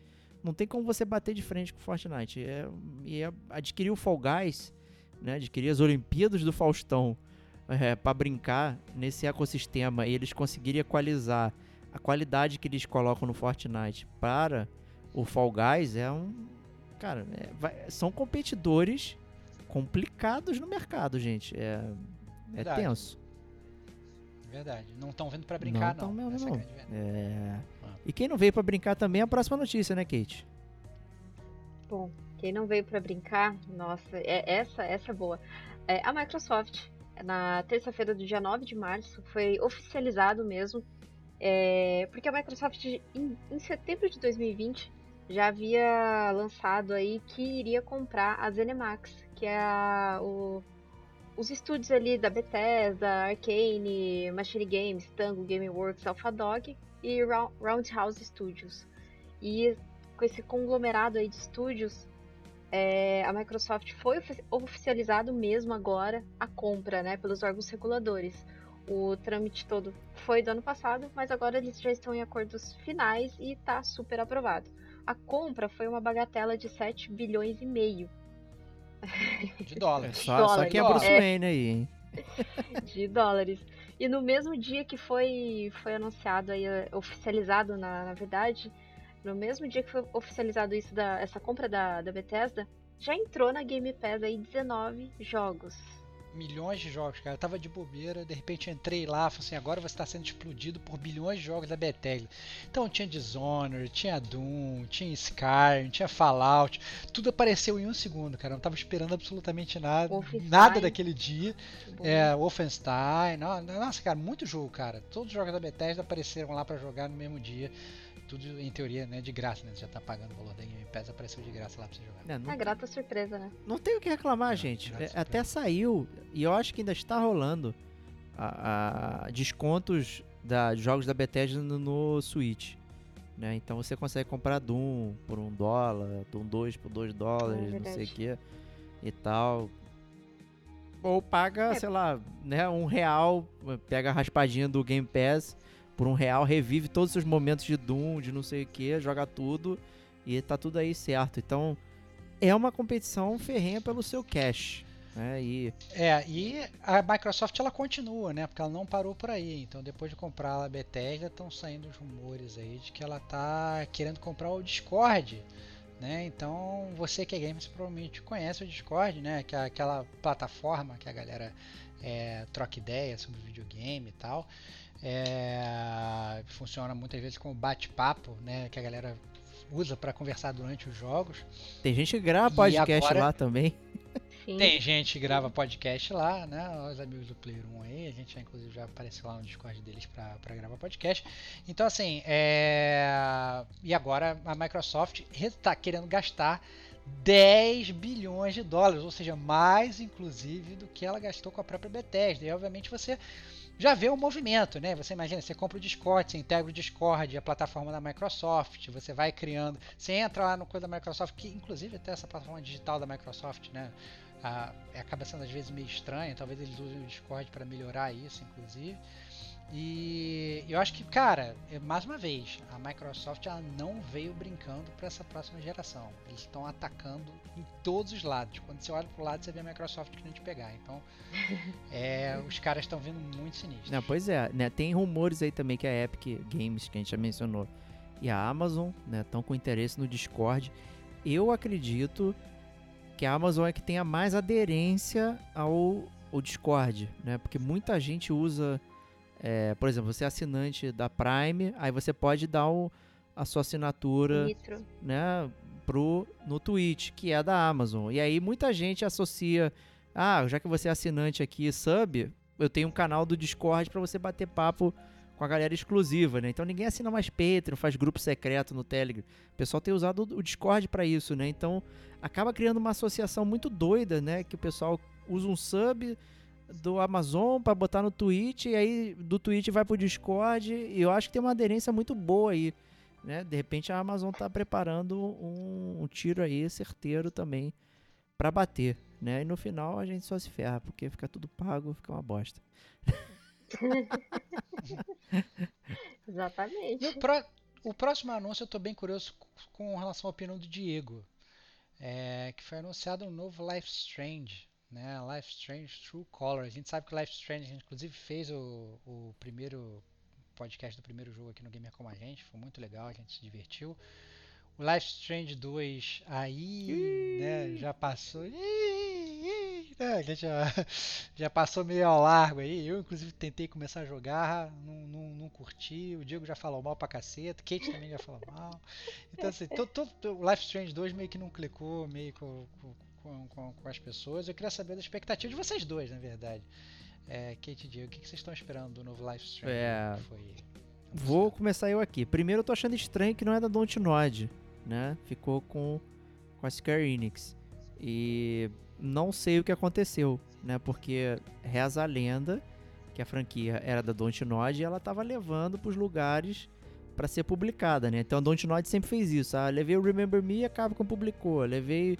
Não tem como você bater de frente com Fortnite. É, e é, adquirir o Fall Guys, né? Adquirir as Olimpíadas do Faustão é, para brincar nesse ecossistema e eles conseguirem equalizar a qualidade que eles colocam no Fortnite para o Fall Guys é um. Cara, é, vai- são competidores complicados no mercado, gente. É, é tenso. Verdade. Não estão vindo pra brincar, tão não. mesmo, é não. É. Ah. E quem não veio para brincar também é a próxima notícia, né, Kate? Bom, quem não veio pra brincar, nossa, é, essa, essa é boa. É, a Microsoft, na terça-feira do dia 9 de março, foi oficializado mesmo, é, porque a Microsoft, em, em setembro de 2020, já havia lançado aí que iria comprar a ZeniMax, que é a- o- os estúdios ali da Bethesda, Arcane, Machine Games, Tango, Gameworks, AlphaDog e Rou- Roundhouse Studios. E com esse conglomerado aí de estúdios, é, a Microsoft foi ofi- oficializado mesmo agora a compra, né, pelos órgãos reguladores. O trâmite todo foi do ano passado, mas agora eles já estão em acordos finais e está super aprovado. A compra foi uma bagatela de 7 bilhões e meio De dólar. É só, só Dólares. quem é Bruce É. Wayne aí, hein? de dólares. E no mesmo dia que foi, foi anunciado aí, eh, oficializado na, na verdade, no mesmo dia que foi oficializado isso da, essa compra da, da Bethesda, já entrou na Game Pass aí 19 jogos. Milhões de jogos, cara. Eu tava de bobeira, de repente entrei lá, falei assim, agora você está sendo explodido por bilhões de jogos da Bethesda. Então tinha Dishonored, tinha Doom, tinha Skyrim, tinha Fallout, tudo apareceu em um segundo, cara. Eu não tava esperando absolutamente nada, Wolfenstein. nada daquele dia. É, Wolfenstein, no- nossa, cara, muito jogo, cara. Todos os jogos da Bethesda apareceram lá pra jogar no mesmo dia. Tudo em teoria, né, de graça, né? Você já tá pagando o valor da Game Pass, apareceu de graça lá pra você jogar. né, não, Uma grata surpresa, né? não tem o que reclamar, Não, gente. É, até saiu, e eu acho que ainda está rolando a, a- descontos da, de jogos da Bethesda no, no Switch. Né? Então você consegue comprar Doom por um dólar, Doom 2 por 2 dólares, não sei o que e tal. Ou paga, É. sei lá, né, um real, pega a raspadinha do Game Pass por um real, revive todos os seus momentos de Doom, de não sei o que, joga tudo e tá tudo aí certo. Então é uma competição ferrenha pelo seu cash. Né? E É, e a Microsoft ela continua, né? Porque ela não parou por aí. Então, depois de comprar a Bethesda, estão saindo os rumores aí de que ela tá querendo comprar o Discord, né? Então, você que é gamer, provavelmente conhece o Discord, né? Que é aquela plataforma que a galera é, troca ideias sobre videogame e tal. É, funciona muitas vezes como bate-papo, né? Que a galera usa para conversar durante os jogos. tem gente que grava E podcast agora- lá também. Sim. Tem gente que grava podcast lá, né? Os amigos do Player 1 aí, a gente já, inclusive já apareceu lá no Discord deles pra, pra gravar podcast. Então, assim, é... e agora a Microsoft está querendo gastar 10 bilhões de dólares, ou seja, mais inclusive do que ela gastou com a própria Bethesda. E obviamente você já vê o movimento, né? Você imagina, você compra o Discord, você integra o Discord, a plataforma da Microsoft, você vai criando, você entra lá no coisa da Microsoft, que inclusive até essa plataforma digital da Microsoft, né? ah, é, acaba sendo às vezes meio estranho, talvez eles usem o Discord para melhorar isso, inclusive. E eu acho que, cara, é, mais uma vez, a Microsoft ela não veio brincando para essa próxima geração. Eles estão atacando em todos os lados. Quando você olha pro lado, você vê a Microsoft querendo te pegar. Então, é, os caras estão vindo muito sinistros. Não, pois é, né? Tem rumores aí também que a Epic Games, que a gente já mencionou, e a Amazon, né, estão com interesse no Discord. Eu acredito que a Amazon é que tenha mais aderência ao, ao Discord, né? Porque muita gente usa, é, por exemplo, você é assinante da Prime, aí você pode dar o- a sua assinatura Nitro. né, pro, no Twitch, que é da Amazon. E aí muita gente associa, ah, já que você é assinante aqui, sub, eu tenho um canal do Discord para você bater papo com a galera exclusiva, né? Então ninguém assina mais Patreon, faz grupo secreto no Telegram. O pessoal tem usado o Discord para isso, né? Então acaba criando uma associação muito doida, né? Que o pessoal usa um sub do Amazon para botar no Twitch e aí do Twitch vai pro Discord e eu acho que tem uma aderência muito boa aí né? De repente a Amazon tá preparando um, um tiro aí certeiro também para bater, né? E no final a gente só se ferra, porque fica tudo pago, fica uma bosta. Exatamente. O, o próximo anúncio eu estou bem curioso com relação à opinião do Diego, é, que foi anunciado um novo Life Strange, né? Life Strange True Color. A gente sabe que o Life Strange, a gente inclusive fez o, o primeiro podcast do primeiro jogo aqui no Gamer Como a Gente, foi muito legal, a gente se divertiu. O Life Strange 2 aí, né, já passou. Né, a gente já, já passou meio ao largo aí. Eu, inclusive, tentei começar a jogar, não, não, não curti. O Diego já falou mal pra caceta, Kate também já falou mal. Então, assim, to- to- to- o Life Strange 2 meio que não clicou meio com, com, com, com- com as pessoas. Eu queria saber da expectativa de vocês dois, na verdade. É, Kate Diego, o que que vocês estão esperando do novo Life Strange? É, foi Vou começar eu aqui. Primeiro eu tô achando estranho que não é da Dontnod, né? Ficou com, com a Square Enix. E não sei o que aconteceu, né? Porque reza a lenda que a franquia era da Dontnod e ela tava levando pros lugares para ser publicada, né? Então a Dontnod sempre fez isso. Ah, levei o Remember Me e a Capcom publicou. Levei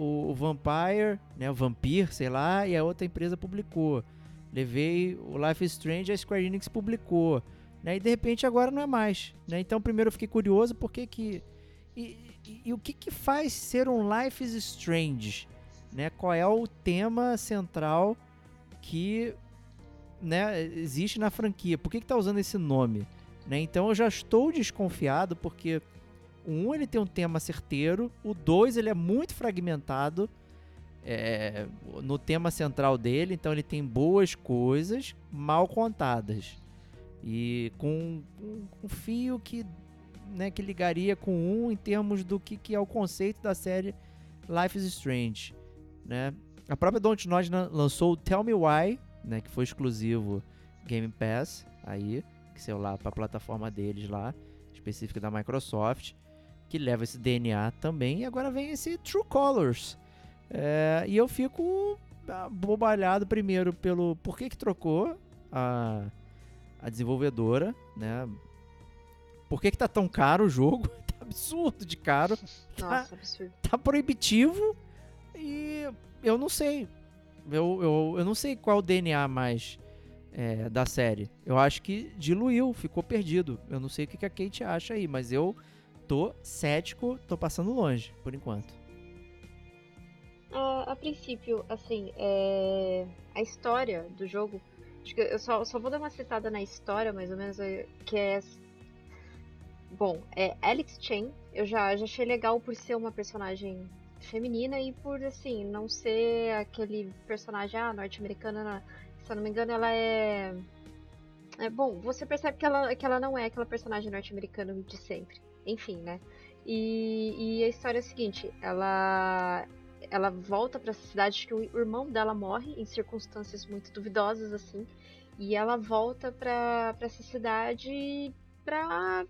o, Vampire, né? O Vampir, sei lá, e a outra empresa publicou. Levei o Life is Strange a Square Enix publicou. Né? E de repente agora não é mais. Né? Então primeiro eu fiquei curioso porque que. E, e- e o que, que faz ser um Life is Strange? Né? Qual é o tema central que né, existe na franquia? Por que, que tá usando esse nome? Né? Então eu já estou desconfiado porque o 1 ele tem um tema certeiro, o 2 ele é muito fragmentado. é, no tema central dele, então ele tem boas coisas mal contadas. E com um fio que, né, que ligaria com um em termos do que, que é o conceito da série Life is Strange. Né? A própria Dontnod lançou o Tell Me Why, né, que foi exclusivo Game Pass, aí, que saiu lá para a plataforma deles lá, específica da Microsoft, que leva esse DNA também. E agora vem esse True Colors. É, e eu fico bobalhado primeiro pelo por que, que trocou a, a desenvolvedora, né? Por que, que tá tão caro o jogo? tá absurdo de caro. Tá Nossa, absurdo. Tá proibitivo e eu não sei. Eu, eu, eu não sei qual o DNA mais é, da série. Eu acho que diluiu, ficou perdido. Eu não sei o que a Kate acha aí, mas eu tô cético, tô passando longe, por enquanto. A, a princípio, assim, é... a história do jogo. Acho que eu só, só vou dar uma citada na história, mais ou menos, é, que é. Bom, é Alex Chen. Eu já, já achei legal por ser uma personagem feminina e por, assim, não ser aquele personagem ah, norte-americana. Se eu não me engano, ela é. É bom, você percebe que ela, que ela não é aquela personagem norte-americana de sempre. Enfim, né? E, e, a história é a seguinte: ela ela volta para essa cidade que o irmão dela morre em circunstâncias muito duvidosas assim, e ela volta para essa cidade para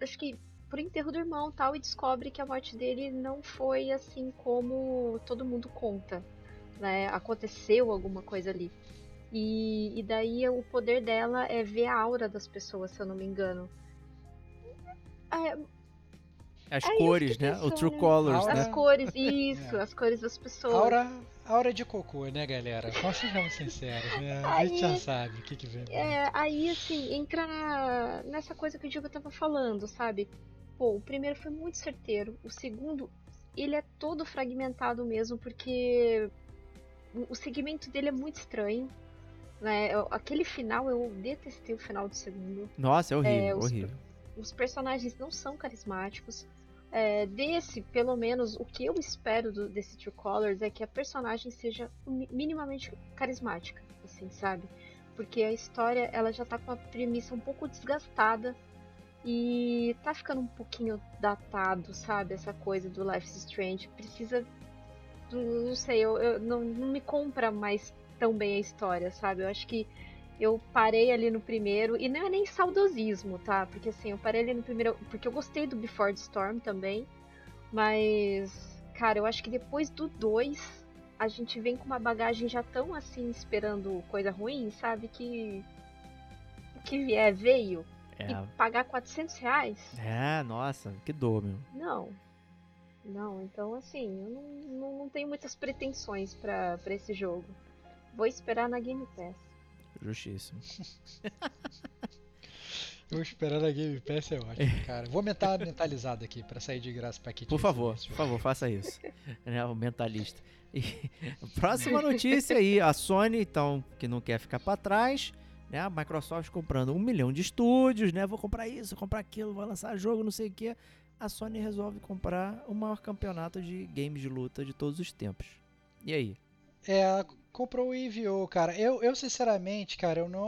acho que por enterro do irmão tal e descobre que a morte dele não foi assim como todo mundo conta, né? Aconteceu alguma coisa ali. E, e daí o poder dela é ver a aura das pessoas, se eu não me engano. É, as é cores, né? O True Colors, aura... né? As cores, isso, é. as cores das pessoas. Aura, aura de cocô, né, galera? Sejamos sinceros, né? Aí, a gente já sabe o que, que vem. É, aí, assim, entra na, nessa coisa que o Diego tava falando, sabe? Pô, o primeiro foi muito certeiro, o segundo, ele é todo fragmentado mesmo, porque o segmento dele é muito estranho. Né? Aquele final, eu detestei o final do segundo. Nossa, é horrível, é, os, horrível. Os personagens não são carismáticos é, desse, pelo menos, o que eu espero do, desse True Colors é que a personagem seja minimamente carismática, assim, sabe? Porque a história, ela já tá com uma premissa um pouco desgastada e tá ficando um pouquinho datado, sabe? Essa coisa do Life is Strange. Precisa. Não sei, eu, eu não, não me compra mais tão bem a história, sabe? Eu acho que eu parei ali no primeiro, e não é nem saudosismo, tá? Porque assim, eu parei ali no primeiro, porque eu gostei do Before the Storm também, mas, cara, eu acho que depois do 2, a gente vem com uma bagagem já tão assim, esperando coisa ruim, sabe? Que o que vier veio. É. E pagar 400 reais? É, nossa, que dor, meu. Não. Não, então assim, eu não, não, não tenho muitas pretensões para esse jogo. Vou esperar na Game Pass. Justíssimo. Eu esperando a Game Pass é ótimo, cara. Vou mentar mentalizado aqui para sair de graça pra Kit. Por favor, por favor, faça isso. é o mentalista. E, próxima notícia aí, a Sony, então, que não quer ficar para trás, né? A Microsoft comprando um milhão de estúdios, né? Vou comprar isso, vou comprar aquilo, vou lançar jogo, não sei o que. A Sony resolve comprar o maior campeonato de games de luta de todos os tempos. E aí? É, comprou e enviou, cara. Eu, eu sinceramente, cara, eu não.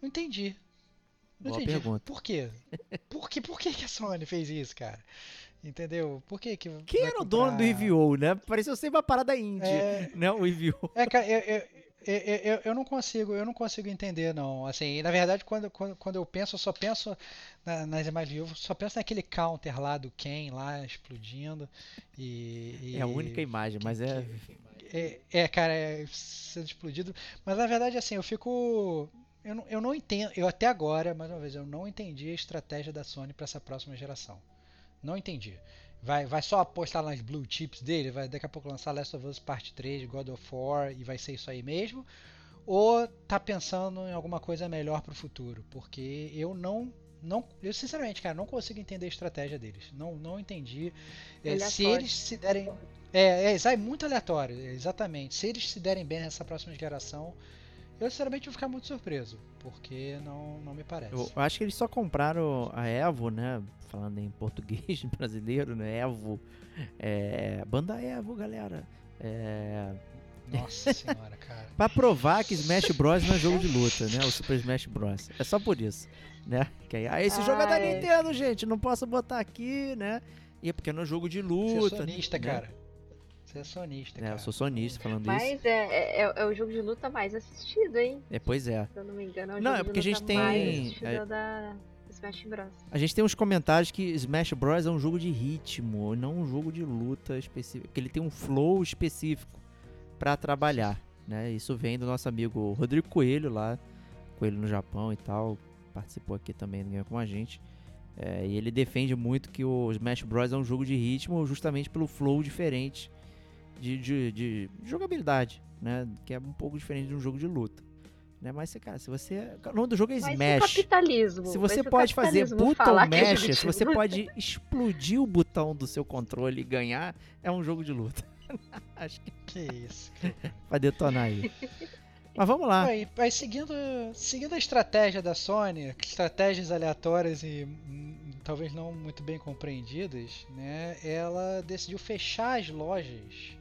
Não entendi. Não Boa entendi. Pergunta. Por quê? Por, que, por que, a Sony fez isso, cara? Entendeu? Por que que Quem era comprar... o dono do EVO, né? Pareceu sempre uma parada indie, é... né? O EVO. É, cara, eu, eu, eu, eu, eu, não consigo, eu não consigo entender, não. Assim, na verdade, quando, quando, quando eu penso, eu só penso na, nas imagens, eu só penso naquele counter lá do Ken lá explodindo. E, e é a única imagem, mas é... é. É, cara, é sendo explodido. Mas na verdade, assim, eu fico. Eu não, eu não entendo, eu até agora, mais uma vez, eu não entendi a estratégia da Sony para essa próxima geração. Não entendi. Vai, vai só apostar nas blue chips dele, vai daqui a pouco lançar Last of Us Part 3, God of War e vai ser isso aí mesmo? Ou tá pensando em alguma coisa melhor para o futuro? Porque eu não não, eu sinceramente, cara, não consigo entender a estratégia deles. Não, não entendi. É, se eles se derem, é, é, é muito aleatório, exatamente. Se eles se derem bem nessa próxima geração, Eu sinceramente vou ficar muito surpreso, porque não, não me parece. Eu acho que eles só compraram a Evo, né? Falando em português brasileiro, né? Evo. É, banda Evo, galera. É, Nossa senhora, cara. pra provar que Smash Bros não é jogo de luta, né? O Super Smash Bros. É só por isso, né? Que aí, ah, esse jogo é da Ai. Nintendo, gente. Não posso botar aqui, né? E é porque não é jogo de Você luta. é sonista, né? cara. Você é sonista, É, cara. eu sou sonista falando isso. Mas é, é, é o jogo de luta mais assistido, hein? É, pois é. Se eu não me engano, é o Não, jogo é de porque a luta gente tem- mais assistido é- é o da Smash Bros. A gente tem uns comentários que Smash Bros é um jogo de ritmo, não um jogo de luta específico. Que ele tem um flow específico pra trabalhar, né? Isso vem do nosso amigo Rodrigo Coelho lá, Coelho no Japão e tal, participou aqui também do Game com a gente. É, e ele defende muito que o Smash Bros é um jogo de ritmo justamente pelo flow diferente de, de, de jogabilidade, né? Que é um pouco diferente de um jogo de luta. Né? Mas, cara, se você. O nome do jogo é Mas o Smash. capitalismo. Se mas você pode fazer button é mash, de se você pode explodir o botão do seu controle e ganhar, é um jogo de luta. Acho que Que isso. vai detonar aí. Mas vamos lá. Aí, aí seguindo, seguindo a estratégia da Sony, estratégias aleatórias e hum, talvez não muito bem compreendidas, né? Ela decidiu fechar as lojas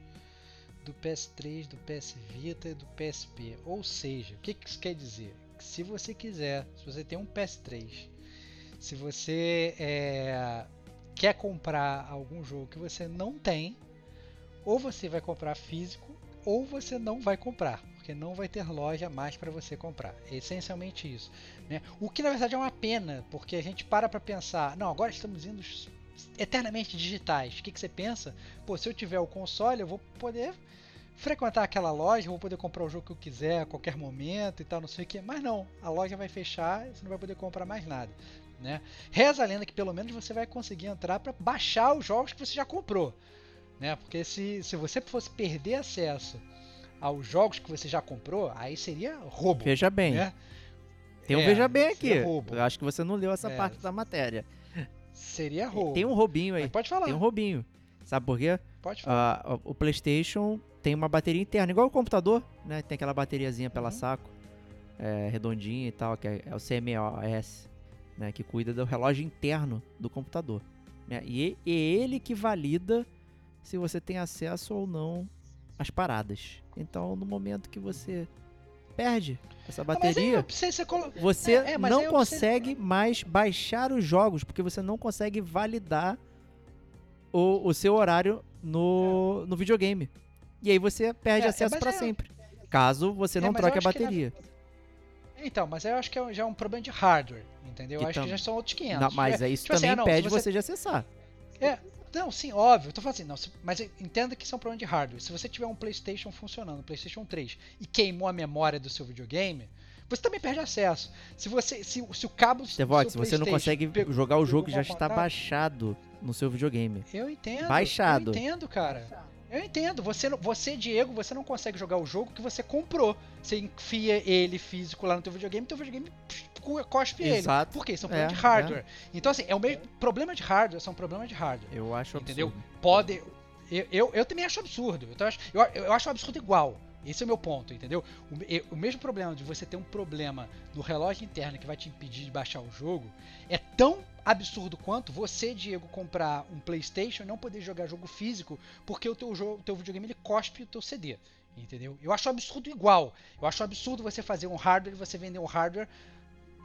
do PS3, do PS Vita e do PSP. Ou seja, o que que isso quer dizer? Que se você quiser, se você tem um PS3, se você é, quer comprar algum jogo que você não tem, ou você vai comprar físico, ou você não vai comprar, porque não vai ter loja mais para você comprar. É essencialmente isso. Né? O que na verdade é uma pena, porque a gente para para pensar, não, agora estamos indo eternamente digitais. O que, que você pensa? Pô, se eu tiver o console, eu vou poder frequentar aquela loja, eu vou poder comprar o jogo que eu quiser a qualquer momento e tal, não sei o que. Mas não, a loja vai fechar e você não vai poder comprar mais nada. Né? Reza a lenda que pelo menos você vai conseguir entrar para baixar os jogos que você já comprou. Né? Porque se, se você fosse perder acesso aos jogos que você já comprou, aí seria roubo. Veja bem. Né? Tem um É, Veja Bem aqui. roubo. Eu acho que você não leu essa É. parte da matéria. Seria roubo. Tem um roubinho aí. Mas pode falar. Tem um roubinho. Sabe por quê? Pode falar. Ah, o PlayStation tem uma bateria interna, igual o computador, né? Tem aquela bateriazinha pela Uhum. saco, é, redondinha e tal, que é, é o CMOS, né? Que cuida do relógio interno do computador. Né? E é ele que valida se você tem acesso ou não às paradas. Então, no momento que você perde essa Ah, aí bateria, você colo- você É, é, não aí eu preciso- consegue mais baixar os jogos, porque você não consegue validar o, o seu horário no, no videogame. E aí você perde É, é, acesso para é- sempre. Caso você É, não troque a bateria. Então, mas eu acho que é- já é um problema de hardware, entendeu? Eu acho que já são outros 500. Não, mas É, isso tipo assim, também ah, não, impede você- você... de acessar. Não, sim, óbvio. Eu tô falando assim, não, mas entenda que isso é um problema de hardware. Se você tiver um PlayStation funcionando, um PlayStation 3, e queimou a memória do seu videogame, você também perde acesso. Se você, se, se o cabo seu se você não consegue pegou- jogar o jogo, pegou já está baixado no seu videogame. Eu entendo. Baixado. Eu entendo, cara. Eu entendo. Você, você, Diego, você não consegue jogar o jogo que você comprou. Você enfia ele físico lá no teu videogame, teu videogame cospe Exato. ele. Por quê? Isso é um É, problema de hardware. Então, assim, é o mesmo problema de hardware, são problema de hardware. Eu acho Entendeu? absurdo. Pode. Eu, eu, eu também acho absurdo. Eu, acho, eu, eu acho um absurdo igual. Esse é o meu ponto, entendeu? O, o mesmo problema de você ter um problema no relógio interno que vai te impedir de baixar o jogo é tão absurdo quanto você, Diego, comprar um PlayStation e não poder jogar jogo físico porque o teu, jogo, teu videogame ele cospe o teu CD. Entendeu? Eu acho absurdo igual. Eu acho absurdo você fazer um hardware e você vender um hardware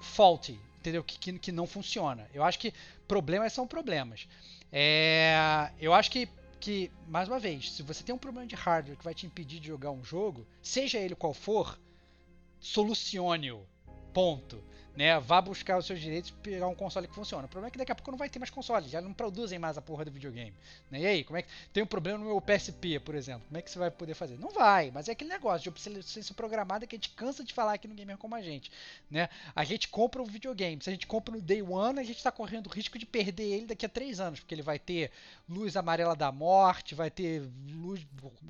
faulty, entendeu? Que, que, que não funciona. Eu acho que problemas são problemas. É, eu acho que, que, mais uma vez, se você tem um problema de hardware que vai te impedir de jogar um jogo, seja ele qual for, solucione-o. Ponto. Né? Vá buscar os seus direitos e pegar um console que funciona. O problema é que daqui a pouco não vai ter mais console, já não produzem mais a porra do videogame. Né? E aí, como é que. Tem um problema no meu PSP, por exemplo. Como é que você vai poder fazer? Não vai, mas é aquele negócio de obsolescência programada que a gente cansa de falar aqui no Gamer como a gente. Né? A gente compra um videogame. Se a gente compra no Day One, a gente está correndo o risco de perder ele daqui a três anos, porque ele vai ter luz amarela da morte, vai ter luz,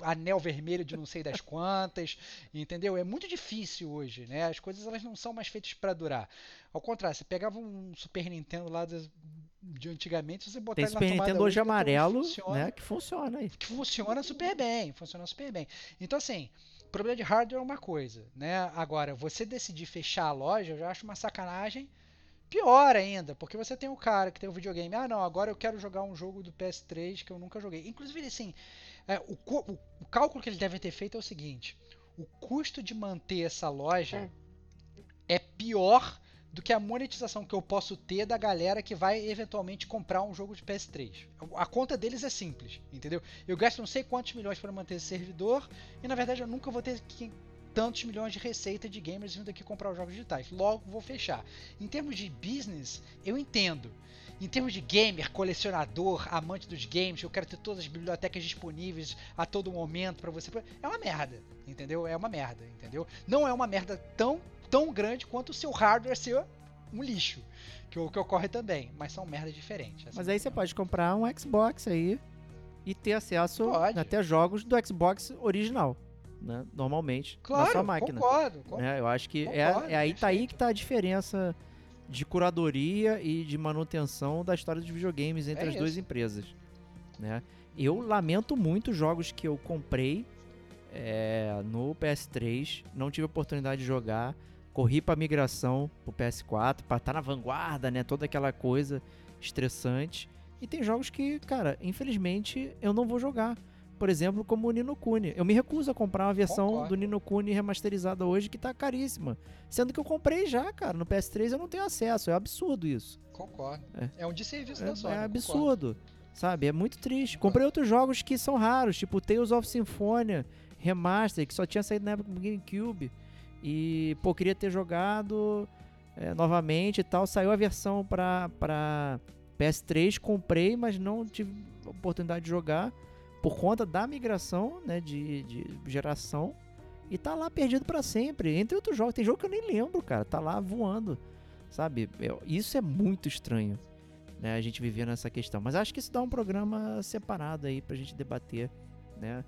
anel vermelho de não sei das quantas, entendeu? É muito difícil hoje, né? As coisas elas não são mais feitas para durar. Ao contrário, você pegava um Super Nintendo lá das- de antigamente, você botar Tem ele na Super Nintendo hoje amarelo, funciona né? Que funciona aí. que funciona super bem, funciona super bem. Então assim, problema de hardware é uma coisa, né? Agora, você decidir fechar a loja, eu já acho uma sacanagem. Pior ainda, porque você tem o cara que tem o videogame. Ah, não, agora eu quero jogar um jogo do PS3 que eu nunca joguei. Inclusive, assim, é, o, o, o, cálculo que eles devem ter feito é o seguinte: o custo de manter essa loja é, é pior do que a monetização que eu posso ter da galera que vai eventualmente comprar um jogo de PS3. A conta deles é simples, entendeu? Eu gasto não sei quantos milhões para manter esse servidor e na verdade eu nunca vou ter que, tantos milhões de receita de gamers vindo aqui comprar os jogos digitais. Logo vou fechar. Em termos de business, eu entendo. Em termos de gamer, colecionador, amante dos games, eu quero ter todas as bibliotecas disponíveis a todo momento para você. É uma merda, entendeu? É uma merda, entendeu? Não é uma merda tão tão grande quanto o seu hardware ser um lixo. Que, que ocorre também, mas são merdas diferentes. Mas aí você pode comprar um Xbox aí e ter acesso pode. até jogos do Xbox original. Né? Normalmente, claro, na sua máquina. Concordo, concordo. É, eu acho que concordo, é, é aí tá aí que tá a diferença de curadoria e de manutenção da história dos videogames entre é as isso. duas empresas. Né? Eu lamento muito jogos que eu comprei é, no PS3, não tive oportunidade de jogar, corri para migração pro PS4 para estar tá na vanguarda, né? Toda aquela coisa estressante. E tem jogos que, cara, infelizmente eu não vou jogar. Por exemplo, como o Nino Kuni. Eu me recuso a comprar uma versão Concordo. do Nino Kuni remasterizada hoje que tá caríssima. Sendo que eu comprei já, cara. No PS3 eu não tenho acesso. É absurdo isso. Concordo. É, é um desserviço é, da Sony. É absurdo. Concordo. Sabe? É muito triste. Comprei outros jogos que são raros, tipo Tales of Symphonia remaster que só tinha saído na época do GameCube. E, pô, queria ter jogado é, novamente e tal. Saiu a versão pra, pra PS3, comprei, mas não tive oportunidade de jogar por conta da migração né, de, de geração. E tá lá perdido para sempre. Entre outros jogos. Tem jogo que eu nem lembro, cara. Tá lá voando. Sabe? Isso é muito estranho. Né, a gente viver nessa questão. Mas acho que isso dá um programa separado aí pra gente debater, né?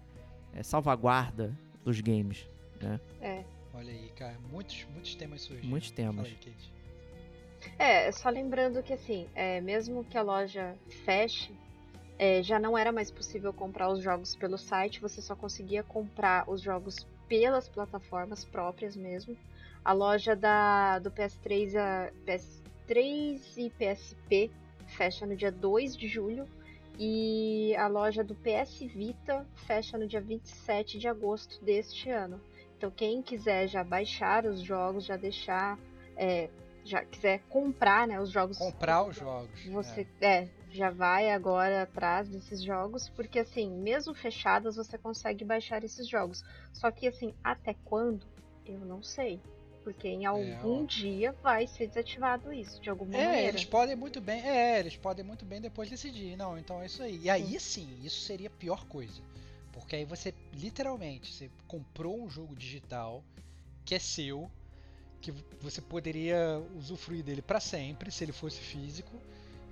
é, salvaguarda dos games, né? É. Olha aí, cara, muitos, muitos temas surgindo. Muitos temas. Aí, é, só lembrando que assim, é, mesmo que a loja feche, é, já não era mais possível comprar os jogos pelo site, você só conseguia comprar os jogos pelas plataformas próprias mesmo. A loja da, do PS3, a, PS3 e PSP fecha no dia 2 de julho e a loja do PS Vita fecha no dia 27 de agosto deste ano. Então, quem quiser já baixar os jogos, já deixar. É, já quiser comprar né, os jogos. Comprar os jogos. Você é. é. já vai agora atrás desses jogos, porque assim, mesmo fechados, você consegue baixar esses jogos. Só que assim, até quando? Eu não sei. Porque em algum é, dia vai ser desativado isso, de alguma é, maneira. eles podem muito bem. É, eles podem muito bem depois decidir. Não, então é isso aí. E aí sim, isso seria a pior coisa. Porque aí você, literalmente, você comprou um jogo digital que é seu, que você poderia usufruir dele para sempre, se ele fosse físico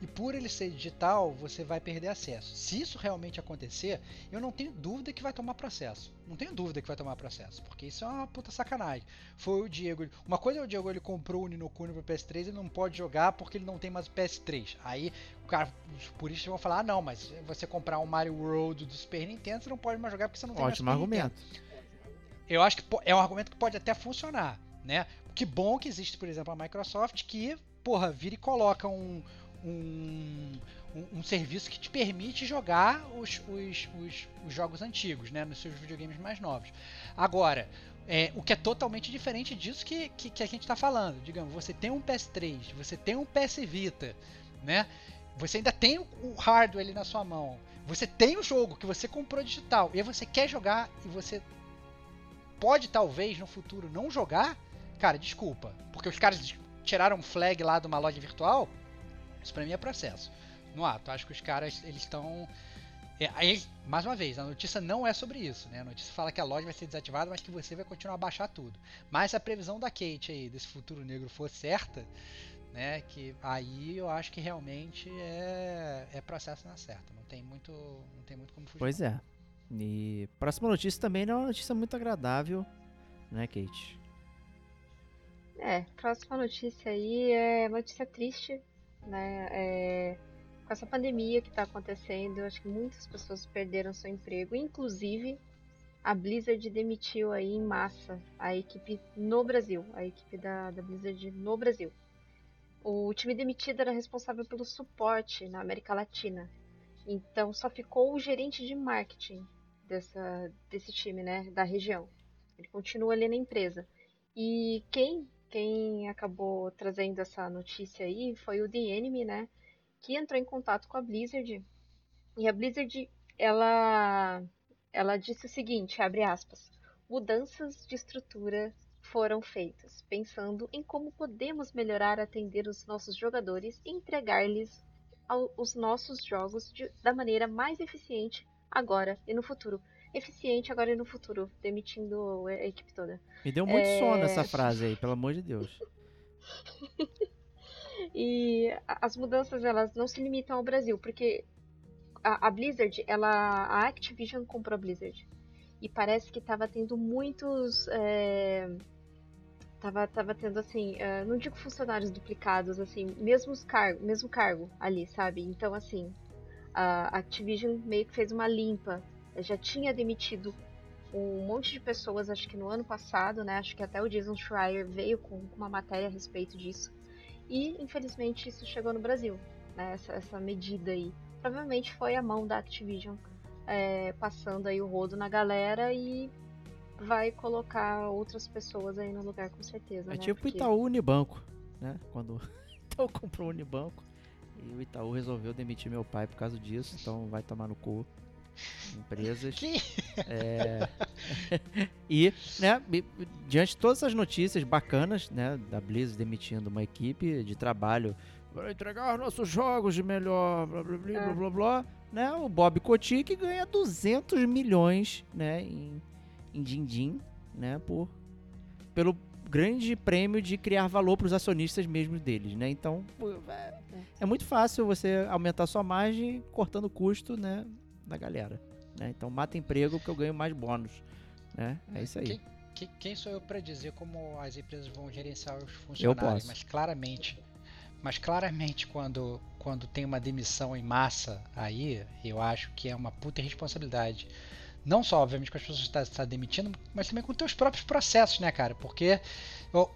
e por ele ser digital, você vai perder acesso. Se isso realmente acontecer, eu não tenho dúvida que vai tomar processo. Não tenho dúvida que vai tomar processo, porque isso é uma puta sacanagem. Foi o Diego. Uma coisa é o Diego ele comprou o Ninokuni pro PS3 e não pode jogar porque ele não tem mais o PS3. Aí cara, os puristas vão falar: ah, não, mas você comprar um Mario World do Super Nintendo, você não pode mais jogar porque você não tem Ótimo mais argumento. Nintendo. Eu acho que é um argumento que pode até funcionar, né? Que bom que existe, por exemplo, a Microsoft que, porra, vira e coloca um um, um, um, serviço que te permite jogar os, os, os, os, jogos antigos, né, nos seus videogames mais novos. Agora, é, o que é totalmente diferente disso que, que, que a gente está falando. Digamos, você tem um PS3, você tem um PS Vita, né? Você ainda tem o hardware ali na sua mão. Você tem o jogo que você comprou digital e você quer jogar e você pode talvez no futuro não jogar. Cara, desculpa, porque os caras tiraram um flag lá de uma loja virtual isso para mim é processo. No ato, acho que os caras eles estão é, aí, mais uma vez, a notícia não é sobre isso, né? A notícia fala que a loja vai ser desativada, mas que você vai continuar a baixar tudo. Mas se a previsão da Kate aí desse futuro negro for certa, né? Que aí eu acho que realmente é, é processo na certa. Não tem muito, não tem muito como fugir. Pois é. E próxima notícia também não é uma notícia muito agradável, né, Kate? É, próxima notícia aí é uma notícia triste né? É, com essa pandemia que está acontecendo, acho que muitas pessoas perderam seu emprego, inclusive a Blizzard demitiu aí em massa a equipe no Brasil, a equipe da, da Blizzard no Brasil. O time demitido era responsável pelo suporte na América Latina. Então só ficou o gerente de marketing dessa, desse time, né, da região. Ele continua ali na empresa. E quem quem acabou trazendo essa notícia aí foi o The Enemy, né, que entrou em contato com a Blizzard. E a Blizzard, ela ela disse o seguinte, abre aspas: "Mudanças de estrutura foram feitas, pensando em como podemos melhorar atender os nossos jogadores e entregar-lhes os nossos jogos de, da maneira mais eficiente agora e no futuro. Eficiente agora e no futuro, demitindo a equipe toda. Me deu muito É. sono essa frase aí, pelo amor de Deus. E as mudanças elas não se limitam ao Brasil, porque a, a Blizzard, ela, a Activision comprou a Blizzard e parece que estava tendo muitos, é, tava, tava tendo assim, é, não digo funcionários duplicados, assim, mesmos cargo, mesmo cargo ali, sabe? Então assim, a Activision meio que fez uma limpa, já tinha demitido um monte de pessoas, acho que no ano passado, né? Acho que até o Jason Schreier veio com uma matéria a respeito disso. E infelizmente isso chegou no Brasil, né? Essa, essa medida aí. Provavelmente foi a mão da Activision é, passando aí o rodo na galera e vai colocar outras pessoas aí no lugar com certeza. É né? tipo o Porque- Itaú Unibanco, né? Quando o Itaú comprou o Unibanco e o Itaú resolveu demitir meu pai por causa disso, então vai tomar no cu. Empresas. Que? É... e, né, diante de todas essas notícias bacanas, né, da Blizzard demitindo uma equipe de trabalho para entregar nossos jogos de melhor, blá blá blá, É. blá, blá, blá, né, o Bob Kotick ganha 200 milhões, né, em, em din-din, né, por, pelo grande prêmio de criar valor para os acionistas mesmo deles, né, então pô, é, é muito fácil você aumentar sua margem cortando o custo, né, da galera, né, então mata emprego que eu ganho mais bônus, né, é isso aí. Quem, quem- quem sou eu para dizer como as empresas vão gerenciar os funcionários? posso. Mas claramente, mas claramente quando, quando tem uma demissão em massa aí, eu acho que é uma puta responsabilidade. Não só, obviamente, com as pessoas que estão demitindo, mas também com teus próprios processos, né, cara? Porque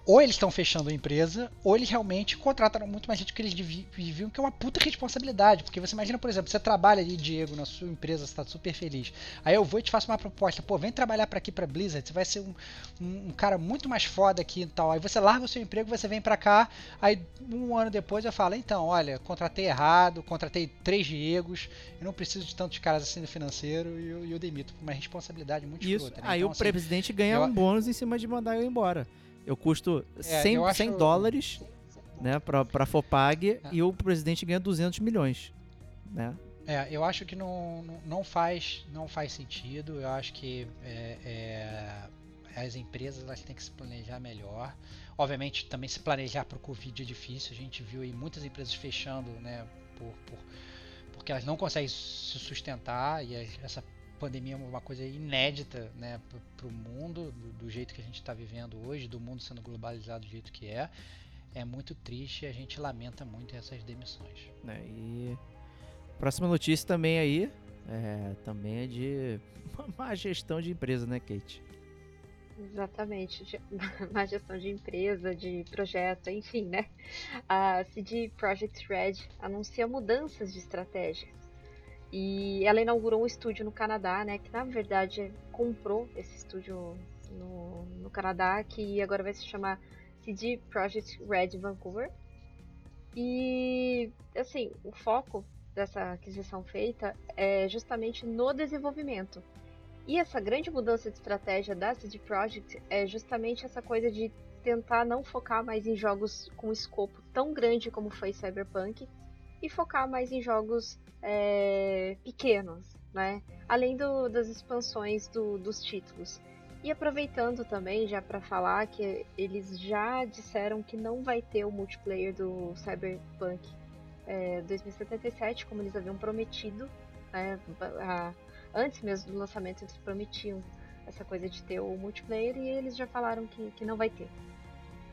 ou, eles estão fechando a empresa, ou eles realmente contrataram muito mais gente que eles devi- deviam, que é uma puta responsabilidade. Porque você imagina, por exemplo, você trabalha ali, Diego, na sua empresa, você tá super feliz. Aí eu vou e te faço uma proposta, pô, vem trabalhar para aqui pra Blizzard, você vai ser um, um, um cara muito mais foda aqui e tal. Aí você larga o seu emprego, você vem pra cá, aí um ano depois eu falo, então, olha, contratei errado, contratei três Diegos, eu não preciso de tantos caras assim no financeiro e eu, eu demito. Uma responsabilidade muito Isso. escrota, né? Aí Então, o assim, presidente ganha eu- um bônus em cima de mandar eu embora. Eu custo É, 100, eu acho- 100 dólares, né, pra, pra Fopag É. e o presidente ganha 200 milhões, né? É, eu acho que não, não- faz não faz sentido. Eu acho que é, é, as empresas elas têm que se planejar melhor. Obviamente, também se planejar para o Covid é difícil. A gente viu aí muitas empresas fechando, né, por, por- porque elas não conseguem se sustentar e essa pandemia é uma coisa inédita, né, para o mundo do, do jeito que a gente está vivendo hoje, do mundo sendo globalizado do jeito que é. É muito triste e a gente lamenta muito essas demissões. né? E próxima notícia também aí, é, também é de uma má gestão de empresa, né, Kate? Exatamente, de- na gestão de empresa, de projeto, enfim, né? A CD Projekt Red anuncia mudanças de estratégia. E ela inaugurou um estúdio no Canadá, né? Que na verdade comprou esse estúdio no, no Canadá, que agora vai se chamar CD Projekt Red Vancouver. E assim, o foco dessa aquisição feita é justamente no desenvolvimento. E essa grande mudança de estratégia da CD Projekt é justamente essa coisa de tentar não focar mais em jogos com escopo tão grande como foi Cyberpunk e focar mais em jogos é, pequenos, né? Além do- das expansões do- dos títulos. E aproveitando também já para falar que eles já disseram que não vai ter o multiplayer do Cyberpunk é, 2077 como eles haviam prometido, né? A- antes mesmo do lançamento eles prometiam essa coisa de ter o multiplayer e eles já falaram que, que não vai ter.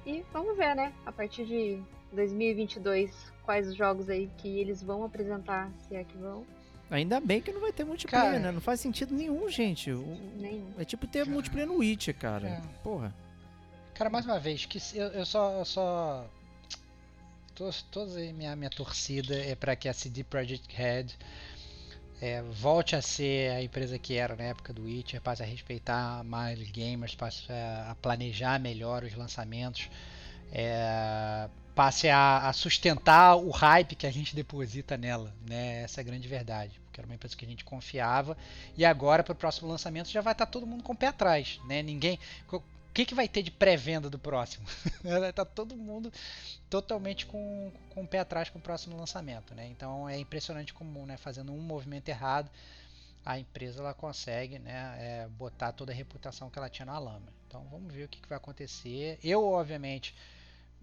E vamos ver, né? A partir de 2022, quais os jogos aí que eles vão apresentar, se é que vão. Ainda bem que não vai ter multiplayer, Cara- né? Não faz sentido nenhum, gente. O- Nenhum. É tipo ter multiplayer no Witcher, cara. É. Porra. Cara, mais uma vez, que eu, eu só. Eu só to- toda a minha, minha torcida é para que a CD Projekt Red é, volte a ser a empresa que era na época do Witcher, passe a respeitar mais gamers, passe a, a planejar melhor os lançamentos, é, passe a, a sustentar o hype que a gente deposita nela, né? Essa é a grande verdade, porque era uma empresa que a gente confiava e agora para o próximo lançamento já vai estar todo mundo com o pé atrás, né? Ninguém o que, que vai ter de pré-venda do próximo? Estar todo mundo totalmente com, com o pé atrás com o próximo lançamento, né? Então é impressionante como, né, fazendo um movimento errado, a empresa ela consegue, né, é, botar toda a reputação que ela tinha na lama. Então vamos ver o que, que vai acontecer. Eu, obviamente,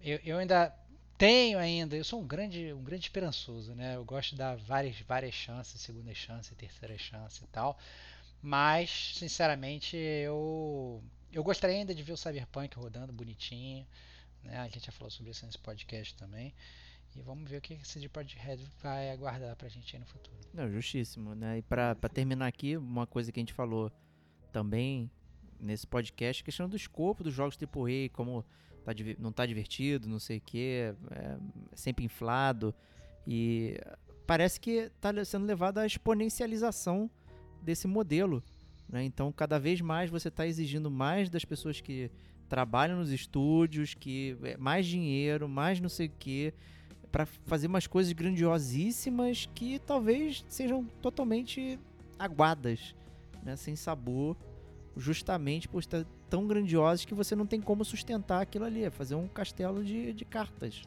eu, eu ainda tenho ainda, eu sou um grande, um grande esperançoso, né? Eu gosto de dar várias, várias chances, segunda chance, terceira chance e tal. Mas, sinceramente, eu eu gostaria ainda de ver o Cyberpunk rodando bonitinho. Né? A gente já falou sobre isso nesse podcast também. E vamos ver o que esse Projekt Red vai aguardar pra gente aí no futuro. Não, justíssimo, né? E pra, pra terminar aqui, uma coisa que a gente falou também nesse podcast, questão do escopo dos jogos AAA, como tá, não tá divertido, não sei o que, é sempre inflado. E parece que tá le- sendo levado à exponencialização desse modelo. Né? Então, cada vez mais você está exigindo mais das pessoas que trabalham nos estúdios, que é, mais dinheiro, mais não sei o que, para fazer umas coisas grandiosíssimas que talvez sejam totalmente aguadas, né? sem sabor, justamente por estar tão grandiosas que você não tem como sustentar aquilo ali, é fazer um castelo de, de cartas.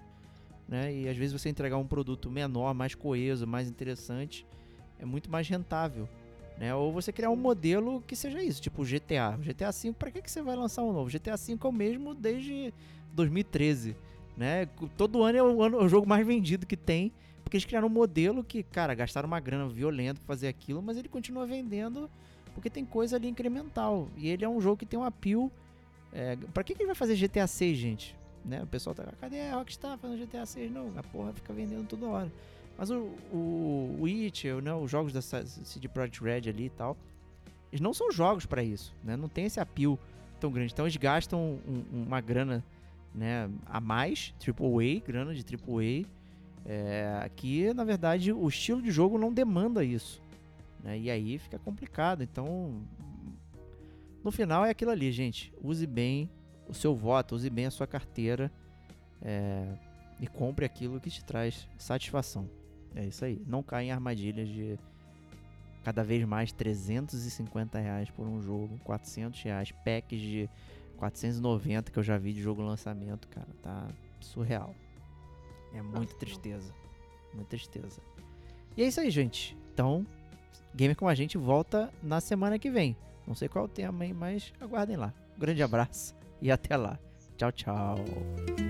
Né? E às vezes você entregar um produto menor, mais coeso, mais interessante, é muito mais rentável. Né? Ou você criar um modelo que seja isso, tipo GTA. GTA V, para que, que você vai lançar um novo? GTA V é o mesmo desde 2013. Né? Todo ano é o, ano- é o jogo mais vendido que tem, porque eles criaram um modelo que, cara, gastaram uma grana violenta pra fazer aquilo, mas ele continua vendendo porque tem coisa ali incremental. E ele é um jogo que tem um appeal. É, pra que, que ele vai fazer GTA 6, gente? Né? O pessoal tá, cadê a Rockstar fazendo GTA 6? Não, a porra fica vendendo toda hora. Mas o, o Witcher, né, os jogos da CD Projekt Red ali e tal, eles não são jogos pra isso, né? Não tem esse appeal tão grande. Então eles gastam um- uma grana né, a mais, AAA, grana de AAA, é, que na verdade o estilo de jogo não demanda isso. Né? E aí fica complicado. Então, no final é aquilo ali, gente. Use bem o seu voto, use bem a sua carteira é, e compre aquilo que te traz satisfação. É isso aí. Não caia em armadilhas de cada vez mais 350 reais por um jogo, 400 reais, packs de 490 que eu já vi de jogo lançamento, cara, tá surreal. É muita tristeza, muita tristeza. E é isso aí, gente. Então, Gamer com a gente volta na semana que vem. Não sei qual o tema, hein, mas aguardem lá. Um grande abraço e até lá. Tchau, tchau.